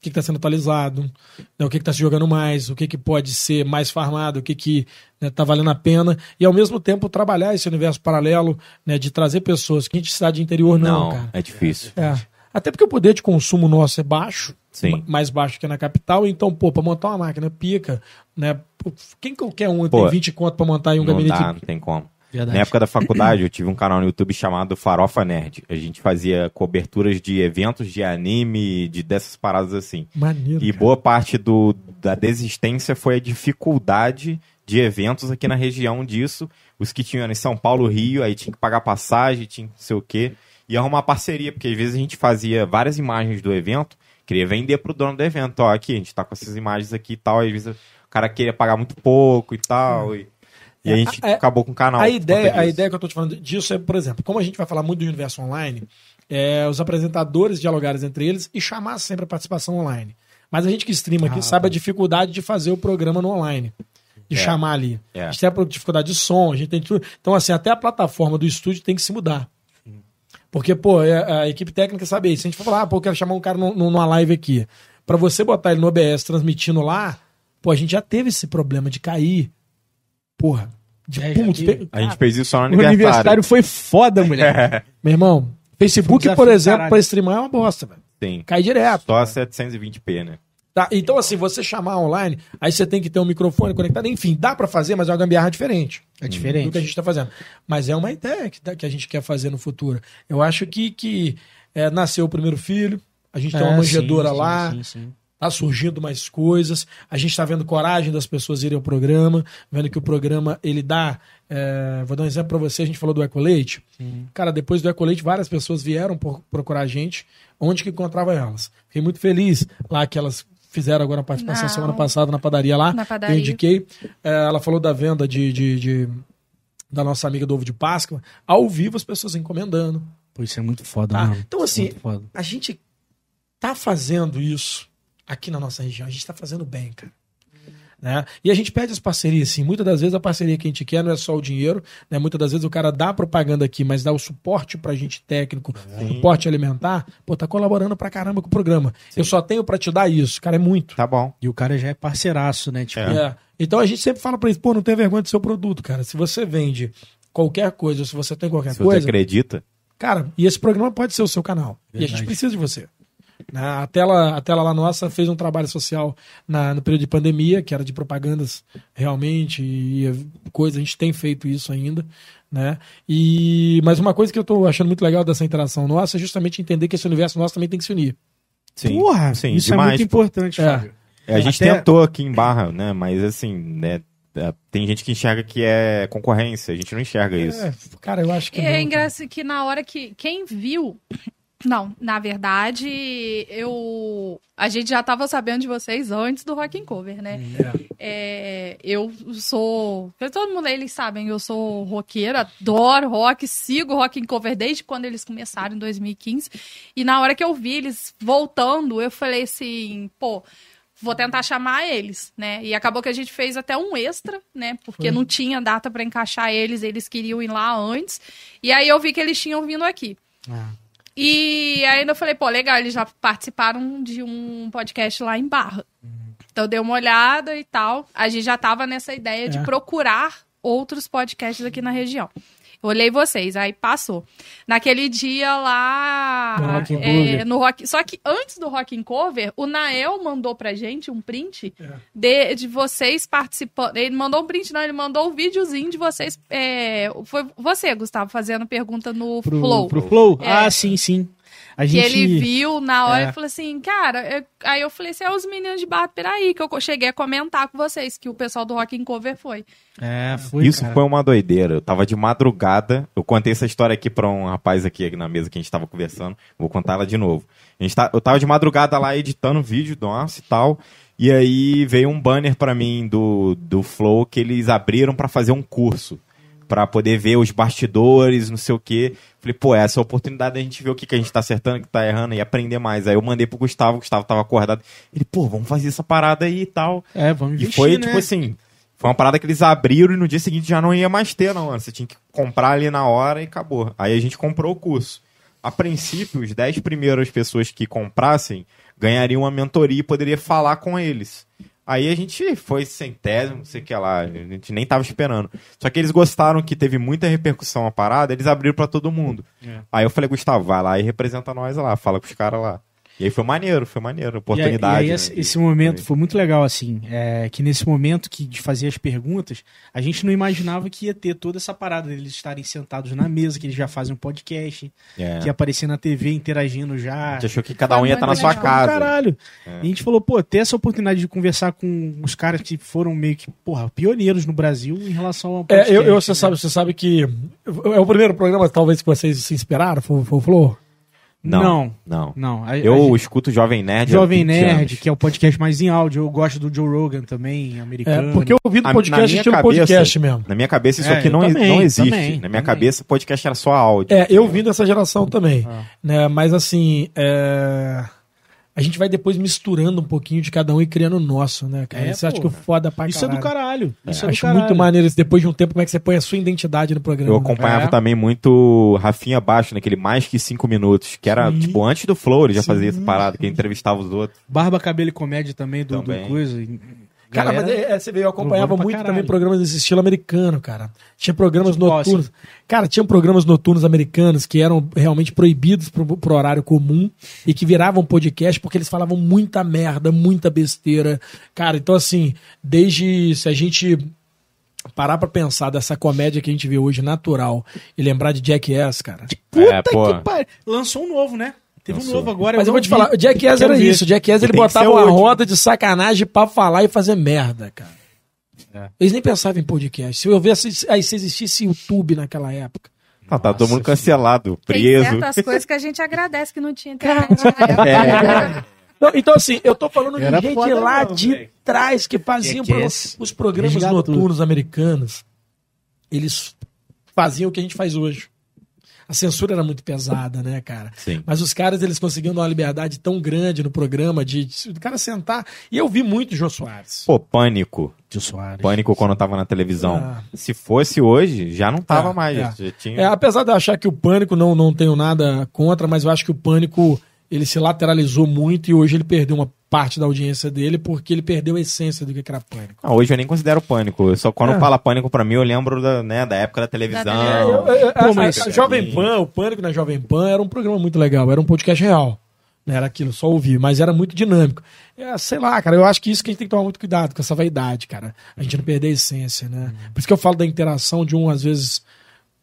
que está sendo atualizado, né, o que está se jogando mais, o que, que pode ser mais farmado, o que que está valendo a pena, e ao mesmo tempo trabalhar esse universo paralelo né, de trazer pessoas que a gente cidade de interior não, Não, cara. é difícil. É. Até porque o poder de consumo nosso é baixo, Sim. ma- mais baixo que na capital, então, pô, pra montar uma máquina pica, né? Quem qualquer um Pô, tem 20 conto pra montar em um não gabinete? dá, não tem como. Verdade. Na época da faculdade, eu tive um canal no YouTube chamado Farofa Nerd. A gente fazia coberturas de eventos de anime, de dessas paradas assim. Maneiro. E cara. boa parte do, da desistência foi a dificuldade de eventos aqui na região disso. Os que tinham em São Paulo, Rio, aí tinha que pagar passagem, tinha que não sei o quê. E arrumar parceria, porque às vezes a gente fazia várias imagens do evento, queria vender pro dono do evento. Ó, aqui, a gente tá com essas imagens aqui e tal. Às vezes o cara queria pagar muito pouco e tal. E, e a gente É, a- acabou com o canal. A ideia, a ideia que eu tô te falando disso é, por exemplo, como a gente vai falar muito do universo online, é, os apresentadores dialogarem entre eles e chamar sempre a participação online. Mas a gente que streama aqui Ah, sabe tá. a dificuldade de fazer o programa no online. De É. chamar ali. É. A gente tem a dificuldade de som, a gente tem tudo. Então, assim, até a plataforma do estúdio tem que se mudar. Porque, pô, é- a equipe técnica sabe isso. Se a gente for falar, ah, pô, eu quero chamar um cara num- numa live aqui. Pra você botar ele no OBS transmitindo lá, pô, a gente já teve esse problema de cair. Porra. De É, pe- A gente fez isso só no O aniversário. aniversário foi foda, mulher. Meu irmão, Facebook, Foi um por exemplo, caralho. pra streamar é uma bosta, velho. Sim. Cai direto. Só 720p, né? Tá? Então, assim, você chamar online, aí você tem que ter um microfone conectado. Enfim, dá pra fazer, mas é uma gambiarra diferente. É do diferente. que a gente tá fazendo. Mas é uma ideia que, dá- que a gente quer fazer no futuro. Eu acho que, que é, nasceu o primeiro filho, a gente tem uma É, manjedora sim, lá, sim, sim. tá surgindo mais coisas. A gente tá vendo coragem das pessoas irem ao programa, vendo que o programa ele dá. é, vou dar um exemplo pra você, a gente falou do Ecoleite. Cara, depois do Ecoleite, várias pessoas vieram procurar a gente, onde que encontrava elas. Fiquei muito feliz lá que elas fizeram agora a participação Não. semana passada na padaria lá. Na que padaria. Eu indiquei. É, ela falou da venda de, de- de- da nossa amiga do ovo de Páscoa. Ao vivo, as pessoas encomendando. Pô, isso é muito foda, Tá? mano. Então, é assim, a gente tá fazendo isso aqui na nossa região. A gente tá fazendo bem, cara. Né? E a gente pede as parcerias, sim. Muitas das vezes a parceria que a gente quer não é só o dinheiro, né? Muitas das vezes o cara dá propaganda aqui, mas dá o suporte pra gente técnico, suporte alimentar, pô, tá colaborando pra caramba com o programa. Eu só tenho pra te dar isso, cara, é muito. Tá bom. E o cara já é parceiraço, né? Tipo, É. Então a gente sempre fala pra eles, pô, não tenha vergonha do seu produto, cara. Se você vende qualquer coisa, se você tem qualquer Se você coisa, acredita. Cara, e esse programa pode ser o seu canal. E a gente Verdade. precisa de você. Né? A, tela, a tela lá nossa fez um trabalho social na- no período de pandemia, que era de propagandas realmente, e, e coisa, a gente tem feito isso ainda. Né? E, mas uma coisa que eu tô achando muito legal dessa interação nossa é justamente entender que esse universo nosso também tem que se unir. Sim, Porra, sim, isso demais. é muito importante, É. Fábio. É, a gente Até- tentou aqui em Barra, né? Mas assim, né? é, Tem gente que enxerga que é concorrência, a gente não enxerga isso. É, cara, eu acho que. É não, engraçado que na hora que. Quem viu. Não, na verdade, eu. A gente já tava sabendo de vocês antes do Rock and Cover, né? É, eu sou. Todo mundo, eles sabem, eu sou roqueira, adoro rock, sigo Rock and Cover desde quando eles começaram, em 2015. E na hora que eu vi eles voltando, eu falei assim, pô. Vou tentar chamar eles, né? E acabou que a gente fez até um extra, né? Porque não tinha data pra encaixar eles, eles queriam ir lá antes. E aí eu vi que eles tinham vindo aqui. Ah. E ainda eu falei, pô, legal, eles já participaram de um podcast lá em Barra. Então eu dei uma olhada e tal. A gente já tava nessa ideia de É. procurar outros podcasts aqui na região. Olhei vocês, aí passou. Naquele dia lá. No Rock é, Cover. no Rock- Só que antes do Rock and Cover, o Nael mandou pra gente um print É. de, de vocês participando. Ele mandou um print, não, ele mandou um videozinho de vocês. é, foi você, Gustavo, fazendo pergunta no Pro Flow. Pro Flow? É. Ah, sim, sim. A Que gente... ele viu na hora É. e falou assim, cara, eu- aí eu falei assim, é os meninos de Barra Peraí, que eu cheguei a comentar com vocês, que o pessoal do Rock and Cover foi. É, foi, Isso cara. foi uma doideira. Eu tava de madrugada. Eu contei essa história aqui pra um rapaz aqui, aqui na mesa que a gente tava conversando. Vou contar ela de novo. A gente tá, eu tava de madrugada lá editando vídeo, nossa e tal. E aí veio um banner pra mim do, do Flow que eles abriram pra fazer um curso. Pra poder ver os bastidores, não sei o quê. Falei, pô, essa é a oportunidade da gente ver o que, que a gente tá acertando, o que tá errando e aprender mais. Aí eu mandei pro Gustavo, o Gustavo tava acordado. Ele, pô, vamos fazer essa parada aí e tal. É, vamos E investir, foi, né? tipo assim, foi uma parada que eles abriram e no dia seguinte já não ia mais ter, não. Você tinha que comprar ali na hora e acabou. Aí a gente comprou o curso. A princípio, os 10 primeiras pessoas que comprassem ganhariam uma mentoria e poderia falar com eles. Aí a gente foi centésimo, não sei o que lá, a gente nem tava esperando. Só que eles gostaram que teve muita repercussão a parada, eles abriram pra todo mundo. É. Aí eu falei, Gustavo, vai lá e representa nós lá, fala com os caras lá. E aí foi maneiro, foi maneiro, oportunidade. E aí, né, esse, de- esse momento foi muito legal, assim, é, que nesse momento que de fazer as perguntas, a gente não imaginava que ia ter toda essa parada deles estarem sentados na mesa, que eles já fazem um podcast, É. que ia aparecer na TV interagindo já. A gente achou que cada um ia estar na muito sua casa. Caralho. É. E a gente falou, pô, ter essa oportunidade de conversar com os caras que foram meio que, porra, pioneiros no Brasil em relação ao É, podcast. eu, eu- você, né? sabe, você sabe que. É o primeiro programa, talvez, que vocês se inspiraram, foi, foi o Flow? Não. Não. Não. A- a Eu gente- escuto Jovem Nerd. há Jovem 20 Nerd, anos. que é o podcast mais em áudio. Eu gosto do Joe Rogan também, americano. É, porque eu ouvi do A- na podcast minha estilo cabeça- podcast mesmo. Na minha cabeça, isso É, aqui não, também, não existe. também, Na minha também. cabeça, podcast era só áudio. É, eu vim dessa geração também. Ah. Né? Mas assim, é, a gente vai depois misturando um pouquinho de cada um e criando o nosso, né, cara? É, Isso eu acho que é foda pra Isso é do caralho. Isso é, do Acho caralho. muito maneiro isso. Depois de um tempo, como é que você põe a sua identidade no programa. Eu né? acompanhava É. também muito Rafinha Baixo, naquele Mais Que Cinco Minutos, que era, Sim. tipo, antes do Flow, ele já fazia Sim. essa parada, que ele entrevistava os outros. Barba, cabelo e comédia também, do, do Também. coisa. E- Cara, galera- mas é, é, você vê, eu acompanhava muito caralho. também programas desse estilo americano, cara. Tinha programas Tipo, noturnos. Cara, tinha programas noturnos americanos que eram realmente proibidos pro, pro horário comum e que viravam podcast porque eles falavam muita merda, muita besteira. Cara, então assim, desde se a gente parar pra pensar dessa comédia que a gente vê hoje natural e lembrar de Jackass, cara. Puta É, que pariu. Lançou um novo, né? Teve um novo agora. Mas eu não vou te vi. falar, o Jackass era ver. isso. O Jackass ele Tem botava uma roda de sacanagem pra falar e fazer merda, cara. É. Eles nem pensavam em podcast. Se eu houvesse, aí se existisse YouTube naquela época. Ah, tá todo mundo cancelado, Tem preso. certas coisas que a gente agradece que não tinha internet. É. Não, então, assim, eu tô falando de Era gente foda lá não, de velho. trás que faziam pro- Jackass. os programas noturnos americanos. Eles faziam o que a gente faz hoje. A censura era muito pesada, né, cara? Sim. Mas os caras, eles conseguiam dar uma liberdade tão grande no programa de, de o cara sentar. E eu vi muito o Jô Soares. Pô, pânico. Tio Soares. Pânico quando tava na televisão. Ah. Se fosse hoje, já não tava É, mais. é. Já tinha... É, apesar de eu achar que o Pânico não, não tenho nada contra, mas eu acho que o Pânico ele se lateralizou muito e hoje ele perdeu uma parte da audiência dele porque ele perdeu a essência do que era Pânico. Ah, hoje eu nem considero pânico. Só quando É. fala pânico pra mim, eu lembro da, né, da época da televisão. é, Pô, mas- a, a Jovem Pan, o Pânico na Jovem Pan era um programa muito legal, era um podcast real. Não era aquilo, só ouvir, mas era muito dinâmico. É, sei lá, cara, eu acho que isso que a gente tem que tomar muito cuidado com essa vaidade, cara. A gente não perder a essência, né? Por isso que eu falo da interação de um, às vezes,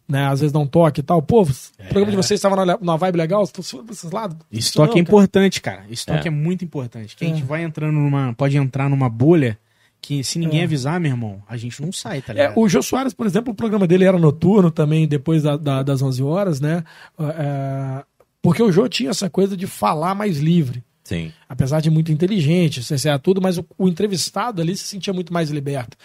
né, às vezes dá um toque e tal. Pô, o programa de vocês estava na, na vibe legal, estou desses lados. Isso toque não, é importante, cara. Esse toque é, É. muito importante. Que a gente É. vai entrando numa. Pode entrar numa bolha que se ninguém É. avisar, meu irmão, a gente não sai, tá É, ligado? o Jô Soares, por exemplo, o programa dele era noturno também, depois da- da- das 11 horas, né? É, porque o Jô tinha essa coisa de falar mais livre. Sim. apesar de muito inteligente, CCA tudo, mas o, o entrevistado ali se sentia muito mais liberto.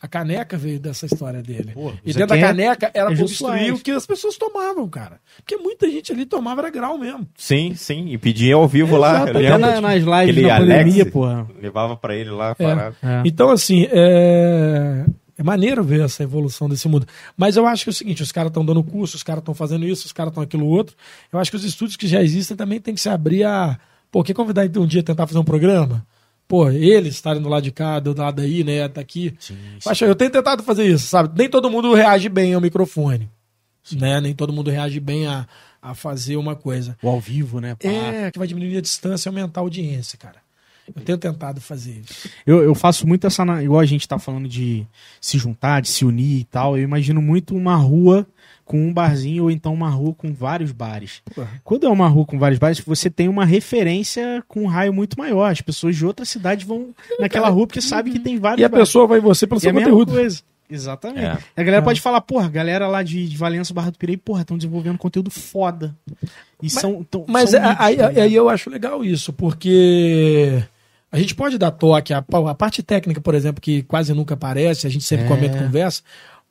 A caneca veio dessa história dele. Pô, e dentro da é- caneca era é Soares. o que as pessoas tomavam, cara. Porque muita gente ali tomava era grau mesmo. Sim, sim. E pedia ao vivo lá. Exato, Até lembro. na- nas lives da pandemia, Alex, porra. Levava pra ele lá, É. parado. É. Então, assim, é... é maneiro ver essa evolução desse mundo. Mas eu acho que é o seguinte: os caras estão dando curso, os caras estão fazendo isso, os caras estão aquilo outro. Eu acho que os estúdios que já existem também tem que se abrir a. Pô, quer convidar um dia tentar fazer um programa? Pô, eles estarem do lado de cá, do lado aí, né? Tá aqui. Eu acho- Eu tenho tentado fazer isso, sabe? Nem todo mundo reage bem ao microfone. Né? Nem todo mundo reage bem a, a fazer uma coisa. O ao vivo, né? pá. É, que vai diminuir a distância e aumentar a audiência, cara. Eu tenho tentado fazer isso. Eu, eu faço muito essa. Igual a gente tá falando de se juntar, de se unir e tal. Eu imagino muito uma rua com um barzinho ou então uma rua com vários bares. Quando é uma rua com vários bares, você tem uma referência com um raio muito maior. As pessoas de outra cidade vão naquela rua porque sabem que tem vários E a bares. pessoa vai em você pelo E seu é a mesma conteúdo. coisa. Exatamente. É. A galera É. pode falar, porra, a galera lá de, de Valença, Barra do Pirei, porra, estão desenvolvendo conteúdo foda. E são, tão, Mas são a- aí, ligado? aí eu acho legal isso, porque a gente pode dar toque, a, a parte técnica, por exemplo, que quase nunca aparece, a gente sempre É. comenta e conversa.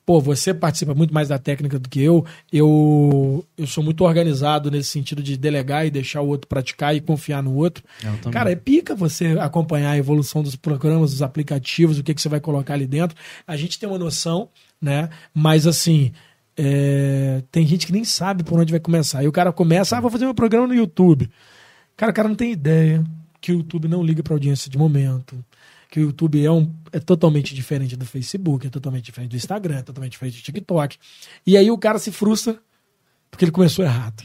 Pô, você participa muito mais da técnica do que eu. Eu, eu sou muito organizado nesse sentido de delegar e deixar o outro praticar e confiar no outro. Também. Cara, é pica você acompanhar a evolução dos programas, dos aplicativos, o que, que você vai colocar ali dentro. A gente tem uma noção, né? Mas assim, é, tem gente que nem sabe por onde vai começar. E o cara começa, ah, vou fazer meu programa no YouTube. Cara, o cara não tem ideia que o YouTube não liga para audiência de momento. Que o YouTube é, um, é totalmente diferente do Facebook, é totalmente diferente do Instagram, é totalmente diferente do TikTok. E aí o cara se frustra porque ele começou errado.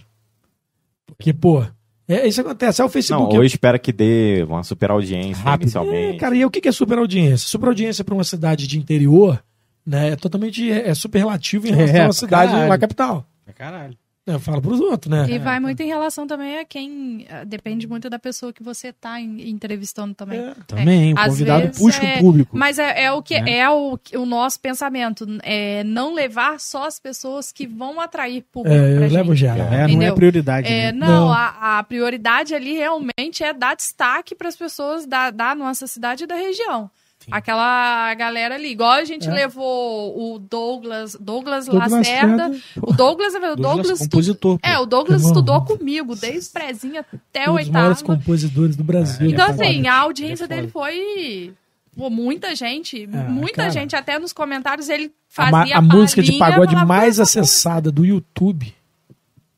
Porque, pô, é, isso acontece. É o Não, Facebook. hoje espera que dê uma super audiência Rápido. inicialmente. É, cara, e o que é super audiência? Super audiência para uma cidade de interior, né, é totalmente é, é super relativo em relação É, a uma cidade, caralho. uma capital. É caralho. Eu falo pros outros, né? E vai muito em relação também a quem. ah, Depende muito da pessoa que você tá em- entrevistando também. É. Também, o Às convidado vezes puxa é- o público. Mas é, é o que Né? é o, o nosso pensamento. É não levar só as pessoas que vão atrair público. É, eu pra levo geral. É, não é prioridade. É, né? não, Não. A, a prioridade ali realmente é dar destaque para as pessoas da, da nossa cidade e da região. Aquela galera ali, igual a gente É. levou o Douglas, Douglas, Douglas Lacerda. Lacerda. O Douglas, o Douglas, Douglas, compositor. é, o Douglas Irmão. estudou comigo desde prezinha até o um dos maiores oitavo. compositores do Brasil. Então, né, assim, cara? a audiência Ele é dele foi. pô, muita gente, É, muita cara. gente, até nos comentários ele a, fazia a música de pagode mais "Pô, essa acessada do YouTube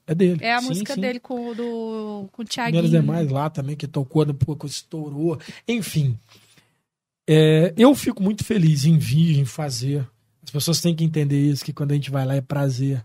é dele. É a Sim, música sim. dele com o do com o Thiaguinho. os demais lá também que tocou, depois estourou. Enfim, é, eu fico muito feliz em vir, em fazer. As pessoas têm que entender isso, que quando a gente vai lá é prazer.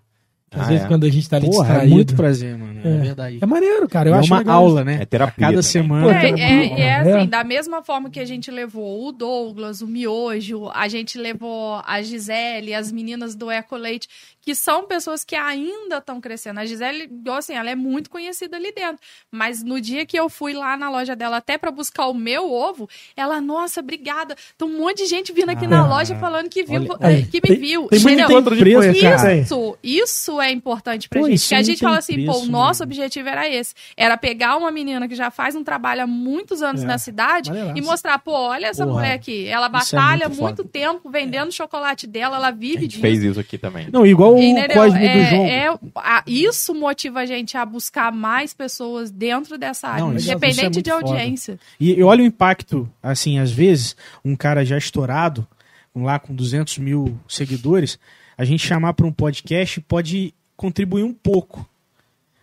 Às Ah, vezes é. quando a gente tá ali Porra, é distraído. muito prazer, mano. É, É. verdade. É maneiro, cara. Eu é acho uma legal aula, né? É terapia Cada também. semana. Pô, É, tem- é, e é É. assim, da mesma forma que a gente levou o Douglas, o Miojo, a gente levou a Gisele, as meninas do Eco Leite, que são pessoas que ainda estão crescendo. A Gisele, assim, ela é muito conhecida ali dentro. Mas no dia que eu fui lá na loja dela até pra buscar o meu ovo, ela, nossa, obrigada. Tem um monte de gente vindo aqui na Ah, loja falando que viu, olha- que me tem- viu. Tem muito encontro de cara. tem. Isso, isso é importante pra Pô, gente. isso Porque a gente fala assim, pô, preço, o nosso mano. objetivo era esse. Era pegar uma menina que já faz um trabalho há muitos anos É, na cidade e mostrar, pô, olha essa Porra, mulher aqui. Ela isso é batalha muito muito, foda. tempo vendendo chocolate dela, ela A vive gente disso. fez isso aqui também. Não, igual o Entendeu? Cosme do É- João. é- a- isso motiva a gente a buscar mais pessoas dentro dessa área, Não, isso- isso é independente de foda. audiência. E eu olho o impacto, assim, às vezes, um cara já estourado, lá com 200 mil seguidores, a gente chamar para um podcast pode contribuir um pouco.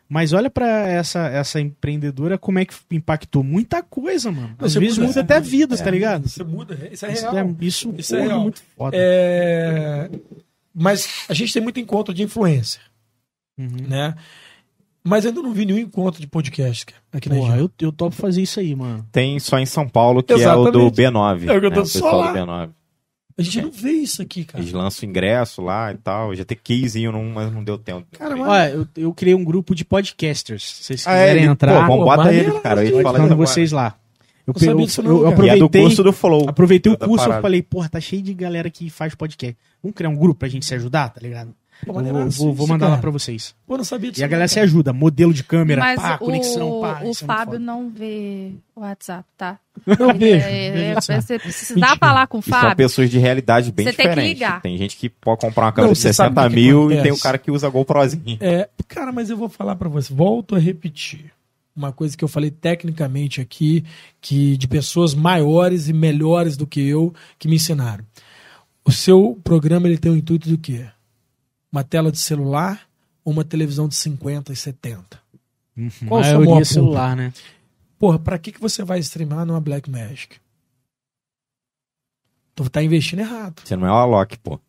Mas olha pra essa, essa empreendedora como é que impactou muita coisa, mano. Às Você vezes muda- muda até vidas, tá ligado? Isso muda, isso é Isso real. é, isso, Isso é real. muito foda. É, Mas a gente tem muito encontro de influencer, Uhum. né? Mas ainda não vi nenhum encontro de podcast cara, aqui na região. eu, eu topo fazer isso aí, mano. Tem só em São Paulo, que é o Exatamente. do B9. É o que eu tô né, só lá. do B9. A gente não vê isso aqui, cara. Eles lançam ingresso lá e tal. Eu já ir num, mas não deu tempo. Cara, mas- Olha, eu, eu criei um grupo de podcasters. Se vocês Ah, é, quiserem ele- entrar, Pô, Pô, bota maneiro, ele, cara. Mando isso agora. vocês lá. Eu, disso eu- não, eu. E é do aproveitei, curso do Flow. aproveitei o Da curso e falei, porra, tá cheio de galera que faz podcast. Vamos criar um grupo pra gente se ajudar, tá ligado? Pô, vou, vou isso, mandar lá pra vocês. Pô, não sabia disso. E a galera se cara. ajuda. Modelo de câmera, Mas pá, o, conexão, pá. o é Fábio não vê o WhatsApp, tá? Não vejo. É, é, você precisar Mentira. falar com o E são Fábio. pessoas de realidade bem Você tem que diferentes. ligar. Tem gente que pode comprar uma câmera Não, de você sabe 60 o que que mil e tem o cara que usa GoProzinho. É, cara, mas eu vou falar pra você. Volto a repetir. Uma coisa que eu falei tecnicamente aqui, que de pessoas maiores e melhores do que eu que me ensinaram. O seu programa ele tem o intuito do quê? Uma tela de celular ou uma televisão de 50 e 70? Qual o seu maioria maior é celular, né? Porra, pra que, que você vai streamar numa Black Magic? Tu tá investindo errado. Você não é o Alok, pô.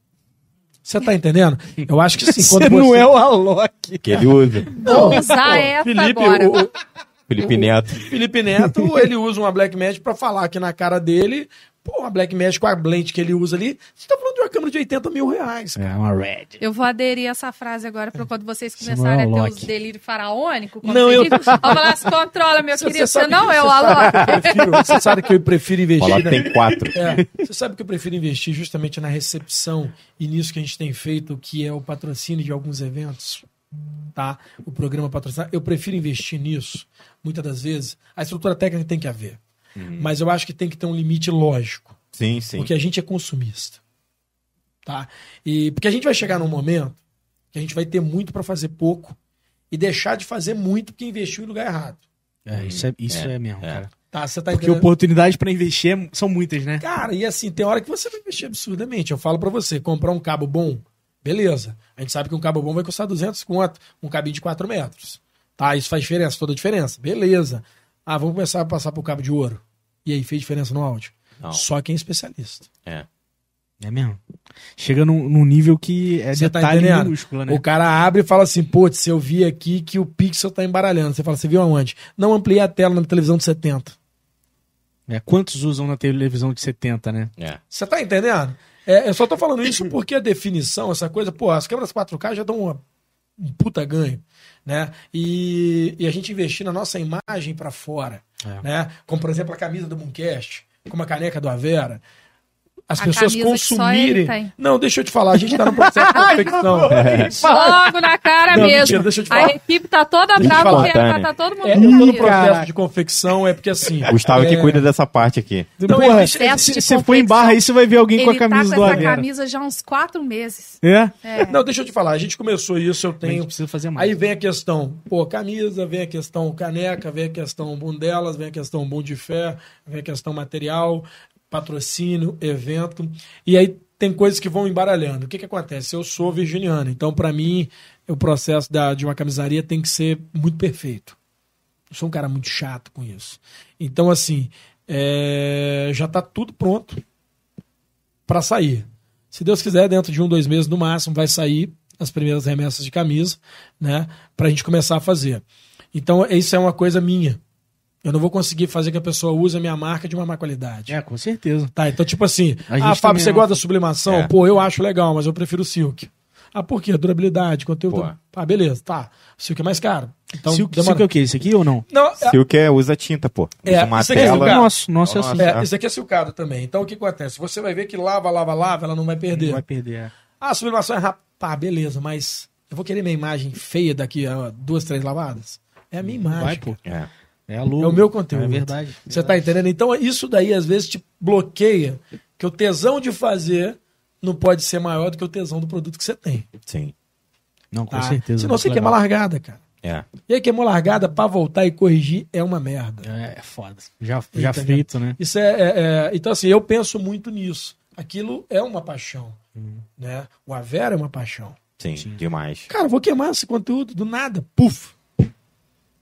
Você tá entendendo? Eu acho que sim. Você não é o Alok. Que ele usa. Vou usar essa Felipe, agora. o, Felipe Neto. Felipe Neto, ele usa uma Black Magic pra falar aqui na cara dele. Pô, uma Black Magic com a blend que ele usa ali. Você tá falando de uma câmera de 80 mil reais. É uma Red. Eu vou aderir essa frase agora pra quando vocês começarem é o a ter os delírios faraônicos. Não, eu- falar, se controla, meu Você- querido. você Você, não que- é o Alok. Você sabe que eu prefiro O investir. Alok na- tem quatro. É, você sabe que eu prefiro investir justamente na recepção e nisso que a gente tem feito, que é o patrocínio de alguns eventos, tá? O programa patrocinado. Eu prefiro investir nisso, muitas das vezes. A estrutura técnica tem que haver. Mas eu acho que tem que ter um limite lógico. Sim, sim. Porque a gente é consumista. Tá? E porque a gente vai chegar num momento que a gente vai ter muito para fazer pouco e deixar de fazer muito porque investiu em lugar errado. É, isso é, isso é, mesmo, é. cara. Tá? Você tá Porque oportunidades pra investir é- são muitas, né? Cara, e assim, tem hora que você vai investir absurdamente. Eu falo pra você, comprar um cabo bom, beleza. A gente sabe que um cabo bom vai custar 200 conto, um cabinho de 4 metros. Tá, isso faz diferença, toda a diferença. Beleza. Ah, vamos começar a passar pro cabo de ouro. E aí, fez diferença no áudio? Não. Só quem é especialista. É. É mesmo. Chega num, num nível que é Você tá detalhe entendendo? minúsculo, né? O cara abre e fala assim, putz, eu vi aqui que o pixel tá embaralhando. Você fala, você viu aonde? Não ampliei a tela na televisão de 70. É, quantos usam na televisão de 70, né? É. Você tá entendendo? É, eu só tô falando isso porque a definição, essa coisa, pô, as câmeras 4K já dão uma- um puta ganho, né? E, e a gente investir na nossa imagem pra fora, É. né? Como, por exemplo, a camisa do Mooncast, como a caneca do Avera. As A pessoas camisa ele consumirem. Não, deixa eu te falar, a gente tá no processo de confecção. Logo na cara Não, mesmo. mentira, deixa eu te a falar. equipe tá toda brava porque tá todo mundo É, eu tô no processo Caraca. de confecção, é porque assim. Gustavo é, que cuida dessa parte aqui. Não, Porra, Processo se você for em barra aí, você vai ver alguém com a Ele tá camisa com do essa Avera. camisa já há uns quatro meses. É? É. Não, deixa eu te falar, a gente começou isso, eu tenho. precisa fazer mais. Aí vem a questão, pô, camisa, vem a questão caneca, vem a questão bundelas, vem a questão bom de fé, vem a questão material, patrocínio, evento. E aí tem coisas que vão embaralhando. O que, que acontece? Eu sou virginiano, então para mim o processo da, de uma camisaria tem que ser muito perfeito. Eu sou um cara muito chato com isso. Então, assim, é, já tá tudo pronto para sair. Se Deus quiser, dentro de um, dois meses no máximo, vai sair as primeiras remessas de camisa, né? Pra gente começar a fazer. Então, isso é uma coisa minha. Eu não vou conseguir fazer que a pessoa use a minha marca de uma má qualidade. É, com certeza. Tá, então, tipo assim, ah, Fábio, você não- gosta da sublimação? É. Pô, eu acho legal, mas eu prefiro o Silk. Ah, por quê? Durabilidade, conteúdo. Pô. Ah, beleza, tá. Silk é mais caro. Então, Silk, demora- Silk é o quê? Esse aqui ou não? Não, é, Silk é, usa tinta, pô. É, uma isso aqui é tela. lugar. Nosso, nosso é assim. Nossa. é, isso aqui é silcado também. Então, o que acontece? Você vai ver que lava, lava, lava, ela não vai perder. Não vai perder. é. Ah, a sublimação é rápida. Tá, beleza, mas eu vou querer minha imagem feia daqui a duas, três lavadas? É a minha imagem. Vai, pô. É. É. É o meu conteúdo. É verdade. Você tá entendendo? Então, isso daí às vezes te bloqueia, que o tesão de fazer não pode ser maior do que o tesão do produto que você tem. Sim. Não, com tá? certeza. Senão você muito queima largada, cara. É. E aí queimou largada, pra voltar e corrigir é uma merda. É, é foda. Já, já Entendeu? feito, né? Isso é, é- é- Então, assim, eu penso muito nisso. Aquilo é uma paixão. Né? O Avera é uma paixão. Sim, demais. Cara, eu vou queimar esse conteúdo do nada. Puf!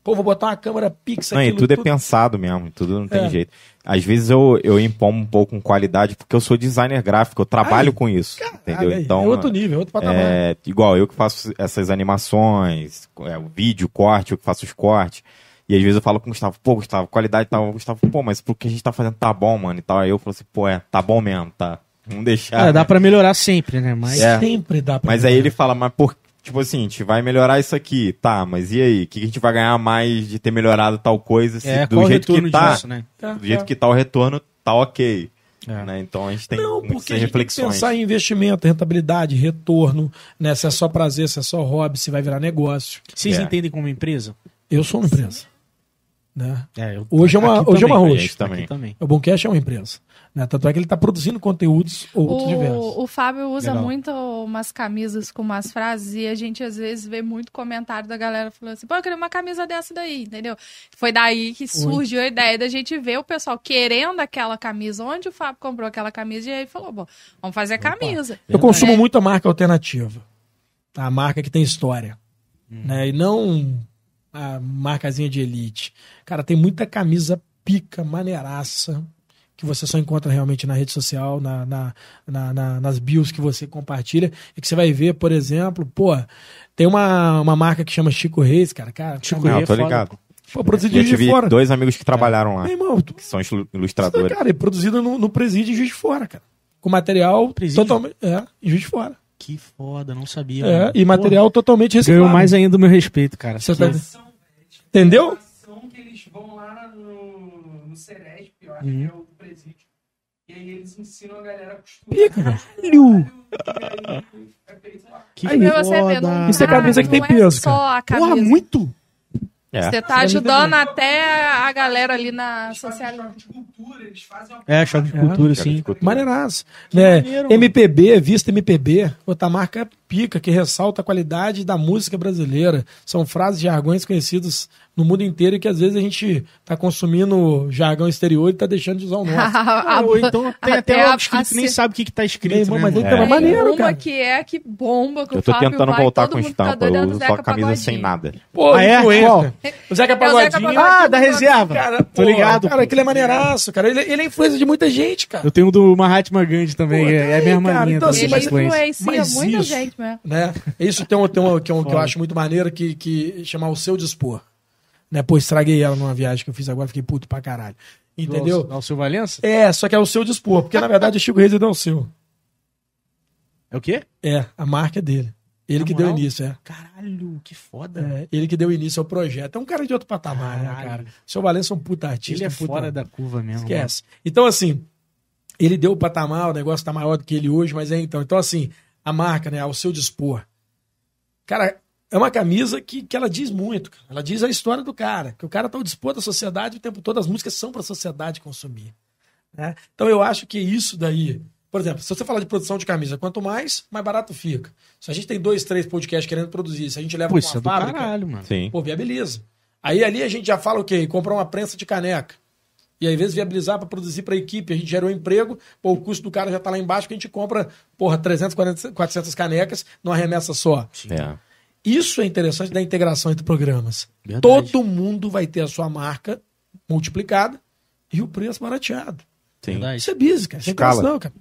Pô, vou botar uma câmera pixel Não, e aquilo tudo é pensado mesmo, tudo não tem É. jeito. Às vezes eu, eu impomo um pouco com qualidade, porque eu sou designer gráfico, eu trabalho Ai, com isso, entendeu? Caralho, Então, é outro nível, é outro patamar. é, igual eu que faço essas animações, é, o vídeo, corte, eu que faço os cortes. E às vezes eu falo com o Gustavo, pô, Gustavo, qualidade tal. O Gustavo, pô, mas pro que a gente tá fazendo tá bom, mano, e tal. Aí eu falo assim, pô, é, tá bom mesmo, tá. Vamos deixar. É, dá pra melhorar sempre, né? Mas é. Sempre dá pra Mas aí melhorar. ele fala, mas por. Tipo assim, a gente vai melhorar isso aqui, tá, mas e aí? O que a gente vai ganhar mais de ter melhorado tal coisa? Se é, do jeito que tá, disso, né? Tá, do jeito tá. que tá o retorno, tá ok. É. Né? Então a gente tem Não, porque a gente tem que pensar em investimento, rentabilidade, retorno, né? Se é só prazer, se é só hobby, se vai virar negócio. Vocês É. entendem como empresa? Eu sou uma empresa. Né? É, eu- Hoje é uma- hoje é uma também, aqui Também. também. O Boncast é uma empresa. Né? Tanto é que ele está produzindo conteúdos outros diversos. O, o Fábio usa Legal. muito umas camisas com umas frases e a gente às vezes vê muito comentário da galera falando assim, pô, eu queria uma camisa dessa daí, entendeu? Foi daí que surgiu a ideia da gente ver o pessoal querendo aquela camisa, onde o Fábio comprou aquela camisa e aí falou, bom, vamos fazer camisa. Eu consumo É. muito a marca alternativa. A marca que tem história. Né? E não a marcazinha de elite. Cara, tem muita camisa pica, maneiraça, que você só encontra realmente na rede social, na, na, na- na- nas bios que você compartilha. E que você vai ver, por exemplo, pô, tem uma, uma marca que chama Chico Reis, cara. cara Chico Não, Reis tô é foda. ligado. Foi produzido Eu Juiz de tive Fora. dois amigos que trabalharam lá, Meu irmão, tu- que são ilu- ilustradores. cara, é produzido no, no presídio em Juiz de Fora, cara. Com material Presídio? totalmente. É, em Juiz de Fora. Que foda, não sabia. É, mano. e material totalmente Pô, reciclado. Ganhou mais ainda o meu respeito, cara. Você Que- tá- Entendeu? que eles vão lá no, no Ceresp, eu acho Uhum. que é o presídio. E aí eles ensinam a galera a costurar. Pica, cara. Aí é feito lá. Que Aí ver, foda. Isso é camisa que tem peso, é só a camisa. Porra, muito? É. Você tá ajudando até a galera ali na social. choque de cultura, É, choque de É. cultura, Cara, sim. Maneiraço. Né? maneiro. MPB, Vista MPB, outra marca pica que ressalta a qualidade da música brasileira. São frases e jargões conhecidos no mundo inteiro e que às vezes a gente tá consumindo jargão exterior e tá deixando de usar o nosso. Ah, ou então tem até, a- algo escrito a que nem sabe o que, que tá Meu escrito, irmão, né, mas É. maneiro, uma cara. que é que bomba, que Eu o tô Fábio tentando vai, voltar com estampa, eu uso só camisa Pagodinho. sem nada. Pô, Ah, é? influencer. Qual? O Zeca É o Zeca Pagodinho. Ah, da reserva. Cara, Tô pô, ligado. Cara, aquele é maneiraço, cara. Ele, ele é influência de muita gente, cara. Eu tenho um do Mahatma Gandhi também, Pô, é, é a mesma cara, linha então, assim, mas- influência. influencia muita isso- gente mesmo. né? Isso tem um, tem um, que, é que eu acho muito maneiro que, que chama o seu dispor. Né? Pô, estraguei ela numa viagem que eu fiz agora, fiquei puto pra caralho. Entendeu? Ao seu Valença? É, só que é o seu dispor, porque na verdade o Chico Reis é o seu. É o quê? É, a marca é dele. Ele Na que deu moral? início, é. Caralho, que foda. É, Ele que deu início ao projeto. É um cara de outro patamar, né, Caralho. cara? O seu Valença é um puta artista. Ele é um puta- fora da curva mesmo. Esquece. Então, assim, ele deu o patamar, o negócio tá maior do que ele hoje, mas é então. Então, assim, a marca, né, ao seu dispor. Cara, é uma camisa que, que ela diz muito. cara. Ela diz a história do cara. Que o cara tá ao dispor da sociedade o tempo todo. As músicas são pra sociedade consumir. né? Então, eu acho que isso daí. Por exemplo, se você falar de produção de camisa, quanto mais, mais barato fica. Se a gente tem dois, três podcasts querendo produzir, se a gente leva Pô, é uma do fábrica, caralho, mano. Sim. Pô, viabiliza. Aí ali a gente já fala o quê? Comprar uma prensa de caneca. E aí, às vezes, viabilizar para produzir para a equipe. A gente gerou emprego, pô, o custo do cara já tá lá embaixo, que a gente compra, porra, 300, 400, 400 canecas numa remessa só. É. Isso é interessante da integração entre programas. Verdade. Todo mundo vai ter a sua marca multiplicada e o preço barateado. Sim. Isso é business, cara. Isso é Escala. integração, cara.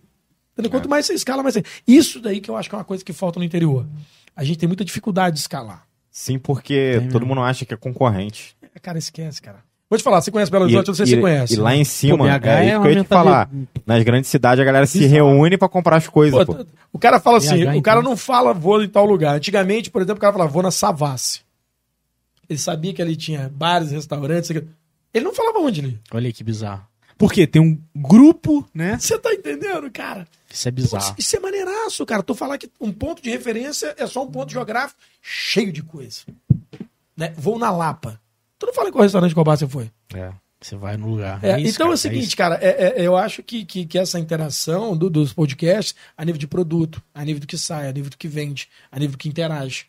Quanto mais você escala, mais você... Isso daí que eu acho que é uma coisa que falta no interior. A gente tem muita dificuldade de escalar. Sim, porque Tem todo mesmo. mundo acha que é concorrente. Cara, esquece, cara. Vou te falar, você conhece Belo Horizonte? Eu não sei se e- você conhece. e lá em cima, Pô, BH é é isso que eu ia uma te falar. mentalidade- Nas grandes cidades a galera se reúne pra comprar as coisas, Pô, pô. O cara fala assim, BH, o cara então. não fala vou em tal lugar. Antigamente, por exemplo, o cara falava vou na Savassi. Ele sabia que ali tinha bares, restaurantes. Ele não falava onde ali. Olha aí que bizarro. Por quê? Tem um grupo, né? Você tá entendendo, cara? Isso é Pô, bizarro. Isso é maneiraço, cara. Tu falar que um ponto de referência é só um ponto geográfico cheio de coisa. Né? Vou na Lapa. Tu não fala em qual restaurante qual bar você foi. É. Você vai no lugar. É, isso, então é cara, o seguinte, isso. cara, é- é- eu acho que, que, que essa interação do- dos podcasts, a nível de produto, a nível do que sai, a nível do que vende, a nível do que interage,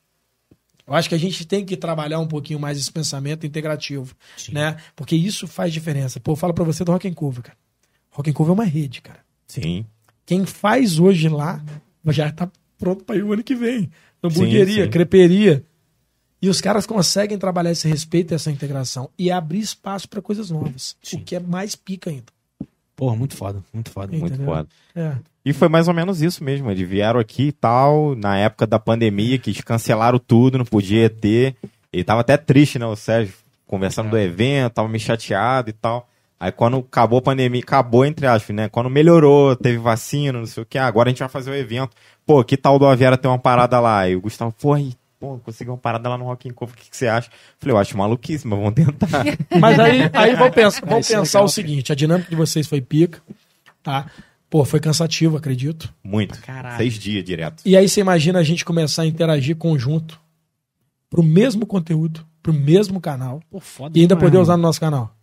Eu acho que a gente tem que trabalhar um pouquinho mais esse pensamento integrativo, né? Porque isso faz diferença. Pô, eu falo pra você do Rock and Cover, cara. Rock and Cover é uma rede, cara. Sim. Quem faz hoje lá já tá pronto para ir o ano que vem. Hamburgueria, Sim, sim. creperia. E os caras conseguem trabalhar esse respeito e essa integração e abrir espaço para coisas novas. O que é mais pica ainda. Porra, muito foda, muito foda. Muito Entendeu? foda. É. E foi mais ou menos isso mesmo. Eles vieram aqui e tal, na época da pandemia, que eles cancelaram tudo, não podia ter. Ele tava até triste, né, o Sérgio, conversando do evento, tava meio chateado e tal. Aí quando acabou a pandemia, acabou entre aspas, né? Quando melhorou, teve vacina, não sei o que, ah, agora a gente vai fazer o evento. Pô, que tal do Aviara ter uma parada lá? E o Gustavo, pô, pô, consegui uma parada lá no Rock in Cover, o que, que você acha? Falei, eu acho maluquice, mas vamos tentar. Mas aí, aí vamos pensar, vamos é pensar legal, o seguinte: a dinâmica de vocês foi pica, tá? Pô, foi cansativo, acredito. Muito. Caralho. Seis dias direto. E aí você imagina a gente começar a interagir conjunto pro mesmo conteúdo, pro mesmo canal, Pô, foda e ainda demais, poder usar no nosso canal.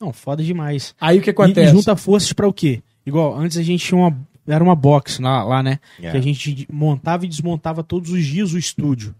Não, foda demais. Aí o que acontece? e junta forças pra o quê? Igual, antes a gente tinha uma. Era uma box lá, lá né? É. Que a gente montava e desmontava todos os dias o estúdio.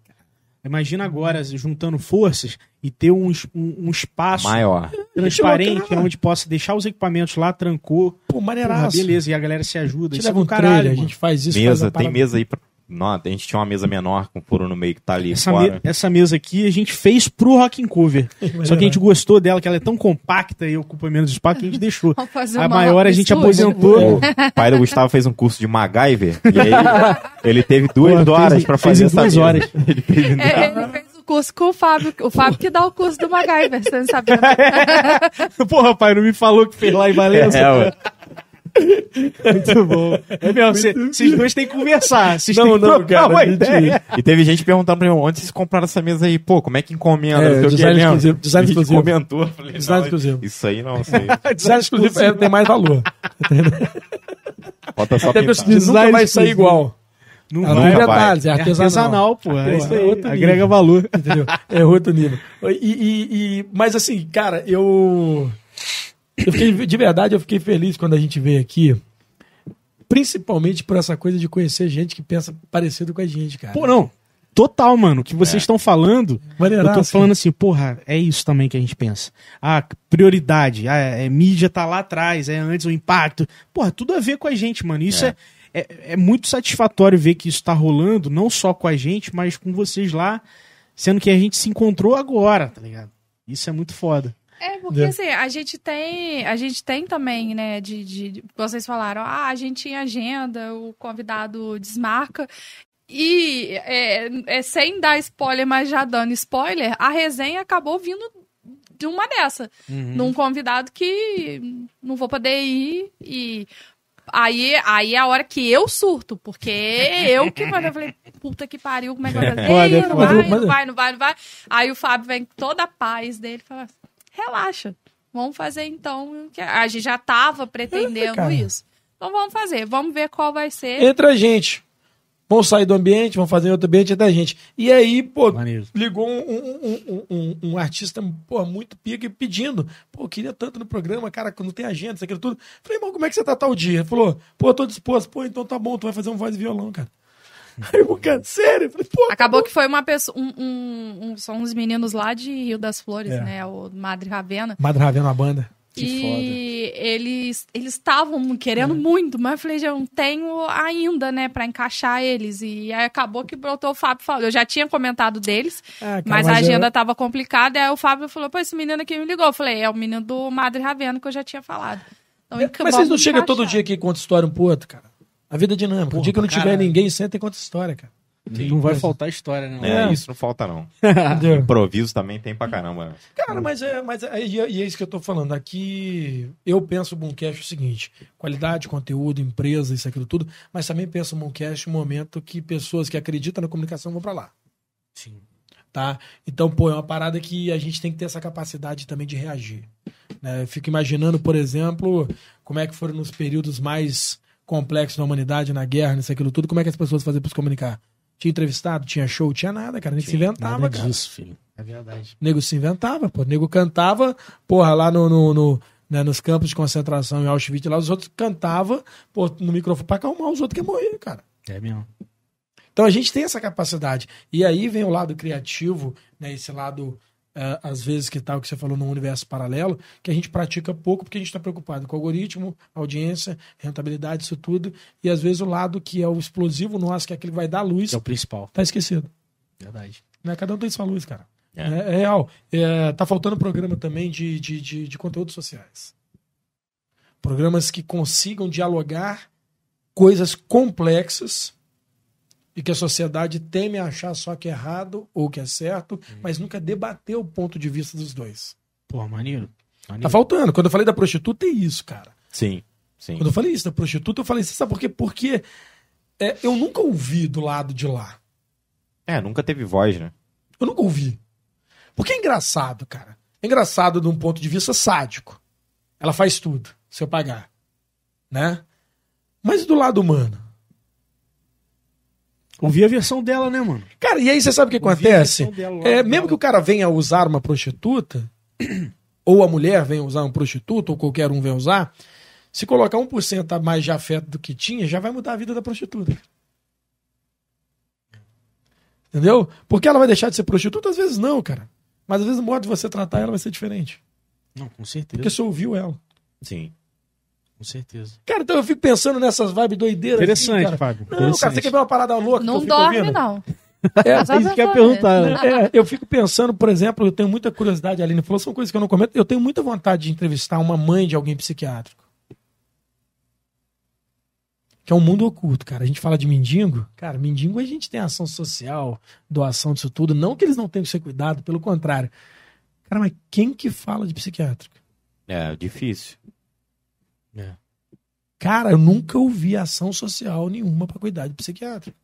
Imagina agora juntando forças e ter um, um, um espaço Maior. transparente bacana. onde possa deixar os equipamentos lá, trancou. Pô, Porra, maneiraço. beleza, e a galera se ajuda. A gente Isso é leva um caralho, trailer, a gente faz isso. faz Mesa, a tem parada. mesa aí pra... Não, a gente tinha uma mesa menor com furo no meio que tá ali Essa, fora. me- essa mesa aqui a gente fez pro Rock and Cover. Só que a gente gostou dela, que ela é tão compacta e ocupa menos espaço que a gente deixou. A maior a gente aposentou. O pai do Gustavo fez um curso de MacGyver e aí ele teve duas Pô, fez horas fez fazer em essa duas mesa. horas. Ele fez em É, ele fez o curso com o Fábio. O Fábio que dá o curso do MacGyver, você não sabe. né? Porra, pai, não me falou que fez lá em Valença. É, ué. Muito bom. É mesmo, cê- vocês dois têm que conversar. Vocês Não, têm que não, trocar cara, uma a gente- ideia. E teve gente perguntando pra mim, onde vocês compraram essa mesa aí? Pô, como é que encomenda? É, Não sei o que design mesmo. exclusivo, design exclusivo. comentou. Falei, Design não, exclusivo. Isso aí não, isso aí. Design exclusivo é, tem mais valor. Falta só Até pintar. porque nunca Design vai sair exclusivo. igual. Não Ela vai. detalhes, é É artesanal. artesanal, pô. É isso é outro Agrega nível. valor. Entendeu? É outro nível. E, e- e- mas assim, cara, eu. Eu fiquei, de verdade, eu fiquei feliz quando a gente veio aqui. Principalmente por essa coisa de conhecer gente que pensa parecido com a gente, cara. Pô, não. Total, mano. O que vocês estão falando, eu Maneiraço, tô falando assim, porra, é isso também que a gente pensa. Ah, prioridade. Ah, é, mídia tá lá atrás, é antes o impacto. Porra, tudo a ver com a gente, mano. Isso é, é, é muito satisfatório ver que isso tá rolando, não só com a gente, mas com vocês lá, sendo que a gente se encontrou agora, tá ligado? Isso é muito foda. É, porque É. assim, a gente tem, a gente tem também, né, de, de- vocês falaram, ah, a gente tinha agenda, o convidado desmarca. E é, é, sem dar spoiler, mas já dando spoiler, a resenha acabou vindo de uma dessa. Num convidado que não vou poder ir e. Aí, aí é a hora que eu surto, porque eu que eu falei, puta que pariu, como é que vai fazer? Foda, Ei, foda. não vai, não vai, não vai, não vai. Aí o Fábio vem com toda a paz dele e fala, relaxa, vamos fazer então. que A gente já tava pretendendo cara. isso. Então vamos fazer, vamos ver qual vai ser. Entre a gente. Vamos sair do ambiente, vamos fazer em outro ambiente entre a gente. E aí, pô, Maneiro. ligou um, um, um, um, um artista pô, muito pica e pedindo. Pô, queria tanto no programa, cara, quando tem agenda, isso aquilo tudo. Falei, irmão, como é que você tá tal dia? Ele falou, pô, tô disposto. Pô, então tá bom, tu vai fazer um voz e violão, cara. Aí eu, cara, sério? Eu falei, pô, Acabou que foi uma pessoa, um, um- um- são uns meninos lá de Rio das Flores, É. né? O Madre Ravena. Madre Ravena, a banda. Que e eles eles estavam querendo muito, mas eu falei, já não tenho ainda, né, pra encaixar eles. E aí acabou que brotou o Fábio falou. Eu já tinha comentado deles, Ah, cara, mas, a mas agenda é- tava complicada. E aí o Fábio falou: pô, esse menino aqui me ligou. Eu falei: é o menino do Madre Ravena que eu já tinha falado. Então, enca- Mas vocês não chegam todo dia aqui e contam história um pro outro, cara? A vida é dinâmica. o Porra, dia que não tiver ninguém, senta e conta história, cara. Não vai faltar história, né? É, É. isso não falta não. Improviso também tem pra caramba. né? Cara, mas é, mas é, e é, é isso que eu tô falando. Aqui eu penso o Boomcast o seguinte: qualidade, conteúdo, empresa, isso, aquilo tudo, mas também penso o Boomcast um momento que pessoas que acreditam na comunicação vão pra lá. Sim. Tá? Então, pô, é uma parada que a gente tem que ter essa capacidade também de reagir. né? Eu fico imaginando, por exemplo, como é que foram nos períodos mais complexos da humanidade, na guerra, nisso, aquilo tudo, como é que as pessoas faziam pra se comunicar? Tinha entrevistado, tinha show, tinha nada, cara. A gente se inventava, Nada cara. disso, filho. É verdade. O nego se inventava, pô. O nego cantava, porra, lá no, no- no, né, nos campos de concentração em Auschwitz, lá os outros cantavam, pô, no microfone pra acalmar os outros que morrer, cara. É mesmo. Então a gente tem essa capacidade. E aí vem o lado criativo, né? Esse lado, eh, às vezes, que tal que você falou no universo paralelo, que a gente pratica pouco porque a gente está preocupado com o algoritmo, audiência, rentabilidade, isso tudo. E às vezes o lado que é o explosivo nosso, que é aquele que vai dar luz, Que é o principal. tá esquecido. Verdade. Né? Cada um tem sua luz, cara. É. É, é real. É, tá faltando programa também de, de, de, de conteúdos sociais. Programas que consigam dialogar coisas complexas e que a sociedade teme achar só que é errado ou que é certo, mas nunca debater o ponto de vista dos dois. Pô, maneiro. maneiro. Tá faltando. Quando eu falei da prostituta, é isso, cara. Sim, sim. Quando eu falei isso da prostituta, eu falei isso, sabe por quê? Porque é, eu nunca ouvi do lado de lá. É, nunca teve voz, né? Eu nunca ouvi. Porque é engraçado, cara. É engraçado de um ponto de vista sádico. Ela faz tudo, se eu pagar. Né? Mas do lado humano? Ouvi a versão dela, né, mano? Cara, e aí você sabe o que acontece? dela É, dela. mesmo que o cara venha usar uma prostituta, ou a mulher venha usar uma prostituta, ou qualquer um venha usar, se colocar 1% a mais de afeto do que tinha, já vai mudar a vida da prostituta. Entendeu? Porque ela vai deixar de ser prostituta? Às vezes não, cara. Mas às vezes o modo de você tratar ela vai ser diferente. Não, com certeza. Porque você ouviu ela. Sim. Com certeza. Cara, então eu fico pensando nessas vibes doideiras. Interessante, assim, cara. Fábio. Não, cara, Interessante. você quer ver uma parada louca? Não dorme, ouvindo? não. É, Só isso que eu ia perguntar, né? É, eu fico pensando, por exemplo, eu tenho muita curiosidade, a Aline falou, são coisas que eu não comento. Eu tenho muita vontade de entrevistar uma mãe de alguém psiquiátrico. Que é um mundo oculto, cara. A gente fala de mendigo. Cara, mendigo a gente tem ação social, doação disso tudo. Não que eles não tenham que ser cuidado, pelo contrário. Cara, mas quem que fala de psiquiátrico? É, difícil. É. Cara, eu nunca ouvi ação social nenhuma pra cuidar de psiquiátrico.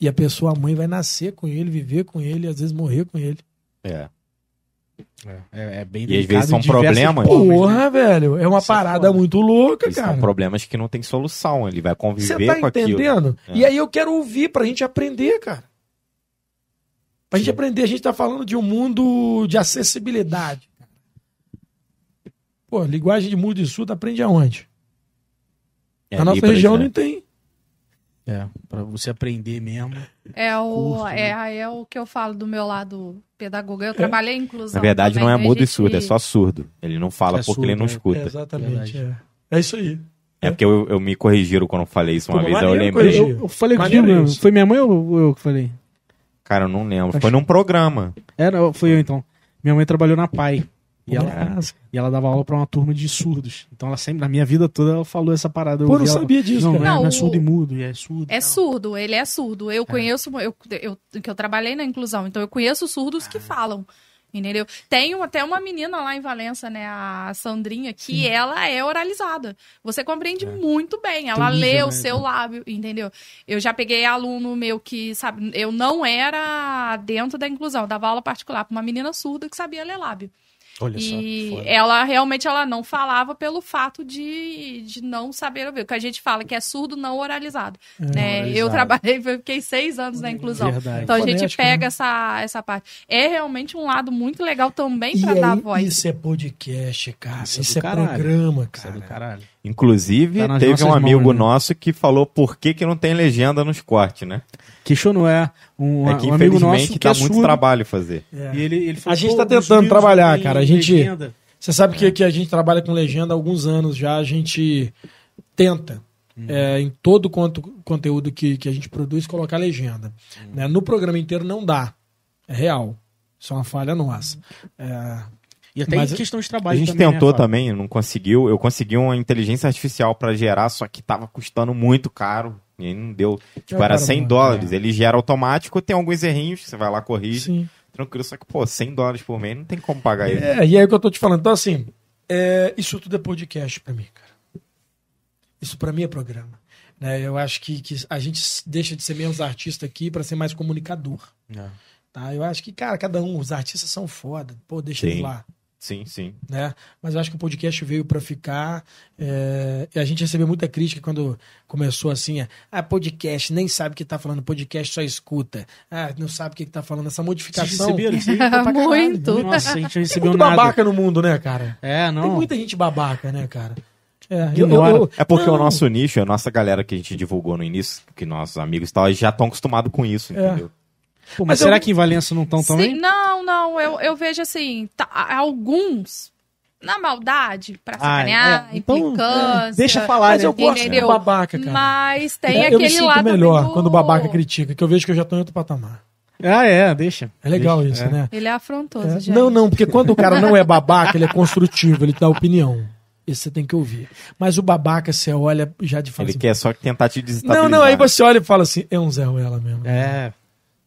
E a pessoa, a mãe, vai nascer com ele, viver com ele, às vezes morrer com ele. É. É, é bem E às vezes são problemas. formas, né? Porra, velho, é uma Isso é parada foda. muito louca, cara. são problemas que não tem solução. Ele vai Você conviver tá com aquilo. entendendo? É. E aí eu quero ouvir pra gente aprender, cara. Pra gente aprender, a gente tá falando de um mundo de acessibilidade. Pô, linguagem de mundo e surdo aprende aonde? É, Na nossa região né? não tem. É, pra você aprender mesmo. É o, Curso, é, aí é o que eu falo do meu lado pedagogo. Eu trabalhei em inclusão. Na verdade, também, não é né? Mudo e gente- surdo, é só surdo. Ele não fala É porque surdo, ele não é. escuta. É, exatamente. É. é isso aí. É porque eu, eu me corrigiram quando eu falei isso uma Pô, vez, aí eu lembrei. Eu, eu falei contigo, isso. foi minha mãe ou eu que falei? Cara, eu não lembro. Foi num programa. Era, foi eu então. Minha mãe trabalhou na PAI. E ela, e ela dava aula pra uma turma de surdos. Então ela sempre, na minha vida toda, ela falou essa parada. Eu Pô, não ouvi ela- sabia disso, Não, não, é, não é surdo e mudo, e é surdo. É surdo, ele é surdo. Eu conheço, eu, eu, que eu trabalhei na inclusão, então eu conheço surdos que falam. Entendeu? Tem até uma menina lá em Valença, né, a Sandrinha, que ela é oralizada. Você compreende muito bem. Ela Tem lê o né, seu então. lábio, entendeu? Eu já peguei aluno meu que, sabe, eu não era dentro da inclusão, eu dava aula particular para uma menina surda que sabia ler lábio. Olha só. E foda. ela realmente ela não falava pelo fato de, de não saber ouvir. O que a gente fala que é surdo não oralizado. né? oralizado. Eu trabalhei, eu fiquei seis anos na inclusão. Verdade. Então a gente Fonética, pega né? essa, essa parte. É realmente um lado muito legal também para dar aí, voz. isso é podcast, cara. Isso Isso, é é programa, Isso é cara. do caralho. Inclusive, Tá teve um amigo mãos, né? nosso que falou por que, que não tem legenda nos cortes, né? Questionou, é. Um, é que um amigo nosso infelizmente que dá é muito surdo. trabalho fazer. É. E ele, ele A gente tá os tentando trabalhar, não cara. A gente- legenda. Você sabe que, que a gente trabalha com legenda há alguns anos já, a gente tenta, é, em todo quanto conteúdo que, que a gente produz, colocar legenda. Né? No programa inteiro não dá. É real. Isso é uma falha nossa. É, E até Mas em questão de A trabalho gente também, tentou né, também, não conseguiu. Eu consegui uma inteligência artificial pra gerar, só que tava custando muito caro. E aí não deu. Tipo, É era caro, 100 mano. dólares. Ele gera automático, tem alguns errinhos, que você vai lá, corrige. sim. Tranquilo, só que, pô, 100 dólares por mês não tem como pagar isso. É, e aí que eu tô te falando. Então, assim, é, isso tudo é podcast pra mim, cara. Isso pra mim é programa. Né? Eu acho que, que a gente deixa de ser menos artista aqui pra ser mais comunicador. É. Tá? Eu acho que, cara, cada um, os artistas são foda. Pô, deixa Sim. eles lá. Sim, sim. né? Mas eu acho que o podcast veio para ficar. é, E a gente recebeu muita crítica quando começou assim: é, ah, podcast, nem sabe o que tá falando, podcast só escuta. Ah, não sabe o que, que tá falando. Essa Vocês modificação. receberam isso aí? Muito. Nossa, a gente não Tem recebeu muito nada. babaca no mundo, né, cara? É, Tem não. muita gente babaca, né, cara? É, eu, Ignora. eu- É porque não, o nosso nicho, a nossa galera que a gente divulgou no início, que nossos amigos e tal, já estão acostumados com isso, É. Pô, mas Mas eu- será que em Valença não estão Sim, também? não, não, eu, eu vejo assim, tá, alguns na maldade, pra Ah, sacanear, é. Então, implicância. Deixa falar, Mas né? eu gosto Entendeu? do babaca, cara. Mas tem É, eu me aquele sinto lado melhor do- quando o babaca critica, que eu vejo que eu já tô em outro patamar. Ah, é, deixa. É legal Deixa, isso, é. né? Ele é afrontoso, É. gente. Não, não, porque quando o cara não é babaca, ele é construtivo, ele dá opinião. Isso você tem que ouvir. Mas o babaca, você olha já de fala Ele assim, quer só tentar te desestabilizar. Não, não, aí você olha e fala assim, é um Zé Ruela mesmo. É.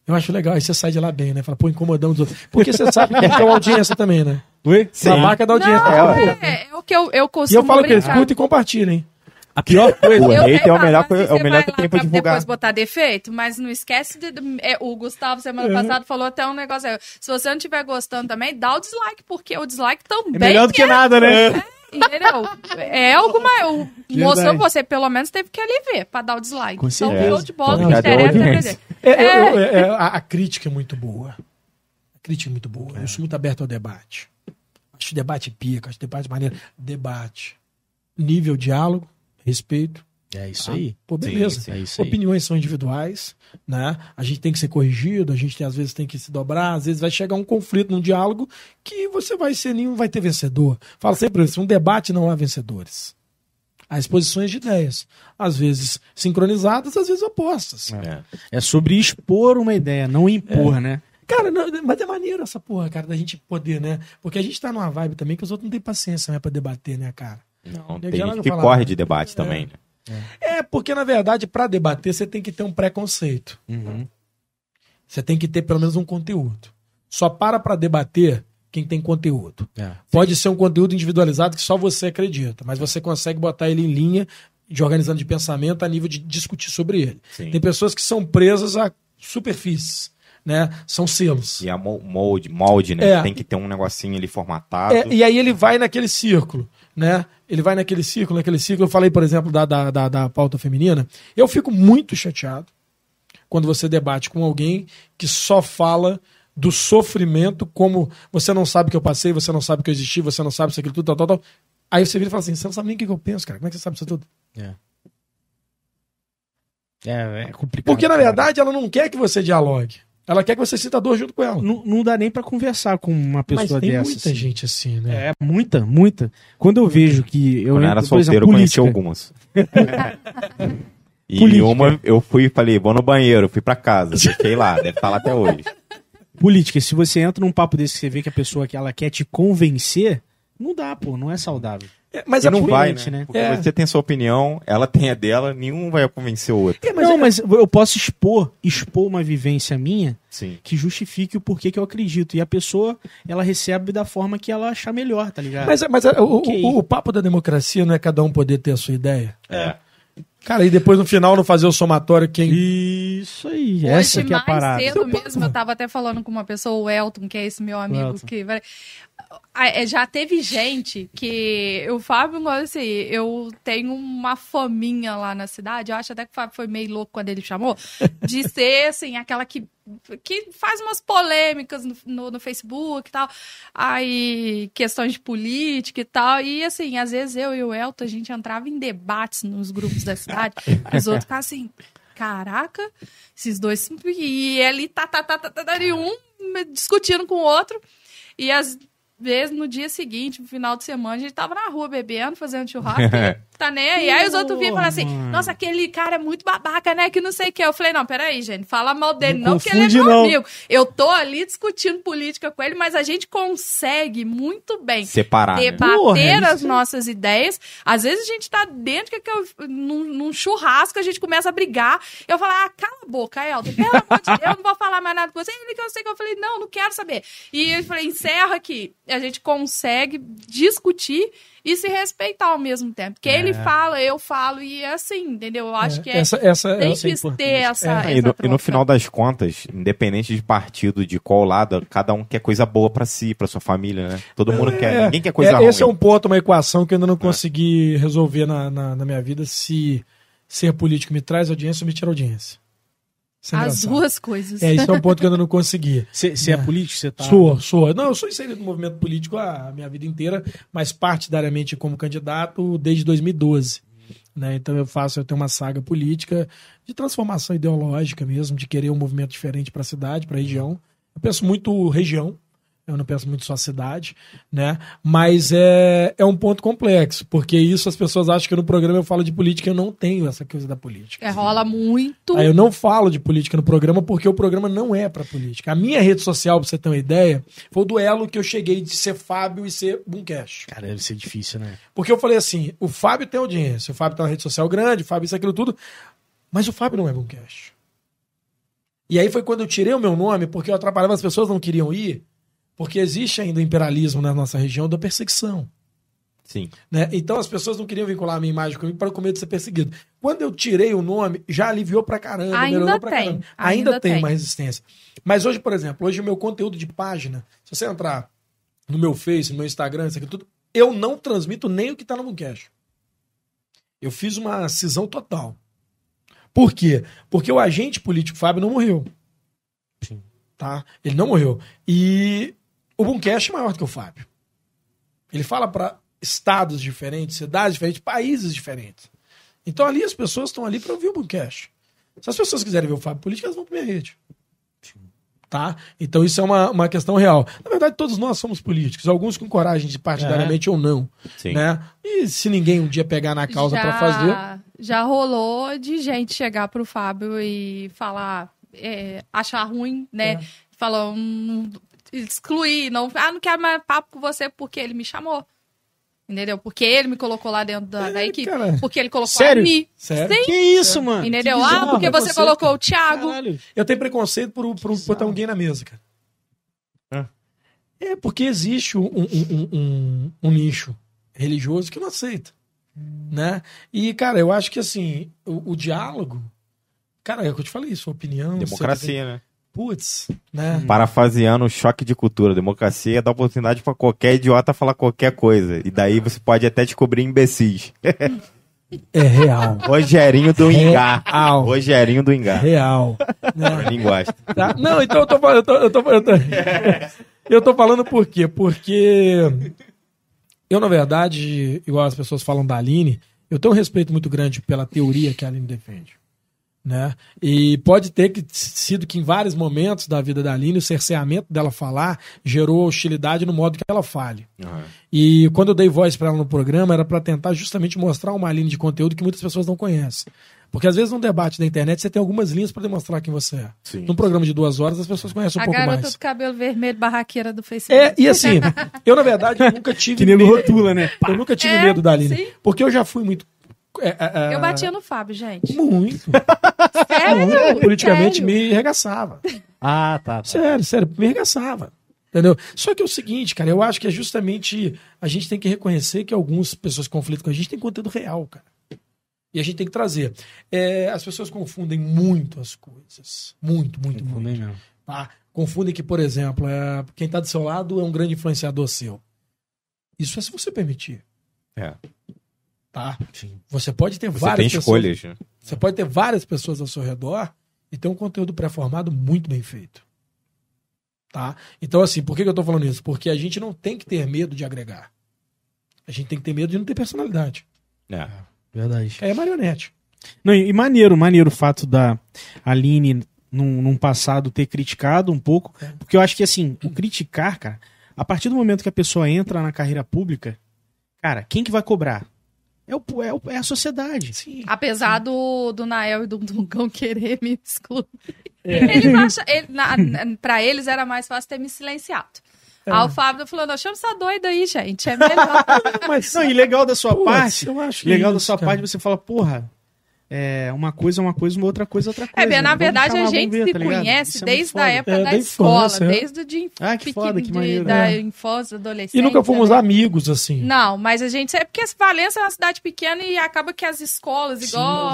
Eu acho legal, aí você sai de lá bem, né? Fala, pô, incomodamos os outros. Porque você sabe que é uma audiência também, né? Oi? Babaca da audiência. Não, É, é, é o que eu, eu E costumo eu falo que brincar. escuta e compartilha, hein? A pior coisa. O hater é o melhor, se é o você melhor vai que lá tem pra divulgar. depois botar defeito, mas não esquece de. é, o Gustavo, semana passada, falou até um negócio aí. Se você não estiver gostando também, dá o dislike, porque o dislike também. É melhor do que nada, né? Entendeu? É alguma. O, Verdade. mostrou que você pelo menos teve que ali ver pra dar o dislike. Com então, certeza. show de bola, Então, que deu interessa é. É, eu- eu- é, a, a crítica é muito boa. A crítica é muito boa. Eu sou muito aberto ao debate. Acho debate pica, acho debate maneiro. Debate. Nível, diálogo, respeito. É isso aí. Pô, beleza. sim, é isso aí. Opiniões são individuais, né? A gente tem que ser corrigido, a gente tem, às vezes tem que se dobrar, às vezes vai chegar um conflito num diálogo que você vai ser nenhum vai ter vencedor. Fala sempre isso, um debate não há vencedores. Há exposições de ideias, às vezes sincronizadas, às vezes opostas. É. É sobre expor uma ideia, não impor, né? Cara, não, mas é maneiro essa porra, cara, da gente poder, né? Porque a gente tá numa vibe também que os outros não têm paciência né, pra debater, né, cara? Não, tem gente que falava. corre de debate também. né? É, porque na verdade, pra debater, você tem que ter um preconceito. Uhum. Você tem que ter pelo menos um conteúdo. Só para pra debater quem tem conteúdo. É. Pode ser um conteúdo individualizado que só você acredita, mas você consegue botar ele em linha de organizando de pensamento a nível de discutir sobre ele. Sim. Tem pessoas que são presas a superfícies, né? São selos. E a mo- molde, molde, né? É. Tem que ter um negocinho ali formatado. É, e aí ele vai naquele círculo, né? Ele vai naquele círculo, naquele círculo. Eu falei, por exemplo, da, da, da, da pauta feminina. Eu fico muito chateado quando você debate com alguém que só fala do sofrimento, como você não sabe que eu passei, você não sabe que eu existi, você não sabe isso, aquilo, tudo, tal, tal, tal. Aí você vira e fala assim, você não sabe nem o que eu penso, cara. Como é que você sabe isso tudo? É. É, é complicado. Porque, na cara. verdade, ela não quer que você dialogue. Ela quer que você sinta dor junto com ela. Não, não dá nem pra conversar com uma Mas pessoa tem dessa. muita assim. gente assim, né? É, muita, muita. Quando eu vejo que. Eu Quando eu era solteiro, exemplo, eu conheci algumas. e Política. uma eu fui falei, vou no banheiro, fui pra casa, deixei lá, deve estar lá até hoje. Política, se você entra num papo desse que você vê que a pessoa que ela quer te convencer, não dá, pô, não é saudável. É, mas e é não vai, né? né? Porque É. você tem sua opinião, ela tem a dela, nenhum vai convencer o outro. É, mas não, é- mas eu posso expor, expor uma vivência minha Sim. que justifique o porquê que eu acredito. E a pessoa, ela recebe da forma que ela achar melhor, tá ligado? Mas, mas é, o, o- o papo da democracia não é cada um poder ter a sua ideia? É. Cara, e depois no final não fazer o somatório quem. Isso aí, Hoje, essa que é a mais parada. cedo mesmo, eu tava até falando com uma pessoa, o Elton, que é esse meu amigo Elton. que Já teve gente que. O Fábio, assim, eu tenho uma faminha lá na cidade. Eu acho até que o Fábio foi meio louco quando ele chamou. De ser, assim, aquela que, que faz umas polêmicas no, no, no Facebook e tal. Aí, questões de política e tal. E, assim, às vezes eu e o Elton, a gente entrava em debates nos grupos da cidade. os outros ficavam assim. Caraca, esses dois. E ele tá, tá, tá, tá, tá, tá, e um discutindo com o outro. E às vezes no dia seguinte, no final de semana, a gente tava na rua bebendo, fazendo churrasco. e tá nem aí. Aí os outros vinham e falaram assim: Mano. Nossa, aquele cara é muito babaca, né? Que não sei o que. Eu falei: Não, peraí, gente, fala mal dele, Não não, porque ele é meu não. amigo. Eu tô ali discutindo política com ele, mas a gente consegue muito bem Separar, né? debater Porra, é as nossas ideias. Às vezes a gente tá dentro que, que eu, num, num churrasco, a gente começa a brigar. Eu falo, ah, cala a boca, Elton. Pelo amor de Deus, eu não vou falar mais nada com você. Ele que eu sei que eu falei, não, não quero saber. E eu falei, encerra aqui. A gente consegue discutir e se respeitar ao mesmo tempo. Porque ele fala, eu falo, e é assim, entendeu? Eu acho que é, essa, essa, tem essa é que importante. ter essa. É. essa E no, e no final das contas, independente de partido, de qual lado, cada um quer coisa boa pra si, pra sua família, né? Todo mundo quer, ninguém quer coisa é, ruim. Esse é um ponto, uma equação que eu ainda não consegui resolver na, na, na minha vida. Se ser político me traz audiência ou me tira audiência. Isso é As engraçado. duas coisas. É, isso é um ponto que eu ainda não consegui. Você é. político? Você tá. Sou, sou. Não, eu sou inserido no movimento político a minha vida inteira, mas partidariamente como candidato desde 2012. Né? Então eu faço, eu tenho uma saga política de transformação ideológica mesmo, de querer um movimento diferente para a cidade, para a região. Eu penso muito região, eu não penso muito só cidade, né? Mas é, é um ponto complexo, porque isso as pessoas acham que no programa eu falo de política, eu não tenho essa coisa da política. É, rola muito. Aí eu não falo de política no programa porque o programa não é pra política. A minha rede social, pra você ter uma ideia, foi o duelo que eu cheguei de ser Fábio e ser Boomcast. Cara, deve ser difícil, né? Porque eu falei assim, o Fábio tem audiência, o Fábio tem uma rede social grande, o Fábio isso, aquilo tudo, mas o Fábio não é Boomcast. E aí foi quando eu tirei o meu nome, porque eu atrapalhava, as pessoas não queriam ir, porque existe ainda o imperialismo na nossa região da perseguição. Sim. Né? Então as pessoas não queriam vincular a minha imagem comigo para com medo de ser perseguido. Quando eu tirei o nome, já aliviou pra caramba. Ainda melhorou pra tem, caramba. ainda Ainda, tem, tem. uma resistência. Mas hoje, por exemplo, hoje o meu conteúdo de página, se você entrar no meu Face, no meu Instagram, isso aqui tudo, eu não transmito nem o que tá no Mooncast. Eu fiz uma cisão total. Por quê? Porque o agente político Fábio não morreu. Sim. Tá? Ele não morreu. E o Boomcast é maior do que o Fábio. Ele fala para estados diferentes, cidades diferentes, países diferentes. Então ali as pessoas estão ali para ouvir o Boomcast. Se as pessoas quiserem ver o Fábio Político, elas vão para minha rede. Tá? Então isso é uma, uma questão real. Na verdade, todos nós somos políticos, alguns com coragem de partidariamente ou não. Sim. Né? E se ninguém um dia pegar na causa para fazer. Já rolou de gente chegar pro Fábio e falar, é, achar ruim, né? É. Falar, um, excluir, não, ah, não quero mais papo com você porque ele me chamou. Entendeu? Porque ele me colocou lá dentro da, da É, equipe. cara. Porque ele colocou Sério? a Mi. Sério? Sim, Que isso, mano? entendeu? Ah, bizarro, porque você preconceito, colocou o Thiago. Caralho. Eu tenho preconceito por, por botar alguém na mesa, cara. Ah. É porque existe um, um- um- um- um nicho religioso que não aceita. Né? E, cara, eu acho que assim, o, o diálogo. Cara, é o que eu te falei, sua opinião. Democracia, né? Putz, né? Parafraseando o choque de cultura. Democracia dar oportunidade pra qualquer idiota falar qualquer coisa. E daí você pode até descobrir imbecis. É real. Rogerinho do Ingá. Real. Rogerinho do Ingá. Real. né? Gosta. Tá? Não, então eu tô falando. Eu tô, eu, tô, eu, tô, eu tô falando por quê? Porque eu, na verdade, igual as pessoas falam da Aline, eu tenho um respeito muito grande pela teoria que a Aline defende. Né? E pode ter que, sido que em vários momentos da vida da Aline, o cerceamento dela falar gerou hostilidade no modo que ela fale. Aham. E quando eu dei voz para ela no programa, era para tentar justamente mostrar uma linha de conteúdo que muitas pessoas não conhecem. Porque às vezes num debate da internet você tem algumas linhas para demonstrar quem você é. Sim. Num programa de duas horas as pessoas conhecem um a pouco garota mais. do cabelo vermelho, barraqueira do Facebook. É, e assim, eu na verdade nunca tive Que nego medo. rotula, né? Eu nunca tive É, medo da Aline. sim. Porque eu já fui muito. É, é, é, Eu batia no Fábio, gente. Muito. Sério? muito politicamente Sério? me arregaçava. Ah, tá. tá. Sério, sério, me arregaçava. Entendeu? Só que é o seguinte, cara, eu acho que é justamente. A gente tem que reconhecer que algumas pessoas que conflitam com a gente têm conteúdo real, cara. E a gente tem que trazer. É, as pessoas confundem muito as coisas. Muito, muito, muito. Confundem mesmo. Tá? Confundem que, por exemplo, é, quem está do seu lado é um grande influenciador seu. Isso é se você permitir. É. Tá? Sim. Você pode ter Você várias tem pessoas. escolhas. né? Você pode ter várias pessoas ao seu redor e ter um conteúdo pré-formado muito bem feito. Tá? Então, assim, por que que eu tô falando isso? Porque a gente não tem que ter medo de agregar. A gente tem que ter medo de não ter personalidade. É. Verdade. É marionete. Não, e e maneiro, maneiro o fato da Aline, num, num passado, ter criticado um pouco. É. Porque eu acho que, assim, o criticar, cara, a partir do momento que a pessoa entra na carreira pública, cara, quem que vai cobrar? É, o, é, o- é a sociedade. Sim. Apesar do, do Nael e do Dungão querer me excluir. Eles acham, ele, na, pra eles era mais fácil ter me silenciado. Aí o Fábio falou, não, chama essa doida aí, gente. É melhor. Mas, Não, e legal da sua Putz, parte, eu acho legal da isso, sua cara. parte, você fala, porra, é, uma coisa é uma coisa, uma outra coisa é outra É, coisa. bem, na Vamos verdade, a gente ver, se tá conhece é desde a época É, da da escola, infância, é. desde de, Ah, que foda, que de- maneiro. da É. infância, adolescência. E nunca fomos né? amigos, assim. Não, mas a gente. É porque Valença é uma cidade pequena e acaba que as escolas, Sim, igual.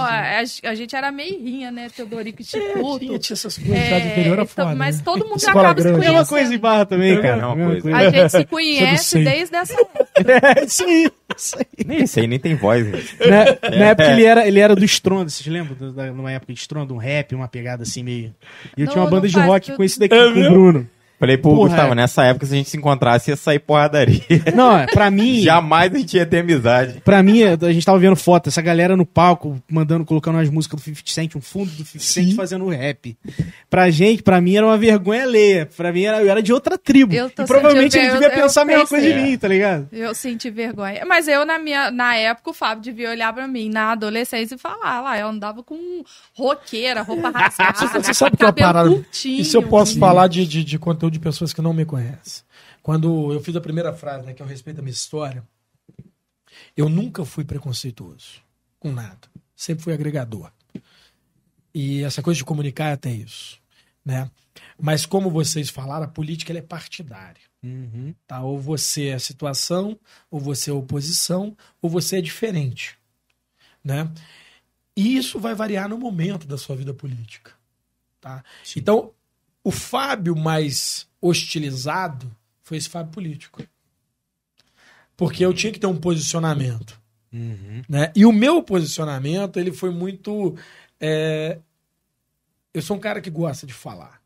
sim. A, a gente era meio rinha, né? Teodorico É, Instituto. tinha, tinha essas coisas, cidade interior era então, foda. mas né? todo mundo Escola acaba se grande. conhecendo. Mesma coisa em barra também, É, cara. mesma coisa. A gente se é do conhece desde essa época. É isso aí. Isso aí. Nem aí nem tem voz. né? Na, na época ele era, ele era do Estrondo, vocês lembram? Da- numa época de Estrondo, um rap, uma pegada assim meio. E eu Não, tinha uma banda de rock tudo. com esse daqui, É com o mesmo? Bruno. Falei, pô, Porra, Gustavo, é. nessa época, se a gente se encontrasse, ia sair porradaria. Não, é, pra mim. Jamais a gente ia ter amizade. Pra mim, a gente tava vendo foto, essa galera no palco, mandando, colocando as músicas do 50 Cent, um fundo do 50 Cent fazendo rap. Pra gente, pra mim, era uma vergonha alheia. Pra mim, era, eu era de outra tribo. Eu tô e provavelmente ele devia eu- pensar a eu mesma coisa de mim, tá ligado? Eu senti vergonha. Mas eu, na, minha, na época, o Fábio devia olhar pra mim na adolescência e falar lá, eu andava com roqueira, roupa rasgada. Você sabe que é uma parada. curtinho. Isso eu posso falar de, de, de conteúdo de pessoas que não me conhecem. Quando eu fiz a primeira frase, né, que é o respeito à minha história, eu nunca fui preconceituoso com nada. Sempre fui agregador. E essa coisa de comunicar é até isso. Né? Mas como vocês falaram, a política ela é partidária. Tá? Ou você é a situação, ou você é a oposição, ou você é diferente. Né? E isso vai variar no momento da sua vida política. Tá? Então, o Fábio mais hostilizado foi esse Fábio político. Porque eu tinha que ter um posicionamento. Né? E o meu posicionamento, ele foi muito. é, Eu sou um cara que gosta de falar.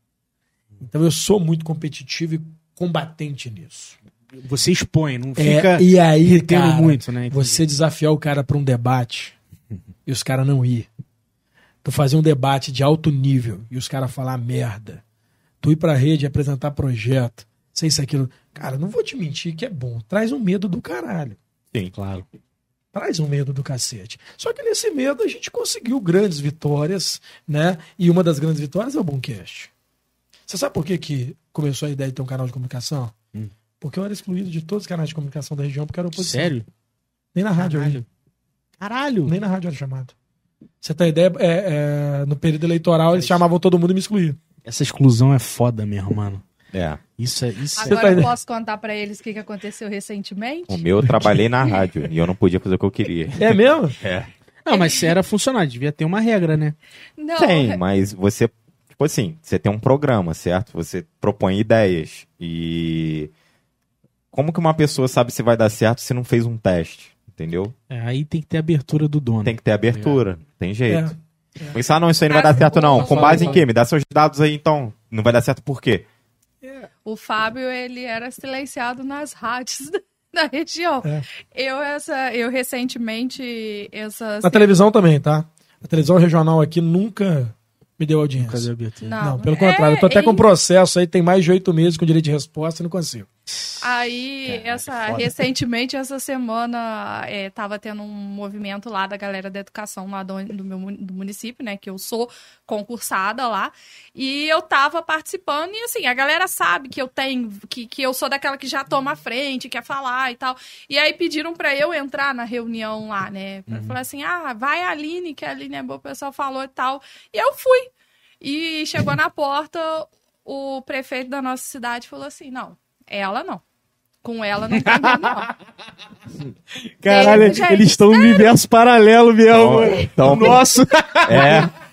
Então eu sou muito competitivo e combatente nisso. Você expõe, não É, fica e aí, cara, muito, né? você desafiar o cara para um debate e os caras não ir. Tu fazer um debate de alto nível e os caras falar merda. Tu ir pra rede e apresentar projeto, sei isso, aquilo. Cara, não vou te mentir que é bom. Traz um medo do caralho. Sim. Claro. Traz um medo do cacete. Só que nesse medo a gente conseguiu grandes vitórias, né? E uma das grandes vitórias é o Boomcast. Você sabe por que, que começou a ideia de ter um canal de comunicação? Hum. Porque eu era excluído de todos os canais de comunicação da região porque era oposição. Sério? Nem na rádio. Caralho. Caralho. Nem na rádio era chamado. Você tem ideia? É, é, no período eleitoral eles chamavam todo mundo e me excluíam. Essa exclusão é foda mesmo, mano. É. Isso é. Isso é... Agora tá eu posso contar pra eles o que, que aconteceu recentemente? O meu eu trabalhei na rádio e eu não podia fazer o que eu queria. É mesmo? É. Não, mas se era funcionário, devia ter uma regra, né? Não, Tem, mas você, tipo assim, você tem um programa, certo? Você propõe ideias e como que uma pessoa sabe se vai dar certo se não fez um teste, entendeu? É, aí tem que ter abertura do dono. Tem que ter abertura, tem jeito. É. Pensar, não, isso aí não vai dar certo não. Com base em quê? Me dá seus dados aí então. Não vai dar certo por quê? O Fábio, ele era silenciado nas rádios da região. É. Eu, essa, eu recentemente, essas... Na televisão também, tá? A televisão regional aqui nunca me deu audiência. Abertura? Não, pelo contrário. Eu tô até é, com um processo aí, tem mais de oito meses com direito de resposta e não consigo. Aí, essa, recentemente, essa semana, é, tava tendo um movimento lá da galera da educação lá do, do meu do município, né? Que eu sou concursada lá. E eu tava participando, e assim, a galera sabe que eu tenho, que, que eu sou daquela que já toma a frente, quer falar e tal. E aí pediram pra eu entrar na reunião lá, né? Pra falar assim, ah, vai a Aline, que a Aline é boa, o pessoal falou e tal. E eu fui. E chegou na porta, o prefeito da nossa cidade falou assim: não, ela não. Com ela não tem reunião. Caralho, Gente, eles estão no universo paralelo mesmo. Então- então- nosso. É.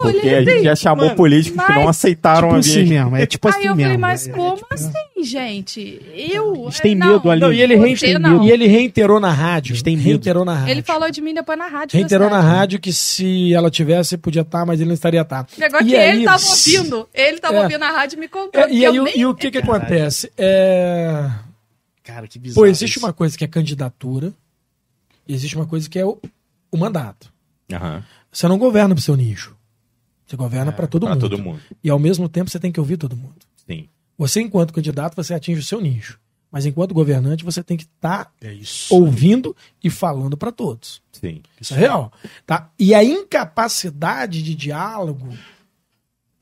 Porque a gente já chamou Mano, políticos que não aceitaram tipo a assim mesmo. É tipo Aí assim eu mesmo. falei, mas É, como tipo, assim, gente? Eu. Eles têm não, medo ali. Não, e ele, não. e ele reiterou na rádio. Eles têm medo. reiterou na rádio. Ele falou de mim depois na rádio. Reiterou na rádio que se ela tivesse, podia estar, mas ele não estaria tá. O negócio E que aí- ele tava ouvindo. Ele tava É. ouvindo na rádio e me contando. É, e aí, eu o- nem... e o que que acontece? É... Cara, que bizarro. Pô, existe isso. uma coisa que é candidatura e existe uma coisa que é o, o mandato. Aham. Você não governa pro seu nicho. Você governa para todo Pra mundo. todo mundo. E ao mesmo tempo você tem que ouvir todo mundo. Sim. Você, enquanto candidato, você atinge o seu nicho. Mas enquanto governante, você tem que estar É isso. ouvindo e falando para todos. Sim. Isso é real. Tá? E a incapacidade de diálogo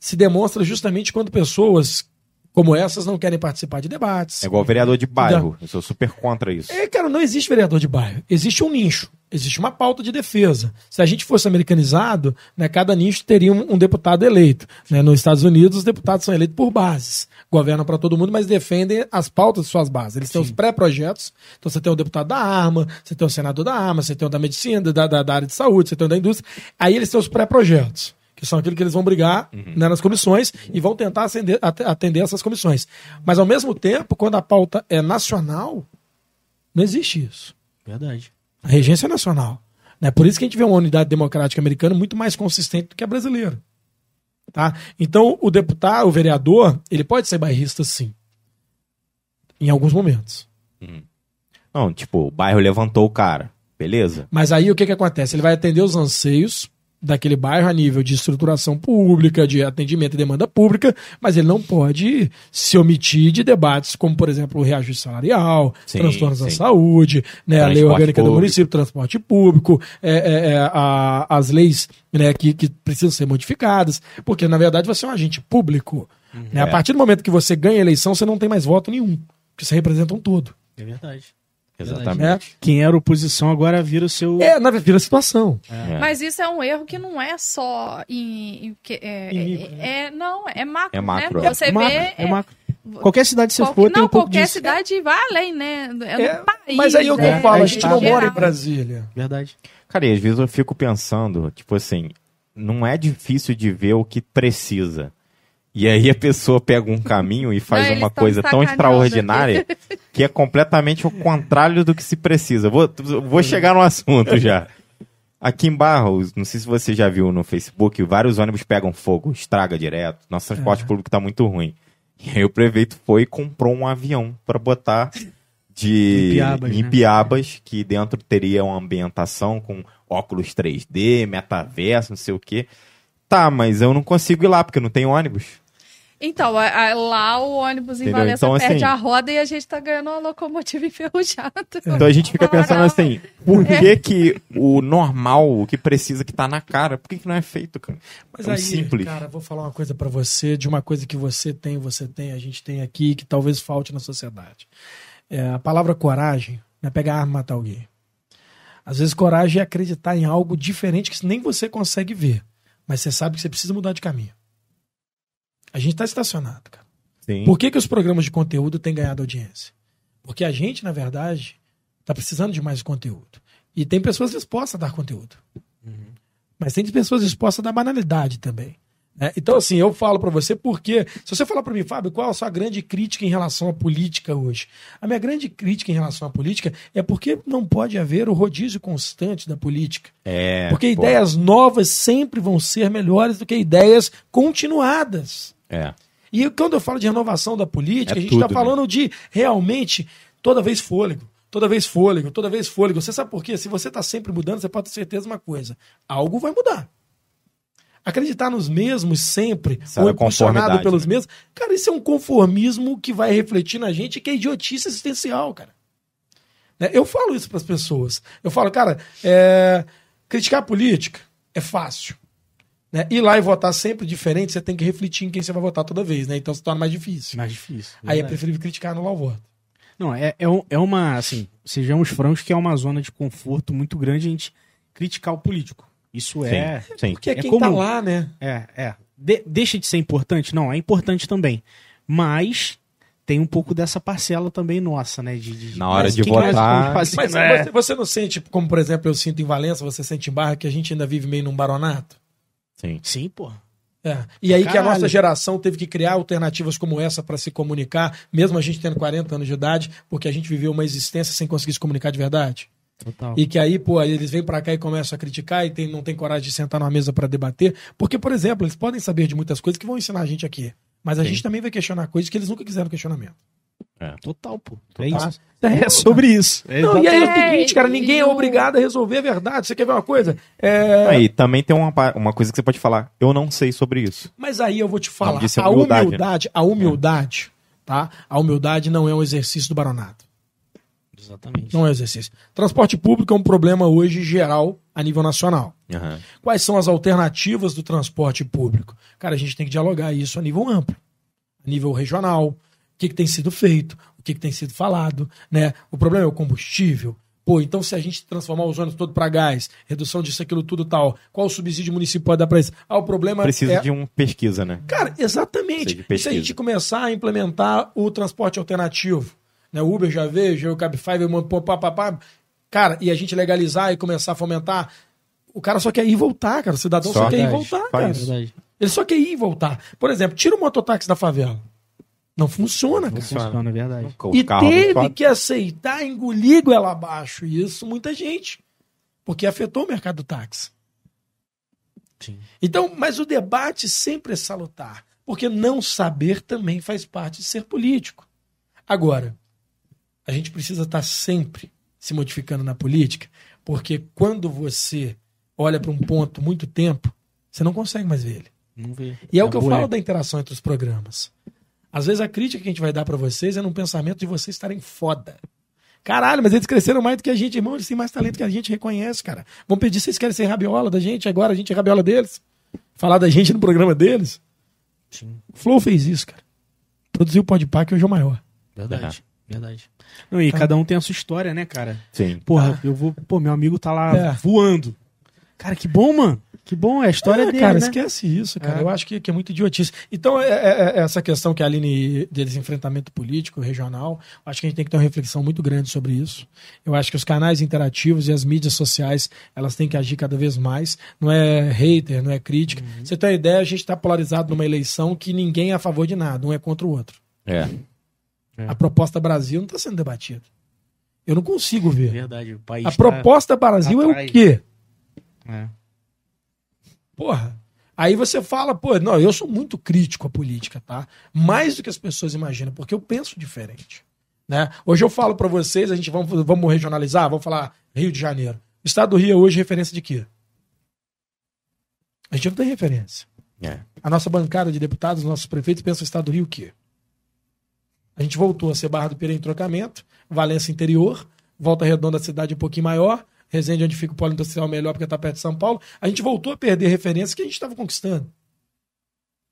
se demonstra justamente quando pessoas como essas não querem participar de debates. É igual vereador de bairro. Eu sou super contra isso. É, cara, não existe vereador de bairro. Existe um nicho. Existe uma pauta de defesa. Se a gente fosse americanizado, né, cada nicho teria um, um deputado eleito. Né? Nos Estados Unidos, os deputados são eleitos por bases. Governam para todo mundo, mas defendem as pautas de suas bases. Eles têm os pré-projetos. Então você tem o deputado da arma, você tem o senador da arma, você tem o da medicina, da, da, da área de saúde, você tem o da indústria. Aí eles têm os pré-projetos. Que são aquilo que eles vão brigar né, nas comissões e vão tentar atender, ate- atender essas comissões. Mas, ao mesmo tempo, quando a pauta é nacional, não existe isso. Verdade. A regência é nacional. Né? Por isso que a gente vê uma unidade democrática americana muito mais consistente do que a brasileira. Tá? Então, o deputado, o vereador, ele pode ser bairrista sim. Em alguns momentos. Não, tipo, o bairro levantou o cara. Beleza? Mas aí o que, que acontece? Ele vai atender os anseios daquele bairro a nível de estruturação pública, de atendimento e demanda pública, mas ele não pode se omitir de debates como, por exemplo, o reajuste salarial, Sim, transtornos da sim. saúde, né, a lei orgânica do público. município, transporte público, é, é, é, a- as leis né, que, que precisam ser modificadas, porque na verdade você é um agente público. né? A É. partir do momento que você ganha a eleição, você não tem mais voto nenhum, porque você representa um todo. É verdade. Exatamente. Né? Quem era oposição agora vira o seu. É, na vira a situação. É. Mas isso é um erro que não é só em. em que- é, Em micro, é- é- não, é macro. É macro, Né? é. Você macro, vê. é macro. Qualquer cidade que você for, tem não, um pouco qualquer disso. cidade vai além, né? É, É, no país. mas aí é o que é, eu falo, a é gente não geral. mora em Brasília. Verdade. Cara, e às vezes eu fico pensando, tipo assim, não é difícil de ver o que precisa. E aí a pessoa pega um caminho e faz Não, uma coisa tão extraordinária que é completamente o contrário do que se precisa. Vou, vou chegar no assunto já. Aqui em Barros, não sei se você já viu no Facebook, vários ônibus pegam fogo, estraga direto. Nosso transporte público tá muito ruim. E aí o prefeito foi e comprou um avião para botar de Em Piabas, em né? Piabas, que dentro teria uma ambientação com óculos 3D, metaverso, não sei o quê. Tá, mas eu não consigo ir lá porque não tem ônibus. Então, a- a- lá o ônibus em? Valença Então, perde assim- a roda e a gente tá ganhando uma locomotiva enferrujada. Então a gente fica pensando assim, por que que o normal, o que precisa que tá na cara, por que que não é feito, cara? Mas Tão aí, simples. cara, vou falar uma coisa pra você, de uma coisa que você tem, você tem, a gente tem aqui, que talvez falte na sociedade. É, a palavra coragem não é pegar a arma e matar alguém. Às vezes coragem é acreditar em algo diferente que nem você consegue ver, mas você sabe que você precisa mudar de caminho. A gente tá estacionado, cara. Sim. Por que, que os programas de conteúdo têm ganhado audiência? Porque a gente, na verdade, está precisando de mais conteúdo. E tem pessoas dispostas a dar conteúdo. Mas tem pessoas dispostas a dar banalidade também. né? Então, assim, eu falo pra você porque, se você falar pra mim, Fábio, qual a sua grande crítica em relação à política hoje? A minha grande crítica em relação à política é porque não pode haver o rodízio constante da política. É, Porque pô, ideias novas sempre vão ser melhores do que ideias continuadas. É. E quando eu falo de renovação da política, É a gente está tudo, falando de realmente toda vez fôlego, toda vez fôlego, toda vez fôlego. Você sabe por quê? Se você está sempre mudando, você pode ter certeza de uma coisa: algo vai mudar. Acreditar nos mesmos sempre, é ou a impulsionado pelos né? mesmos, cara, isso é um conformismo que vai refletir na gente, que é idiotice existencial, cara. Né? Eu falo isso para as pessoas. Eu falo, cara, é, criticar a política é fácil. Né? Ir lá e votar sempre diferente, você tem que refletir em quem você vai votar toda vez, né? Então se torna mais difícil. Mais difícil. Aí é verdade. preferível criticar no o voto. Não, é, é, é uma, assim, sejamos francos que é uma zona de conforto muito grande a gente criticar o político. Isso é. Sim. Porque é, É quem comum. tá lá, né? É, é. De- deixa de ser importante? Não, é importante também. Mas tem um pouco dessa parcela também nossa, né? De, de- Na hora mas de votar- Mas né? você, você não sente, como por exemplo eu sinto em Valença, você sente em Barra, que a gente ainda vive meio num baronato? Sim. Sim, pô. É. E aí que a Caralho. nossa geração teve que criar alternativas como essa para se comunicar, mesmo a gente tendo 40 anos de idade, porque a gente viveu uma existência sem conseguir se comunicar de verdade. Total. E que aí, pô, aí eles vêm pra cá e começam a criticar e tem, não tem coragem de sentar numa mesa pra debater. Porque, por exemplo, eles podem saber de muitas coisas que vão ensinar a gente aqui. Mas a Sim. gente também vai questionar coisas que eles nunca quiseram questionamento. Total, pô. É Total. isso. É sobre isso. É Não, e aí é o seguinte, cara, ninguém é obrigado a resolver a verdade. Você quer ver uma coisa? É, Aí também tem uma, uma coisa que você pode falar. Eu não sei sobre isso. Mas aí eu vou te falar, é a humildade, né? humildade, a humildade, tá? A humildade não é um exercício do baronato. Exatamente. Não é um exercício. Transporte público é um problema hoje geral a nível nacional. Aham. Quais são as alternativas do transporte público? Cara, a gente tem que dialogar isso a nível amplo, a nível regional. O que, que tem sido feito, o que, que tem sido falado, né? O problema é o combustível. Pô, então se a gente transformar os ônibus todo para gás, redução disso, aquilo, tudo tal, qual o subsídio municipal pode dar para isso? Ah, o problema Precisa é... de uma pesquisa, né? Cara, exatamente. E se a gente começar a implementar o transporte alternativo, né? O Uber já veio, já o Cabify, veio pá, pá, pá, pá. cara, e a gente legalizar e começar a fomentar, o cara só quer ir e voltar, cara. O cidadão só, Só. quer ir e voltar, Faz cara. isso. Ele só quer ir e voltar. Por exemplo, tira o mototáxi da favela. Não funciona, cara. Funciona, é verdade. O E não teve que aceitar engolir goela abaixo. E isso muita gente. Porque afetou o mercado do táxi. Sim. Então, mas o debate sempre é salutar. Porque não saber também faz parte de ser político. Agora, a gente precisa estar sempre se modificando na política, porque quando você olha para um ponto muito tempo, você não consegue mais ver ele. Não vê. E é, o um que eu falo da interação entre os programas. Às vezes a crítica que a gente vai dar pra vocês é num pensamento de vocês estarem foda. Caralho, mas eles cresceram mais do que a gente, irmão. Eles têm mais talento que a gente reconhece, cara. Vão pedir se vocês querem ser rabiola da gente, agora a gente é rabiola deles. Falar da gente no programa deles. Sim, O Flow fez isso, cara. Produziu o Podpah, que hoje é o maior. verdade. Verdade. Não, e cada um tem a sua história, né, cara? Sim. Porra, eu vou. Pô, meu amigo tá lá É. voando. Cara, que bom, mano. Que bom, é a história É, dele. cara, né? esquece isso, cara. É. Eu acho que, que é muito idiotice. Então, é, é- é essa questão que a Aline deles enfrentamento político, regional, eu acho que a gente tem que ter uma reflexão muito grande sobre isso. Eu acho que os canais interativos e as mídias sociais, elas têm que agir cada vez mais. Não é hater, não é crítica. Uhum. Você tem uma ideia, a gente está polarizado numa eleição que ninguém é a favor de nada, um é contra o outro. É. É. A proposta Brasil não está sendo debatida. Eu não consigo ver. Verdade, o país. A tá- proposta Brasil é o quê? É. Porra. Aí você fala, pô, não, eu sou muito crítico à política, tá? Mais do que as pessoas imaginam, porque eu penso diferente. Né? Hoje eu falo pra vocês, a gente vamos, vamos regionalizar, vamos falar Rio de Janeiro. O estado do Rio é hoje referência de quê? A gente não tem referência. É. A nossa bancada de deputados, os nossos prefeitos pensam o estado do Rio o quê? A gente voltou a ser Barra do Pira em trocamento, Valença interior, Volta Redonda cidade um pouquinho maior, Resende onde fica o polo industrial melhor porque está perto de São Paulo. A gente voltou a perder referências que a gente estava conquistando.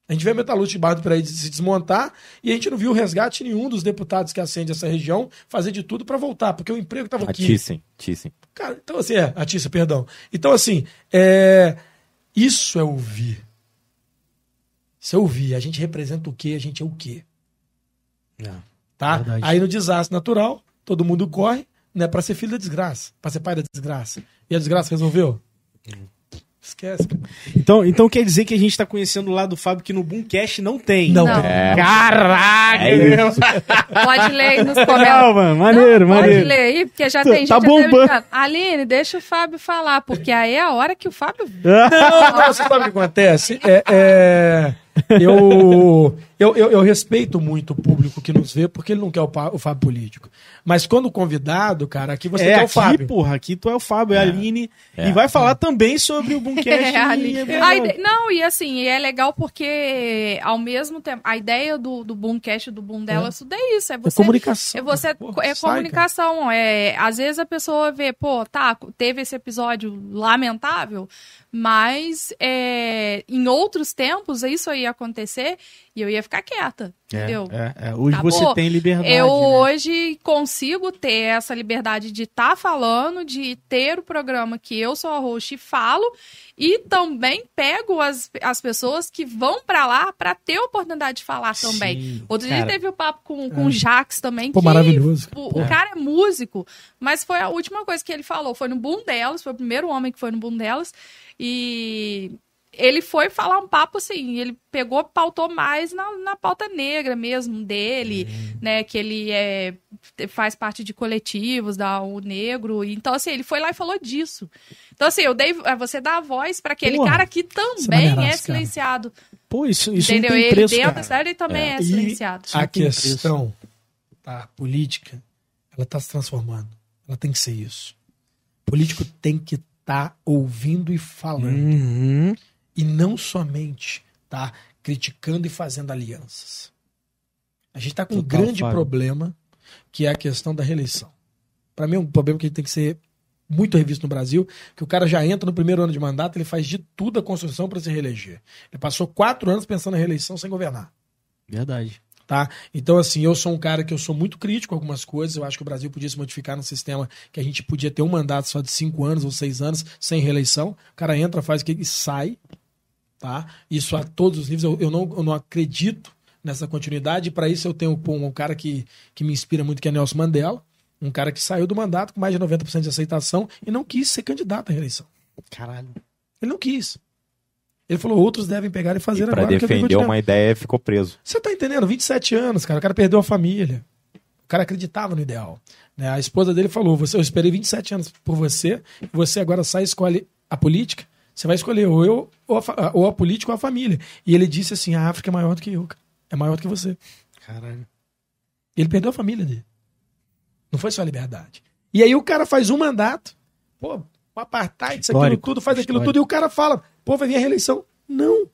A gente vê a metalúrgica de Barra do Piraí se desmontar e a gente não viu resgate nenhum dos deputados que acendem essa região fazer de tudo para voltar, porque o emprego estava A aqui. Thyssen. Thyssen. Cara, então assim, é, a Tícia, perdão. Então assim, é, isso é ouvir. Isso é ouvir. A gente representa o quê? A gente é o quê? É. Tá? Verdade. Aí no desastre natural, todo mundo corre, né, para ser filho da desgraça, para ser pai da desgraça. E a desgraça resolveu? Esquece. cara. Então, então quer dizer que a gente tá conhecendo o lado do Fábio que no Boomcast não tem. Não, Não. tem. É. Caraca! É. Pode ler aí nos Não, comentários. mano, maneiro, Não, maneiro. Pode ler aí, porque já Tá- tem gente tá bombando. brincando. Aline, deixa o Fábio falar, porque aí é a hora que o Fábio. Não, não, você sabe o que acontece? É, é, eu, eu, eu, eu respeito muito o público que nos vê, porque ele não quer o, o Fábio político. Mas quando convidado, cara, aqui você é, quer o aqui, Fábio. porra, aqui tu é o Fábio, é a Aline. É. E vai falar também sobre o Boomcast. É, Ali. e- A ide- Não, e assim, é legal porque ao mesmo tempo, a ideia do, do Boomcast, do Boom delas, tudo é isso. É É você comunicação. É você Porra, é sai, comunicação. É, às vezes a pessoa vê, pô, tá, teve esse episódio lamentável, mas é, em outros tempos isso ia acontecer e eu ia ficar quieta, entendeu? É, é. Hoje Acabou. você tem liberdade. Eu né? hoje consigo ter essa liberdade de estar falando, de ter o programa que eu sou a host e falo, e também pego as, as pessoas que vão pra lá pra ter a oportunidade de falar também. Sim, Outro cara. dia teve o papo com, com o Jax também, Pô, que maravilhoso. o, o cara é músico, mas foi a última coisa que ele falou. Foi no boom delas, foi o primeiro homem que foi no boom delas. E ele foi falar um papo assim, ele pegou, pautou mais na, na pauta negra mesmo dele, né? Que ele é, faz parte de coletivos da O Negro. Então, assim, ele foi lá e falou disso. Então, assim, eu dei. é, Você dá a voz para aquele Porra, cara que é também é maneiraço, cara. silenciado. Pô, isso, isso entendeu? não tem ele preço, dentro cara. da cidade ele também é, E silenciado. a questão tá, política, ela está se transformando. Ela tem que ser isso. O político tem que estar ouvindo e falando. Uhum. E não somente tá criticando e fazendo alianças. A gente está com um Total, grande Fábio. problema, que é a questão da reeleição. Para mim é um problema que tem que ser muito revisto no Brasil, que o cara já entra no primeiro ano de mandato, ele faz de tudo a construção para se reeleger. Ele passou quatro anos pensando em reeleição sem governar. Verdade. Tá? Então, assim, eu sou um cara que eu sou muito crítico com algumas coisas. Eu acho que o Brasil podia se modificar num sistema que a gente podia ter um mandato só de cinco anos ou seis anos, sem reeleição. O cara entra, faz o que e sai. Tá? Isso a todos os níveis. Eu, eu não, eu não acredito nessa continuidade. Para isso, eu tenho pô, um cara que, que me inspira muito, que é Nelson Mandela. Um cara que saiu do mandato com mais de 90% de aceitação e não quis ser candidato à reeleição. Caralho. Ele não quis. Ele falou, outros devem pegar e fazer E pra agora. eu defender uma ideia, ficou preso. Você tá entendendo? 27 anos, cara. O cara perdeu a família. O cara acreditava no ideal. né? A esposa dele falou: você, eu esperei 27 anos por você, você agora sai e escolhe a política. Você vai escolher ou eu, ou a, ou a política ou a família. E ele disse assim: a África é maior do que eu. É maior do que você. Caralho. E ele perdeu a família dele. Não foi só a liberdade. E aí o cara faz um mandato, pô, o apartheid, isso, aquilo tudo, faz aquilo histórico. tudo, e o cara fala, pô, vai vir a reeleição. Não.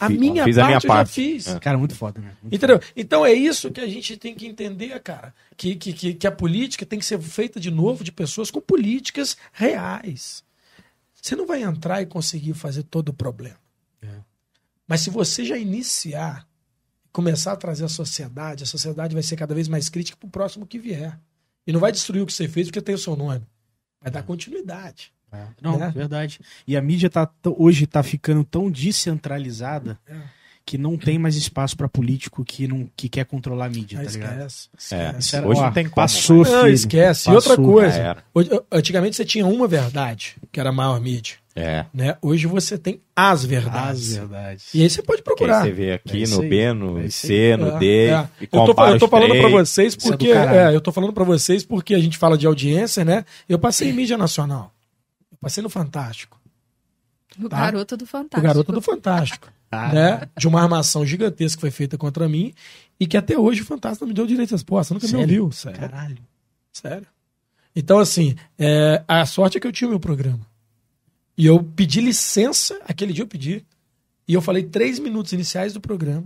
A Fiz- minha fiz parte a minha eu parte. já fiz. É. Cara, muito foda, né? Muito Entendeu? Então é isso que a gente tem que entender, cara. Que, que, que, que a política tem que ser feita de novo de pessoas com políticas reais. Você não vai entrar e conseguir fazer todo o problema. É. Mas se você já iniciar, começar a trazer a sociedade, a sociedade vai ser cada vez mais crítica pro próximo que vier. E não vai destruir o que você fez porque tem o seu nome. Vai dar continuidade. É. Não, Né? verdade. E a mídia tá hoje tá ficando tão descentralizada É. que não tem mais espaço pra político que não que quer controlar a mídia, Ah, tá ligado? esquece. É. esquece. Isso era- Hoje ó, não tem como. Passou, Não, filho. esquece. E Passou. outra coisa, hoje- antigamente você tinha uma verdade, que era a maior mídia. É. né? Hoje você tem as verdades. As verdades. E aí você pode procurar. você vê aqui É no aí. B, no É C, no É, D, é. e Eu tô, compara eu tô falando pra vocês é porque é, eu tô falando para vocês porque a gente fala de audiência, né? Eu passei em mídia nacional. Eu passei no Fantástico. O Tá. garoto do O Fantástico. garoto do Fantástico. Né? De uma armação gigantesca que foi feita contra mim e que até hoje o Fantástico não me deu direito de resposta. Nunca Sério? me ouviu. Sério. Caralho. Sério. Então, assim, é, a sorte é que eu tinha o meu programa. E eu pedi licença, aquele dia eu pedi, e eu falei três minutos iniciais do programa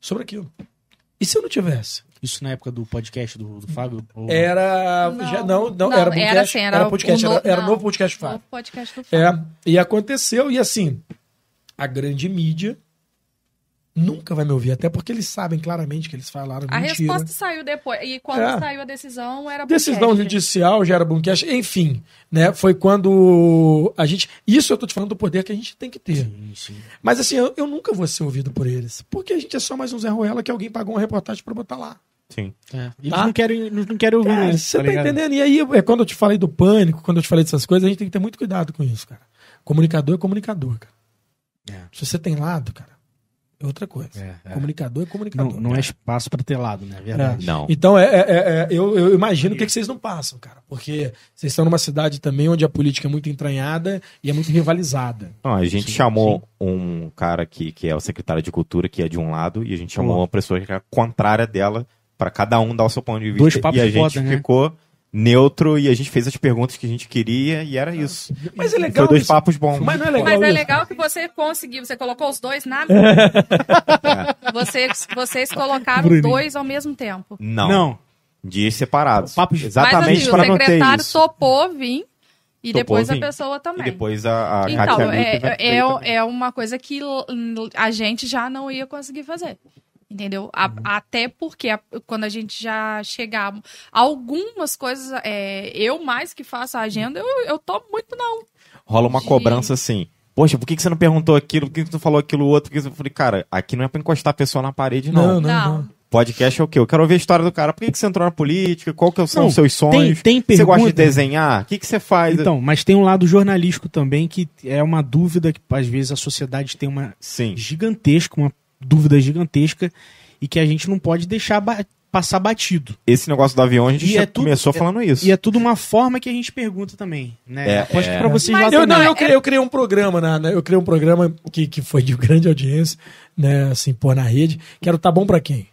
sobre aquilo. E se eu não tivesse? Isso na época do podcast do, do Fábio? Ou- Era. Não, já- não, não, não, era era podcast. assim, era podcast, o no- era, era não, novo podcast O Fábio. podcast do Fábio. É, e aconteceu, e assim, a grande mídia nunca vai me ouvir, até porque eles sabem claramente que eles falaram A mentira. resposta saiu depois. E quando É. saiu a decisão, era Decisão judicial já era Boomcast, enfim, né? Foi quando a gente. Isso eu tô te falando do poder que a gente tem que ter. Sim, sim. Mas assim, eu, eu nunca vou ser ouvido por eles. Porque a gente é só mais um Zé Ruela que alguém pagou uma reportagem pra botar lá. Sim. É. Eles Tá? não querem, eles não querem ouvir isso, você tá, ligado? entendendo? E aí, é quando eu te falei do pânico, quando eu te falei dessas coisas, a gente tem que ter muito cuidado com isso, cara. Comunicador é comunicador, cara. É. Se você tem lado, cara, é outra coisa. É, é. Comunicador é comunicador. Não, não é espaço pra ter lado, né? É É. Verdade. Não. Então, é, é- é- eu, eu imagino o que, que vocês não passam, cara. Porque vocês estão numa cidade também onde a política é muito entranhada e é muito rivalizada. Não, a gente Sim, chamou um cara aqui que é o secretário de cultura, que é de um lado, e a gente chamou Pô. uma pessoa que é contrária dela, pra cada um dar o seu ponto de vista. Dois papos e a gente foda, né? Neutro e a gente fez as perguntas que a gente queria e era isso. Mas é legal. Foi dois isso. papos bons. Mas não é legal. Mas é legal que você conseguiu, você colocou os dois na vocês, vocês colocaram dois ao mesmo tempo. Não. Não. Dias separados. Papos- Mas Exatamente assim, o pra não ter secretário isso. topou vir e Topou depois a pessoa também. E depois a, a Então, é, é, é uma coisa que a gente já não ia conseguir fazer. Entendeu? A- Uhum. até porque a- quando a gente já chegar. Algumas coisas, é, eu mais que faço a agenda, eu, eu tomo muito não. Rola uma de- cobrança assim. Poxa, por que que você não perguntou aquilo? Por que que tu falou aquilo outro? Por que Eu falei, cara, aqui não é pra encostar a pessoa na parede, não. Não, não, Não. não. Podcast é o quê? Eu quero ouvir a história do cara. Por que, que você entrou na política? Qual que são Não, os seus sonhos? tem Você gosta de pergunta- desenhar? O que, que você faz? Então, mas tem um lado jornalístico também que é uma dúvida que às vezes a sociedade tem uma Sim. gigantesca, uma dúvida gigantesca e que a gente não pode deixar ba- passar batido. Esse negócio do avião, a gente E já é tudo- começou é- falando isso. E é tudo uma forma que a gente pergunta também, né? É, Aposto é. que pra vocês Mas lá Eu, também. não, eu criei, eu criei um programa, na, na- eu criei um programa que, que foi de grande audiência, né, assim, pô, na rede, que era o Tá Bom Pra Quem?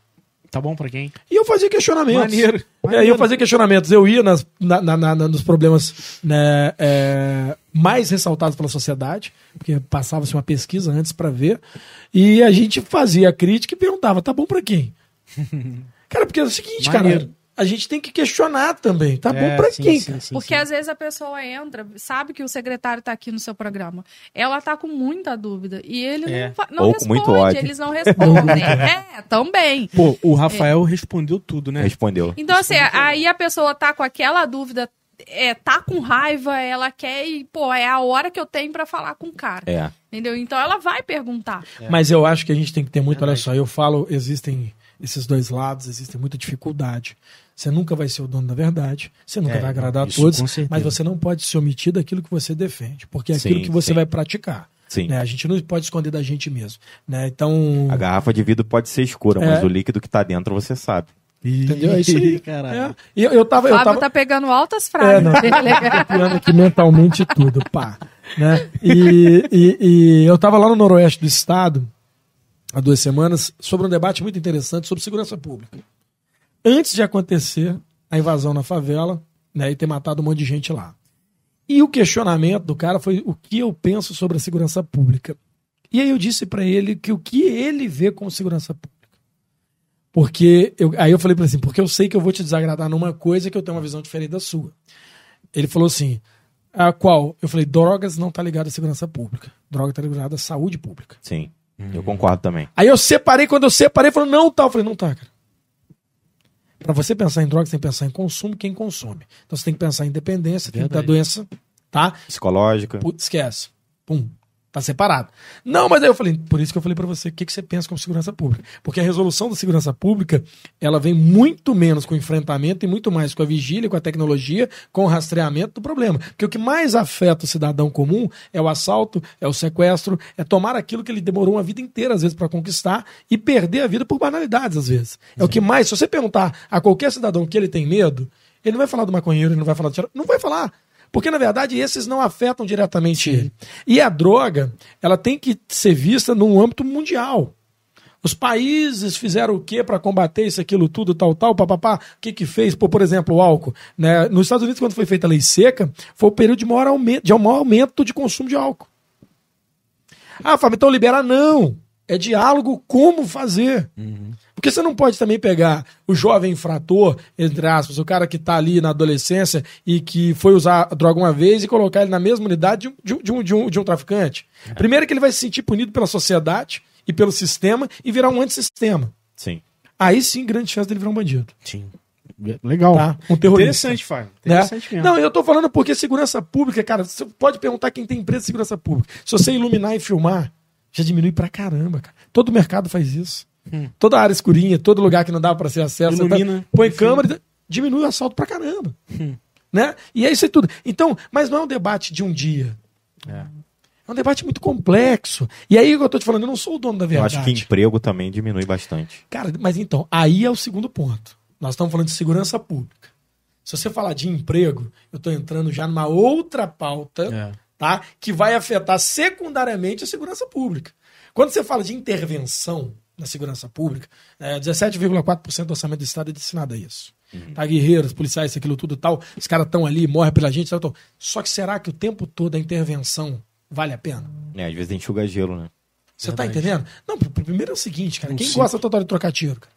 Tá bom pra quem? E eu fazia questionamentos. Maneiro, É, maneiro. eu fazia questionamentos. Eu ia nas, na- na- na- nos problemas né, é, mais ressaltados pela sociedade, porque passava-se uma pesquisa antes pra ver, e a gente fazia a crítica e perguntava, tá bom pra quem? cara, porque é o seguinte, Maneiro. cara, a gente tem que questionar também. Tá É, bom pra sim, quem? sim, sim, Porque sim. às vezes a pessoa entra, sabe que o secretário tá aqui no seu programa. Ela tá com muita dúvida. E ele É. não, não Ou responde, muito ódio. eles não respondem. é, também. Pô, o Rafael respondeu tudo, né? Respondeu. Então, assim, aí a pessoa tá com aquela dúvida, é, tá com raiva, ela quer e, pô, é a hora que eu tenho pra falar com o cara. É. Entendeu? Então ela vai perguntar. Mas eu acho que a gente tem que ter muito, olha Verdade. só, eu falo, existem esses dois lados, existe muita dificuldade. Você nunca vai ser o dono da verdade, você nunca É, vai agradar a todos, mas você não pode se omitir daquilo que você defende, porque é aquilo Sim, que você sim. vai praticar. Sim. né? A gente não pode esconder da gente mesmo. Né? Então. A garrafa de vidro pode ser escura, É. mas o líquido que tá dentro você sabe. Entendeu? É isso aí. Caralho. É. E eu, eu tava. Eu tava... tá pegando altas É, frases. não. copiando aqui mentalmente tudo, pá. Né? E, e- e eu estava lá no noroeste do estado, há duas semanas, sobre um debate muito interessante sobre segurança pública. Antes de acontecer a invasão na favela, né, e ter matado um monte de gente lá. E o questionamento do cara foi o que eu penso sobre a segurança pública. E aí eu disse para ele que o que ele vê como segurança pública. Porque eu, aí eu falei para ele assim, porque eu sei que eu vou te desagradar numa coisa que eu tenho uma visão diferente da sua. Ele falou assim: a qual? Eu falei: drogas não tá ligado à segurança pública. Droga tá ligada à saúde pública. Sim. Eu concordo também. Aí eu separei, quando eu separei, falou: não tá. Eu falei: não tá, cara. Pra você pensar em drogas, você tem que pensar em consumo quem consome. Então você tem que pensar em dependência, tem que Verdade. doença, tá? Psicológica. Putz, esquece. Pum. Tá separado. Não, mas aí eu falei, por isso que eu falei pra você, o que, que você pensa como segurança pública? Porque a resolução da segurança pública, ela vem muito menos com o enfrentamento e muito mais com a vigília, com a tecnologia, com o rastreamento do problema. Porque o que mais afeta o cidadão comum é o assalto, é o sequestro, é tomar aquilo que ele demorou uma vida inteira, às vezes, para conquistar e perder a vida por banalidades, às vezes. É o que mais, se você perguntar a qualquer cidadão que ele tem medo, ele não vai falar do maconheiro, ele não vai falar do tiro, não vai falar. Porque, na verdade, esses não afetam diretamente ele. E a droga, ela tem que ser vista num âmbito mundial. Os países fizeram o que para combater isso, aquilo, tudo, tal, tal, papapá? O que que fez? Pô, por exemplo, o álcool. Né? Nos Estados Unidos, quando foi feita a lei seca, foi o período de maior aumento de maior aumento de consumo de álcool. Ah, Fábio, então libera? Não. É diálogo como fazer. Porque você não pode também pegar o jovem infrator, entre aspas, o cara que está ali na adolescência e que foi usar a droga uma vez e colocar ele na mesma unidade de um, de um, de um, de um traficante. Primeiro que ele vai se sentir punido pela sociedade e pelo sistema e virar um antissistema. Sim. Aí sim, grande chance dele virar um bandido. Sim. Legal. Tá? Um terrorista. Interessante, Fábio. Né? Interessante mesmo. Não, eu tô falando porque segurança pública, cara, você pode perguntar quem tem empresa de segurança pública. Se você iluminar e filmar, já diminui pra caramba, cara. Todo mercado faz isso. Toda área escurinha, todo lugar que não dá pra ser acesso, você Ilumina, tá- põe enfim. câmera, diminui o assalto pra caramba. Né? E é isso aí tudo. Então, mas não é um debate de um dia. É. É um debate muito complexo. E aí que eu tô te falando, eu não sou o dono da Eu verdade. acho que emprego também diminui bastante. Cara, mas então, aí é o segundo ponto. Nós estamos falando de segurança pública. Se você falar de emprego, eu estou entrando já numa outra pauta, É. tá? Que vai afetar secundariamente a segurança pública. Quando você fala de intervenção na segurança pública, é, 17,4% do orçamento do Estado é destinado a isso. Tá, guerreiros, policiais, aquilo tudo e tal, os caras estão ali, morrem pela gente, tal, tal. Só que será que o tempo todo a intervenção vale a pena? É, às vezes enxuga gelo, né? Você tá Verdade. entendendo? Não, pr- pr- primeiro é o seguinte, cara. Não Quem sei. gosta total de trocar tiro, cara?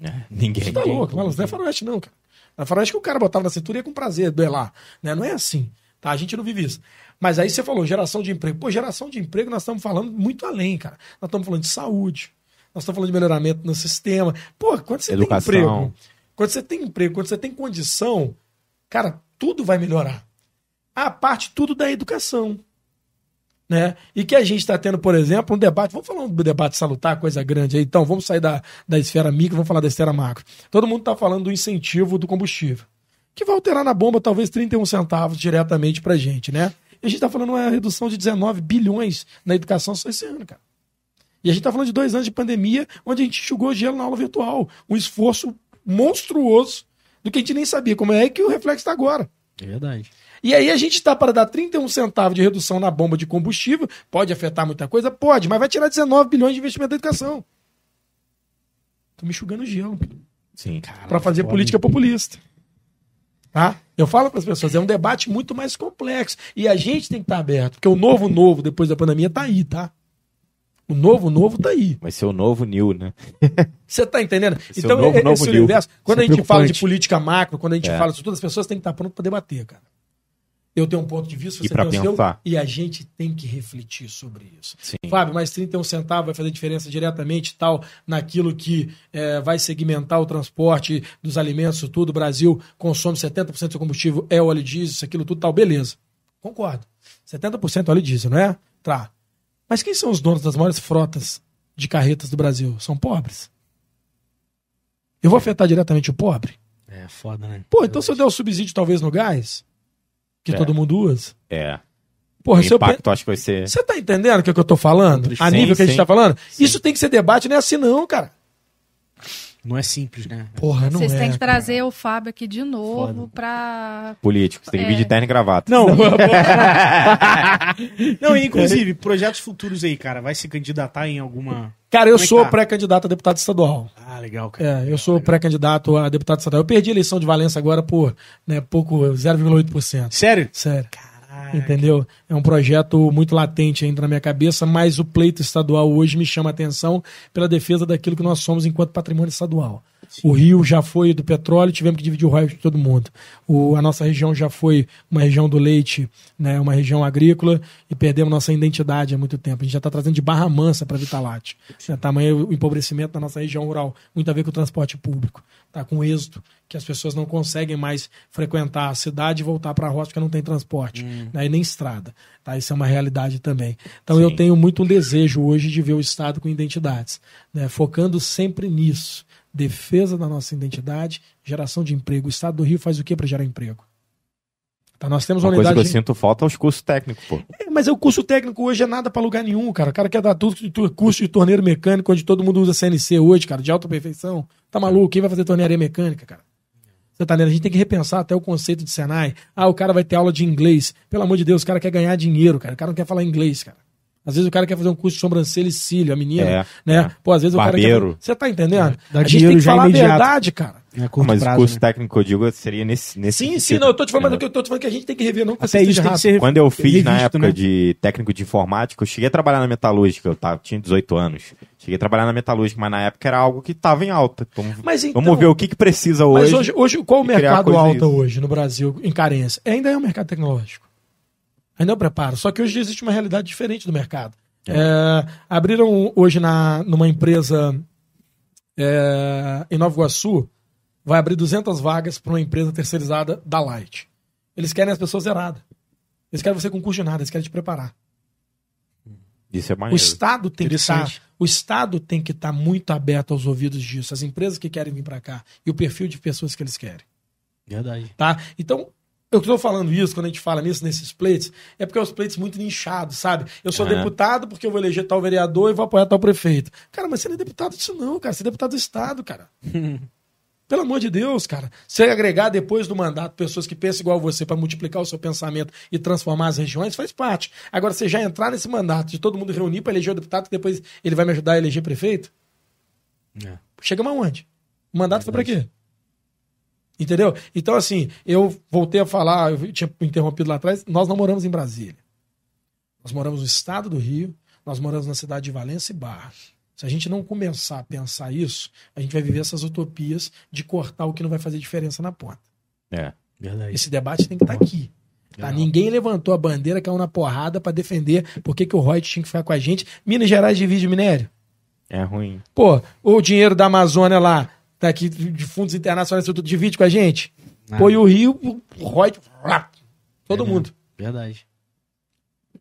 É, ninguém. Você tá louco, mas não é faroeste, não, cara. É faroeste que o cara botava na cintura e ia com prazer duelar. Né? Não é assim. Tá? A gente não vive isso. Mas aí você falou, geração de emprego. Pô, geração de emprego, nós estamos falando muito além, cara. Nós estamos falando de saúde. Nós estamos falando de melhoramento no sistema. Pô, quando você Educação. tem emprego, quando você tem emprego, quando você tem condição, cara, tudo vai melhorar. A parte tudo da educação. Né? E que a gente está tendo, por exemplo, um debate. Vamos falar um debate salutar, coisa grande aí. Então, vamos sair da, da esfera micro, vamos falar da esfera macro. Todo mundo está falando do incentivo do combustível, que vai alterar na bomba talvez 31 centavos diretamente para gente, né? E a gente está falando uma redução de 19 bilhões na educação só esse ano, cara. E a gente está falando de dois anos de pandemia, onde a gente enxugou gelo na aula virtual. Um esforço monstruoso do que a gente nem sabia como é que o reflexo está agora. É verdade. E aí a gente está para dar 31 centavos de redução na bomba de combustível. Pode afetar muita coisa? Pode, mas vai tirar 19 bilhões de investimento da educação. Tô me enxugando gelo Sim. para fazer foda. política populista. Tá? Eu falo para as pessoas, é um debate muito mais complexo. E a gente tem que estar aberto, porque o novo novo depois da pandemia tá aí, tá? O novo novo tá aí. Vai ser o novo New, né? Você tá entendendo? É Então, o novo- é- novo esse Nil. universo, quando Isso a é gente fala de política macro, quando a gente É. fala de tudo, as pessoas têm que estar prontas para debater, cara. Eu tenho um ponto de vista, você tem o seu, pensar. e a gente tem que refletir sobre isso. Sim. Fábio, mais 31 centavos vai fazer diferença diretamente e tal naquilo que é, vai segmentar o transporte dos alimentos, isso tudo. O Brasil consome 70% do seu combustível, é óleo diesel, isso, aquilo tudo tal, beleza. Concordo. 70% óleo diesel, não é? Tá. Mas quem são os donos das maiores frotas de carretas do Brasil? São pobres. Eu vou afetar diretamente o pobre? É. Foda, né? Pô, então se eu der o subsídio talvez no gás, que É. todo mundo usa. É. Porra, o se eu impacto acho que vai ser. Você tá entendendo o que, é que eu tô falando? A Sim, nível que a gente sim. tá falando? Isso tem que ser debate, não é assim não, cara. Não é simples, né? Porra, não Vocês é. têm que cara. trazer o Fábio aqui de novo Foda. pra. Político, você tem que vir É. de terno e gravata. Não. não, e inclusive, projetos futuros aí, cara. Vai se candidatar em alguma. Cara, eu Como é sou tá? pré-candidato a deputado estadual. Ah, legal, cara. É, eu sou pré-candidato a deputado estadual. Eu perdi a eleição de Valença agora por né, pouco, 0,8%. Sério? Sério. Entendeu? É um projeto muito latente ainda na minha cabeça, mas o pleito estadual hoje me chama a atenção pela defesa daquilo que nós somos enquanto patrimônio estadual. O Rio já foi do petróleo, tivemos que dividir o royalties de todo mundo. O- a nossa região já foi uma região do leite, né, uma região agrícola, e perdemos nossa identidade há muito tempo. A gente já está trazendo de Barra Mansa para Vitalate. Né, tamanho o empobrecimento da nossa região rural, muito a ver com o transporte público. Tá com êxito, que as pessoas não conseguem mais frequentar a cidade e voltar para a roça porque não tem transporte, né, e nem estrada. Tá? Isso é uma realidade também. Então eu tenho muito um desejo hoje de ver o Estado com identidades, né, focando sempre nisso. Defesa da nossa identidade, geração de emprego. O Estado do Rio faz o que para gerar emprego? Tá, nós temos uma, Uma coisa que eu sinto falta é os cursos técnicos, pô. É, mas o curso técnico hoje é nada para lugar nenhum, cara. O cara quer dar tudo de curso de torneiro mecânico, onde todo mundo usa CNC hoje, cara, de alta perfeição. Tá maluco? Quem vai fazer tornearia mecânica, cara? Você tá entendendo? A gente tem que repensar até o conceito de Senai. Ah, o cara vai ter aula de inglês. Pelo amor de Deus, o cara quer ganhar dinheiro, cara. O cara não quer falar inglês, cara. Às vezes o cara quer fazer um curso de sobrancelha e cílio, a menina, É, né? é. Pô, às vezes o cara Barbeiro. quer... Você tá entendendo? Dá a gente tem que falar a imediato. verdade, cara. É curto Mas prazo, o curso né? técnico que eu digo seria nesse. nesse Sim, sim, sentido. não, eu tô te falando, mas Entendeu? eu tô te falando que a gente tem que rever, não que Até isso tem que ser Quando eu fiz na revisto, época né? de técnico de informática, eu cheguei a trabalhar na metalúrgica, eu tava, tinha 18 anos. Cheguei a trabalhar na metalúrgica, mas na época era algo que tava em alta. Vamos, Mas então- vamos ver o que, que precisa Mas hoje. hoje, hoje qual o mercado alta isso. hoje no Brasil em carência? Ainda é um mercado tecnológico. Ainda é um preparo. Só que hoje existe uma realidade diferente do mercado. É, abriram hoje na, numa empresa é, em Nova Iguaçu, vai abrir 200 vagas para uma empresa terceirizada da Light. Eles querem as pessoas zeradas. Eles querem você com curso de nada, eles querem te preparar. Isso é O maneiro. Estado tem que estar, Interessante. o Estado tem que estar muito aberto aos ouvidos disso, as empresas que querem vir para cá e o perfil de pessoas que eles querem. Verdade. tá? Então, eu estou falando isso, quando a gente fala nisso, nesses pleits, é porque é os pleits muito nichados, sabe? Eu sou Aham. deputado porque eu vou eleger tal vereador e vou apoiar tal prefeito. Cara, mas você não é deputado disso não, cara. Você é deputado do Estado, cara. Pelo amor de Deus, cara. Você agregar depois do mandato pessoas que pensam igual você para multiplicar o seu pensamento e transformar as regiões, faz parte. Agora, você já entrar nesse mandato de todo mundo reunir para eleger o deputado que depois ele vai me ajudar a eleger prefeito, É. Chegamos aonde? O mandato foi pra quê? Entendeu? Então, assim, eu voltei a falar, eu tinha interrompido lá atrás, nós não moramos em Brasília. Nós moramos no estado do Rio, nós moramos na cidade de Valença e Barra. Se a gente não começar a pensar isso, a gente vai viver essas utopias de cortar o que não vai fazer diferença na ponta. É. Verdade. Esse debate tem que estar aqui. Tá? Ninguém levantou a bandeira, caiu na porrada para defender por que, que o Reut tinha que ficar com a gente. Minas Gerais divide minério. É ruim. Pô, o dinheiro da Amazônia lá, tá aqui de fundos internacionais, tudo divide com a gente. Nada. Pô, e o Rio, o Roy, rá, todo É mundo. Verdade.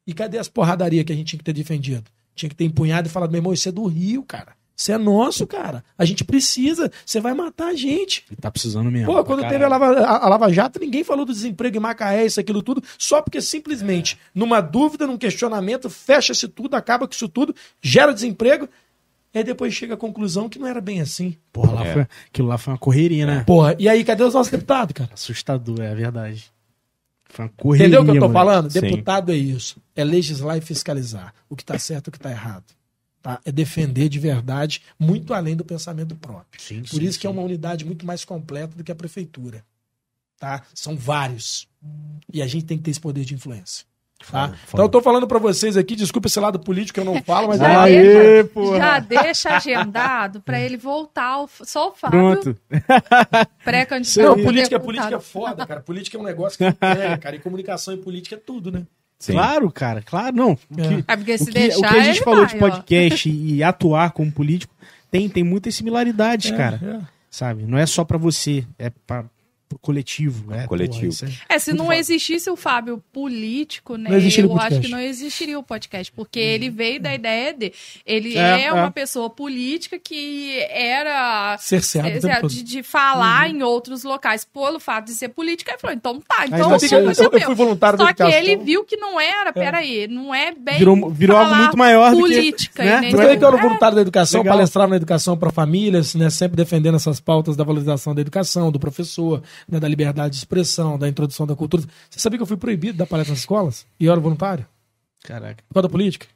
E cadê as porradarias que a gente tinha que ter defendido? Tinha que ter empunhado e falado, meu irmão, isso é do Rio, cara. Isso é nosso, cara. A gente precisa. Você vai matar a gente. E tá precisando mesmo. Pô, quando teve a. Lava, a, a Lava Jato, ninguém falou do desemprego em Macaé, isso, aquilo tudo, só porque simplesmente, numa dúvida, num questionamento, fecha-se tudo, acaba com isso tudo, gera desemprego, e aí depois chega à conclusão que não era bem assim. Porra, lá É. foi, aquilo lá foi uma correria, né? Porra, e aí, cadê os nossos deputados, cara? Assustador, é verdade. Foi uma correria. Entendeu o que eu moleque. falando? Sim. Deputado é isso. É legislar e fiscalizar. O que tá certo e o que tá errado. Tá? É defender de verdade, muito além do pensamento próprio. Sim, Por sim, isso que é uma unidade muito mais completa do que a prefeitura. Tá? São vários. E a gente tem que ter esse poder de influência. Tá? Foda, Então eu tô falando pra vocês aqui, desculpa esse lado político que eu não falo, mas Já, é- Aê, deixa, porra. já deixa agendado pra ele voltar. o- Só o Fábio, Pronto. pré-candidato. Não, a política, política é foda, cara. Política é um negócio que não pega, cara. E comunicação e política é tudo, né? Sim. Claro, cara, claro, não. O que, É porque o se que, deixar, o que a gente falou vai, de podcast e atuar como político tem, tem muitas similaridades, cara. É. Sabe? Não é só pra você, é pra pro coletivo. É, Coletivo. é- É, se não existisse o Fábio político, né? Eu acho podcast. que não existiria o podcast, porque ele veio da ideia de. Ele É, é, é. uma pessoa política que era. Cerceado é, todo. de, de falar em outros locais. Pelo fato de ser política, ele falou: então tá, então eu vou eu, fui voluntário da Só que educação. ele viu que não era, peraí, não é bem. Virou- virou algo muito maior do que- política, né? Eu falei que eu era É, voluntário da educação, Legal. palestrava na educação para famílias, né, sempre defendendo essas pautas da valorização da educação, do professor, né, da liberdade de expressão, da introdução da cultura. Você sabia que eu fui proibido de dar palestra nas escolas? E eu era voluntário? Caraca. Por causa da política?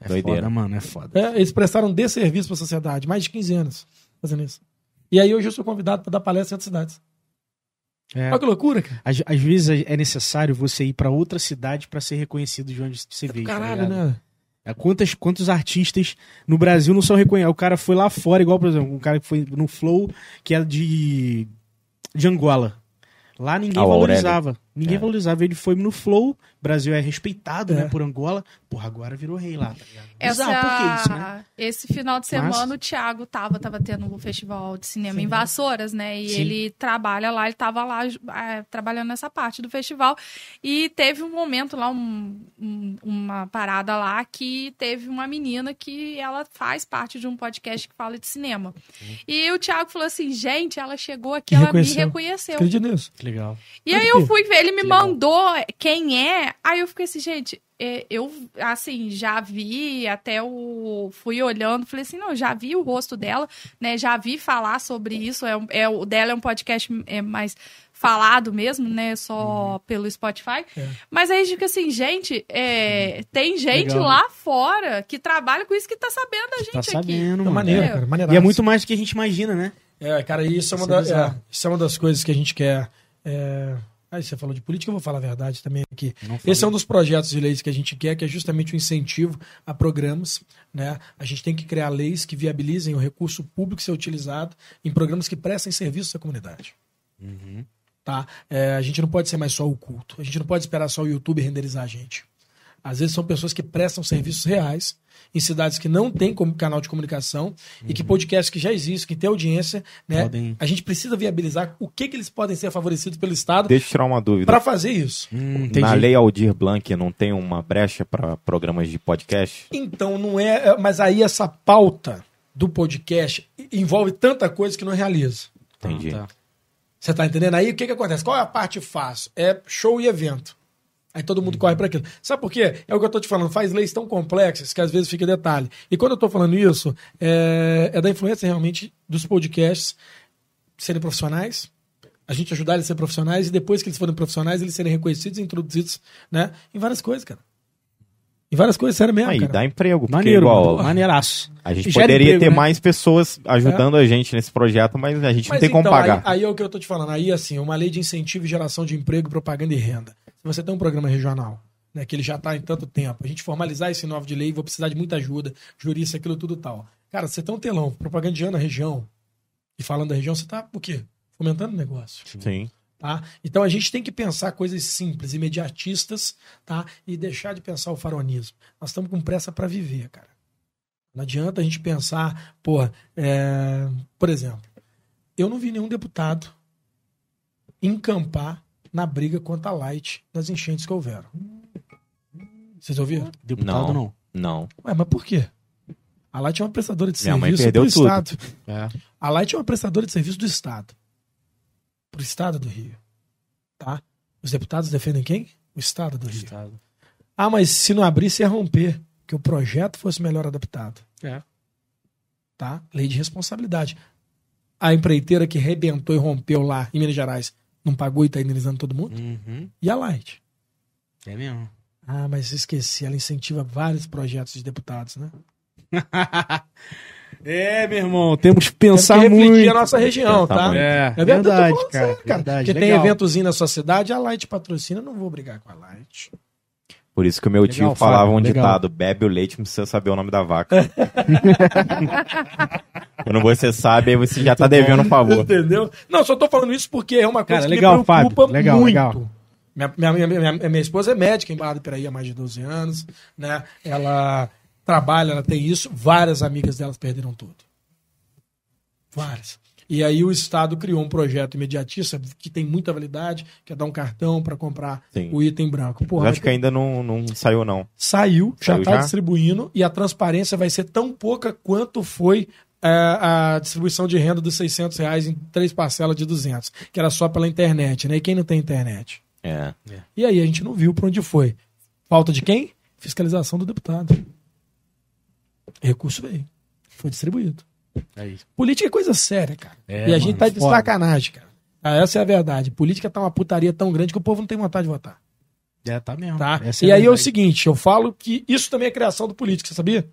É Doideira. foda, mano, é foda. É, eles prestaram desserviço para a sociedade, mais de 15 anos fazendo isso. E aí hoje eu sou convidado para dar palestra em outras cidades. É. Olha que loucura, cara. Às, às vezes é necessário você ir pra outra cidade pra ser reconhecido de onde você veio. tá Caralho, ligado? né? É, Quantas, quantos artistas no Brasil não são reconhecidos? O cara foi lá fora, igual, por exemplo, um cara que foi no Flow, que era de, de Angola. Lá ninguém Ah, o Aurélio. Ninguém É. valorizava. Ele foi no Flow, o Brasil é respeitado, É. né, por Angola. Porra, agora virou rei lá, tá ligado? Bizarro, por que isso, né? Esse final de Mas- semana o Thiago tava, tava tendo um festival de cinema Sim. em Vassouras, né? E Sim. ele trabalha lá, ele tava lá é, trabalhando nessa parte do festival. E teve um momento lá, um- um- uma parada lá, que teve uma menina que ela faz parte de um podcast que fala de cinema. E o Thiago falou assim: gente, ela chegou aqui, Me ela reconheceu. me reconheceu. Acredito nisso. Que legal. E aí Pode eu fui ver, ele me legal. mandou quem é. Aí eu fiquei assim, gente, é, eu, assim, já vi, até o. Fui olhando, falei assim, não, já vi o rosto dela, né? Já vi falar sobre isso. É, é, o dela é um podcast é, mais falado mesmo, né? Só pelo Spotify. É. Mas aí fica assim, gente, é, tem gente Legal. lá fora que trabalha com isso que tá sabendo da gente Tá aqui. sabendo, É mano. maneiro, É. cara. Maneiraço. E é muito mais do que a gente imagina, né? É, cara, e isso é uma, é da- é, isso é uma das coisas que a gente quer. Aí você falou de política, eu vou falar a verdade também aqui. Esse é um dos projetos de leis que a gente quer, que é justamente o incentivo a programas. Né? A gente tem que criar leis que viabilizem o recurso público ser utilizado em programas que prestem serviço à comunidade. Uhum. Tá? É, a gente não pode ser mais só o culto. A gente não pode esperar só o YouTube renderizar a gente. Às vezes são pessoas que prestam serviços reais em cidades que não têm como canal de comunicação e que podcasts que já existem, que têm audiência, né? Podem- A gente precisa viabilizar o que, que eles podem ser favorecidos pelo Estado Deixa eu tirar uma dúvida. para fazer isso. Hum. Na lei Aldir Blanc não tem uma brecha para programas de podcast? Então, não é. é- Mas aí essa pauta do podcast envolve tanta coisa que não realiza. Entendi. Ah, tá. Você tá entendendo? Aí o que, que acontece? Qual é a parte fácil? É show e evento. Aí todo mundo corre para aquilo. Sabe por quê? É o que eu tô te falando. Faz leis tão complexas que às vezes fica detalhe. E quando eu tô falando isso, é, é da influência realmente dos podcasts serem profissionais, a gente ajudar eles a ser profissionais e depois que eles forem profissionais, eles serem reconhecidos e introduzidos né, em várias coisas, cara. Em várias coisas, sério mesmo, Aí cara. dá emprego, porque Maneiro, igual. Maneiraço. a gente Gera poderia emprego, ter né? mais pessoas ajudando a gente nesse projeto, mas a gente não Mas tem como então, pagar. Aí, aí é o que eu tô te falando. Aí, assim, uma lei de incentivo e geração de emprego, propaganda e renda. Você tem um programa regional, né, que ele já tá em tanto tempo, a gente formalizar esse novo de lei, vou precisar de muita ajuda, jurista, aquilo tudo tal. Cara, você tem um telão propagandeando a região e falando da região, você tá o quê? Fomentando o negócio. Sim. Tá? Então a gente tem que pensar coisas simples, imediatistas, tá? E deixar de pensar o faronismo. Nós estamos com pressa para viver, cara. Não adianta a gente pensar, pô, é, por exemplo, eu não vi nenhum deputado encampar na briga contra a Light nas enchentes que houveram. Vocês ouviram? Deputado Não. não. Não. Ué, mas por quê? A Light é uma prestadora de Minha serviço do tudo. Estado. É. A Light é uma prestadora de serviço do Estado. Pro Estado do Rio. Tá? Os deputados defendem quem? O Estado do Rio. Estado. Ah, mas se não abrisse ia romper. Que o projeto fosse melhor adaptado. É. Tá? Lei de responsabilidade. A empreiteira que rebentou e rompeu lá em Minas Gerais não pagou e tá indenizando todo mundo? Uhum. E a Light? É mesmo. Ah, mas esqueci. Ela incentiva vários projetos de deputados, né? É, meu irmão, temos que Temos pensar que refletir muito. a nossa região, tá? muito. É, É verdade, falando cara. sério, cara. Verdade, Porque tem legal. eventozinho na sua cidade, a Light patrocina, eu não vou brigar com a Light. Por isso que o meu Legal, tio falava um legal. ditado: bebe o leite, não precisa saber o nome da vaca. Quando você sabe, aí você já tá devendo um favor. Entendeu? Não, só tô falando isso porque é uma coisa Cara, que legal, me preocupa Fábio. Legal, muito. legal. Minha, minha, minha, minha- minha esposa é médica em Barra do Piraí há mais de 12 anos, né? Ela trabalha, ela tem isso. Várias amigas delas perderam tudo. Várias. E aí o Estado criou um projeto imediatista que tem muita validade, que é dar um cartão para comprar Sim. o item branco. Porra, acho que ainda não, não saiu, não. Saiu, já está distribuindo e a transparência vai ser tão pouca quanto foi é, a distribuição de renda dos 600 reais em três parcelas de 200, que era só pela internet, né? E quem não tem internet? É. E aí a gente não viu para onde foi. Falta de quem? Fiscalização do deputado. Recurso veio. Foi distribuído. É isso. Política é coisa séria, cara. É, e a gente mano, tá de foda. sacanagem, cara. Ah, essa é a verdade. Política tá uma putaria tão grande que o povo não tem vontade de votar. É, tá mesmo. Tá? Essa e é a aí é o seguinte, eu falo que isso também é criação do político, você sabia?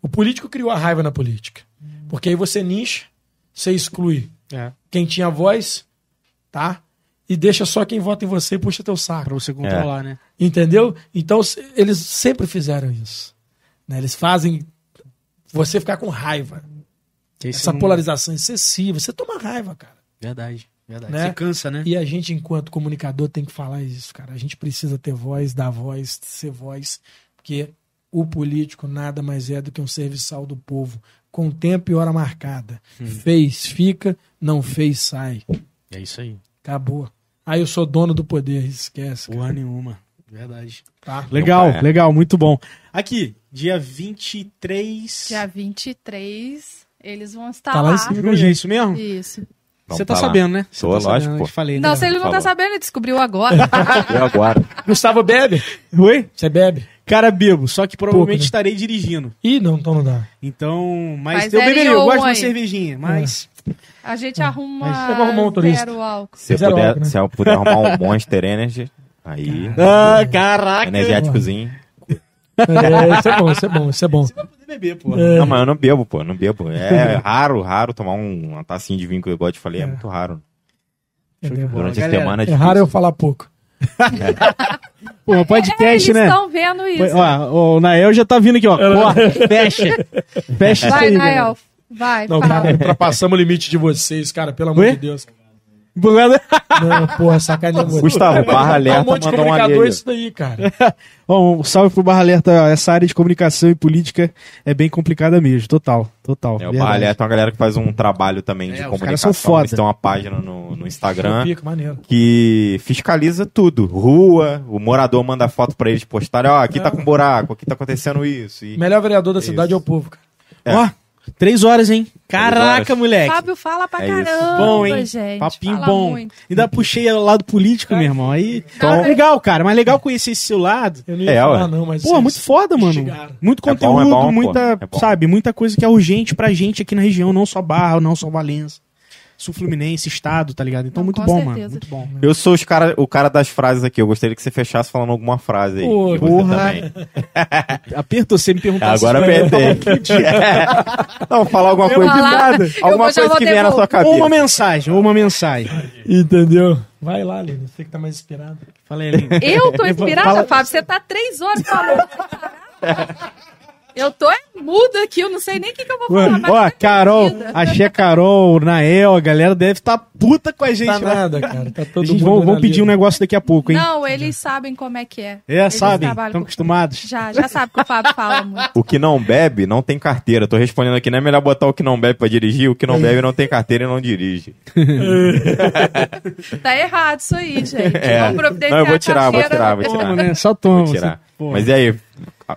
O político criou a raiva na política. Porque aí você nicha, você exclui É, quem tinha voz, tá? E deixa só quem vota em você e puxa teu saco. pra você controlar, né? Entendeu? Então eles sempre fizeram isso. né? Eles fazem você ficar com raiva. Essa não- polarização excessiva. Você toma raiva, cara. Verdade, verdade. Né? Você cansa, né? E a gente, enquanto comunicador, tem que falar isso, cara. A gente precisa ter voz, dar voz, ser voz, porque o político nada mais é do que um serviçal do povo, com tempo e hora marcada. Fez, fica, não fez, sai. É isso aí. Acabou. Aí eu sou dono do poder, esquece. cara, Porra nenhuma. Verdade. Tá? Legal, é. legal, muito bom. Aqui, dia 23. Dia 23, eles vão estar Tá lá lá. em cima. Julho, é isso mesmo? Isso. Você tá lá. sabendo, né? Você Tô, tá lógico, sabendo, falei, Não, né? se ele não Falou. tá sabendo, ele descobriu agora. Eu agora. Gustavo bebe? Oi? Você bebe? Cara, bebo, só que provavelmente Pouco, né? estarei dirigindo. Ih, não, então não dá. Então, mas, Mas eu é beberia, eu gosto de uma cervejinha, mas A gente arruma Mas eu vou arrumar um turista. zero álcool. Se eu, Zero puder, álcool, né? se eu puder arrumar um Monster Energy, aí. Ah, caraca. Energéticozinho. É, isso é bom, isso é bom, isso é bom. Beber, pô. Não, mas eu não bebo, pô. Não bebo. É raro, raro tomar um, uma tacinha de vinho que eu gosto de falei. É, muito raro. Entendeu? Durante a galera, semana é É raro eu falar pouco. Pô, um podcast, Eles né? estão vendo isso. Ó, o Nael já tá vindo aqui, ó. Corta, fecha. Fecha isso Vai, aí, galera. Nael. Vai, Não, fala. cara, ultrapassamos o limite de vocês, cara, pelo amor Ué? de Deus. Não, porra, sacaneia. Gustavo, barra Tá um alerta, monte de mandou um comunicador alheio. isso daí, cara. Ó, um salve pro Barra Alerta. ó, Essa área de comunicação e política é bem complicada mesmo. Total, total. É, o. Barra Alerta é uma galera que faz um trabalho também de É, os comunicação. foda. Eles têm uma página no, no Instagram maneiro. que fiscaliza tudo. Rua, o morador manda foto pra eles postarem. Ó, aqui tá com buraco, aqui tá acontecendo isso. E... Melhor vereador da Isso. cidade é o povo, cara. É. Ó, três horas, hein? Caraca, horas. moleque. Fábio fala pra É isso. caramba, Bom, hein? gente. Papinho Fala bom. muito. Ainda puxei o lado político, meu irmão. Aí. Então- Ah, legal, cara. Mas legal conhecer esse seu lado. Eu não ia É, falar, ué. não, mas. Pô, muito foda, mano. instigaram. Muito É bom, conteúdo, é bom, muita, É sabe, muita coisa que é urgente pra gente aqui na região, não só Barra, não só Valença. Sul Fluminense, Estado, tá ligado? Então, Não, muito com bom, certeza. mano. Muito bom. Eu sou os cara, o cara das frases aqui. Eu gostaria que você fechasse falando alguma frase aí. Pô, você porra. Apertou você me perguntar Agora se- apertei. Não, falar alguma coisa. falar- Alguma eu já coisa que vier na sua Ou cabeça. uma mensagem, ou uma mensagem. Entendeu? Vai lá, Lino. Você que tá mais inspirado. Falei, Aline. Eu tô inspirada, Fala- Fábio. Você tá três horas falando. Eu tô é muda aqui, eu não sei nem o que, que eu vou falar. Ó, tá a Carol, achei a Carol, o Nael, a galera deve estar puta com a gente. Tá nada, cara. Tá A todo gente mundo. vão, pedir um negócio daqui a pouco, hein? Não, eles sabem como é que é. É, Eles sabem? Estão acostumados. Já, já sabe que o Fábio fala muito. O que não bebe não tem carteira. Tô respondendo aqui, não é melhor botar o que não bebe pra dirigir? O que não bebe não tem carteira e não dirige. Tá errado isso aí, gente. É. Vamos providenciar Não, eu vou a tirar, vou tirar, vou Toma, tirar. né? Só toma. Vou tirar. Mas e aí?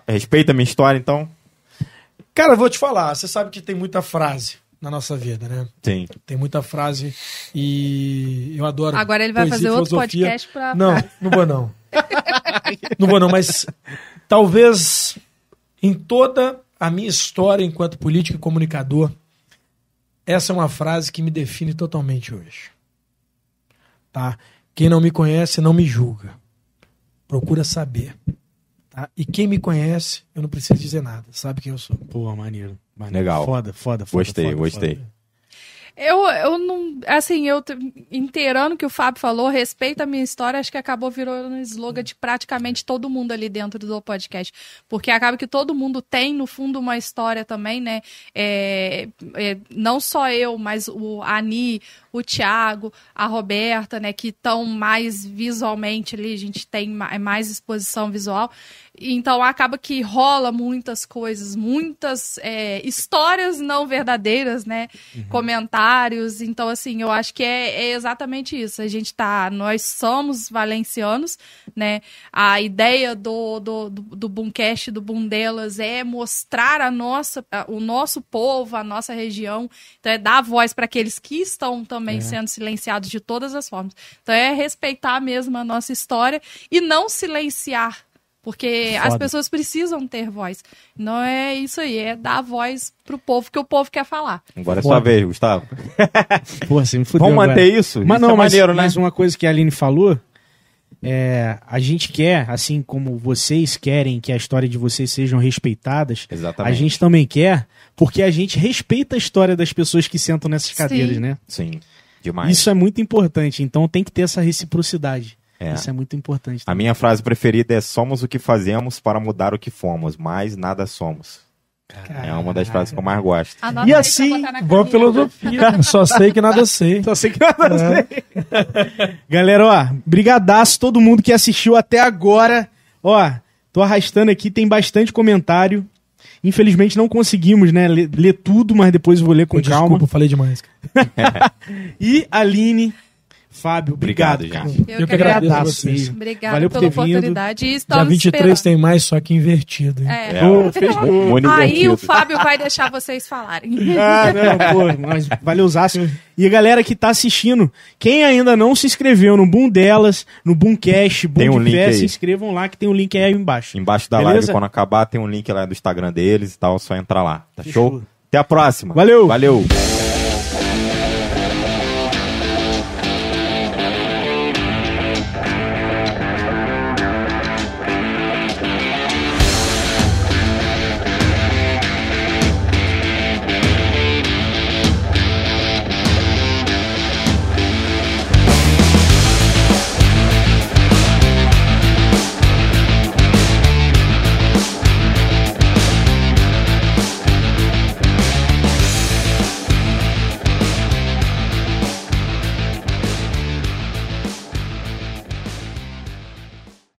Respeita a minha história, então? Cara, eu vou te falar. Você sabe que tem muita frase na nossa vida, né? Sim. Tem muita frase e eu adoro. Agora ele vai poesia fazer outro filosofia. podcast pra. Não, não vou não. não vou não, mas talvez em toda a minha história enquanto político e comunicador, essa é uma frase que me define totalmente hoje. Tá? Quem não me conhece não me julga. Procura saber. Tá? E quem me conhece, eu não preciso dizer nada. Sabe quem eu sou. Pô, maneiro. maneiro. Legal. Foda, foda, foda. Gostei, foda, gostei. foda. Eu, eu não. Assim, eu inteirando o que o Fábio falou, respeito a minha história, acho que acabou virando um slogan de praticamente todo mundo ali dentro do podcast. Porque acaba que todo mundo tem, no fundo, uma história também, né? É, é, não só eu, mas o Ani, o Thiago, a Roberta, né? Que estão mais visualmente ali, a gente tem ma- mais exposição visual. Então acaba que rola muitas coisas, muitas é, histórias não verdadeiras, né? Comentadas comentários. Então, assim, eu acho que é, é exatamente isso. A gente tá. Nós somos valencianos, né? A ideia do, do, do, do Boomcast, do Boom delas, é mostrar a nossa, o nosso povo, a nossa região. Então, é dar voz para aqueles que estão também sendo silenciados de todas as formas. Então, é respeitar mesmo a nossa história e não silenciar. Porque as Foda. pessoas precisam ter voz. Não é isso aí, é dar voz pro povo que o povo quer falar. Agora é sua vez, Gustavo. Pô, você me fudeu Vamos agora. manter isso? Mas Isso não, é mas, maneiro, né? mas uma coisa que a Aline falou, é, a gente quer, assim como vocês querem que a história de vocês sejam respeitadas, Exatamente. a gente também quer, porque a gente respeita a história das pessoas que sentam nessas Sim. cadeiras, né? Sim, demais. Isso é muito importante, então tem que ter essa reciprocidade. É. Isso é muito importante. A minha frase preferida é: somos o que fazemos para mudar o que fomos, mas nada somos. É uma das frases que eu mais gosto. Anota E assim, boa filosofia. Só sei que nada sei. Só sei que nada sei. Galera, ó, brigadaço todo mundo que assistiu até agora. Ó, tô arrastando aqui, tem bastante comentário. Infelizmente não conseguimos, né, ler, ler tudo, mas depois eu vou ler com Pô, calma. Desculpa, falei demais. E Aline, Fábio, obrigado, Obrigado, gente. Eu, Eu que agradeço agradeço. a vocês. Obrigada Valeu por pela ter vindo. oportunidade. E Dia estamos 23 esperando. tem mais, só que invertido. hein? É. É, fechou. muito Aí invertido. o Fábio vai deixar vocês falarem. Ah, não, pô, mas valeuzaço. E a galera que tá assistindo, quem ainda não se inscreveu no Boom Delas, no Boomcast, Boom Tem um de link Fé, se inscrevam lá que tem um link aí embaixo. Embaixo da Beleza? live, quando acabar, tem um link lá do Instagram deles e tal, é só entrar lá. Tá Fechou. show? Até a próxima. Valeu. Valeu.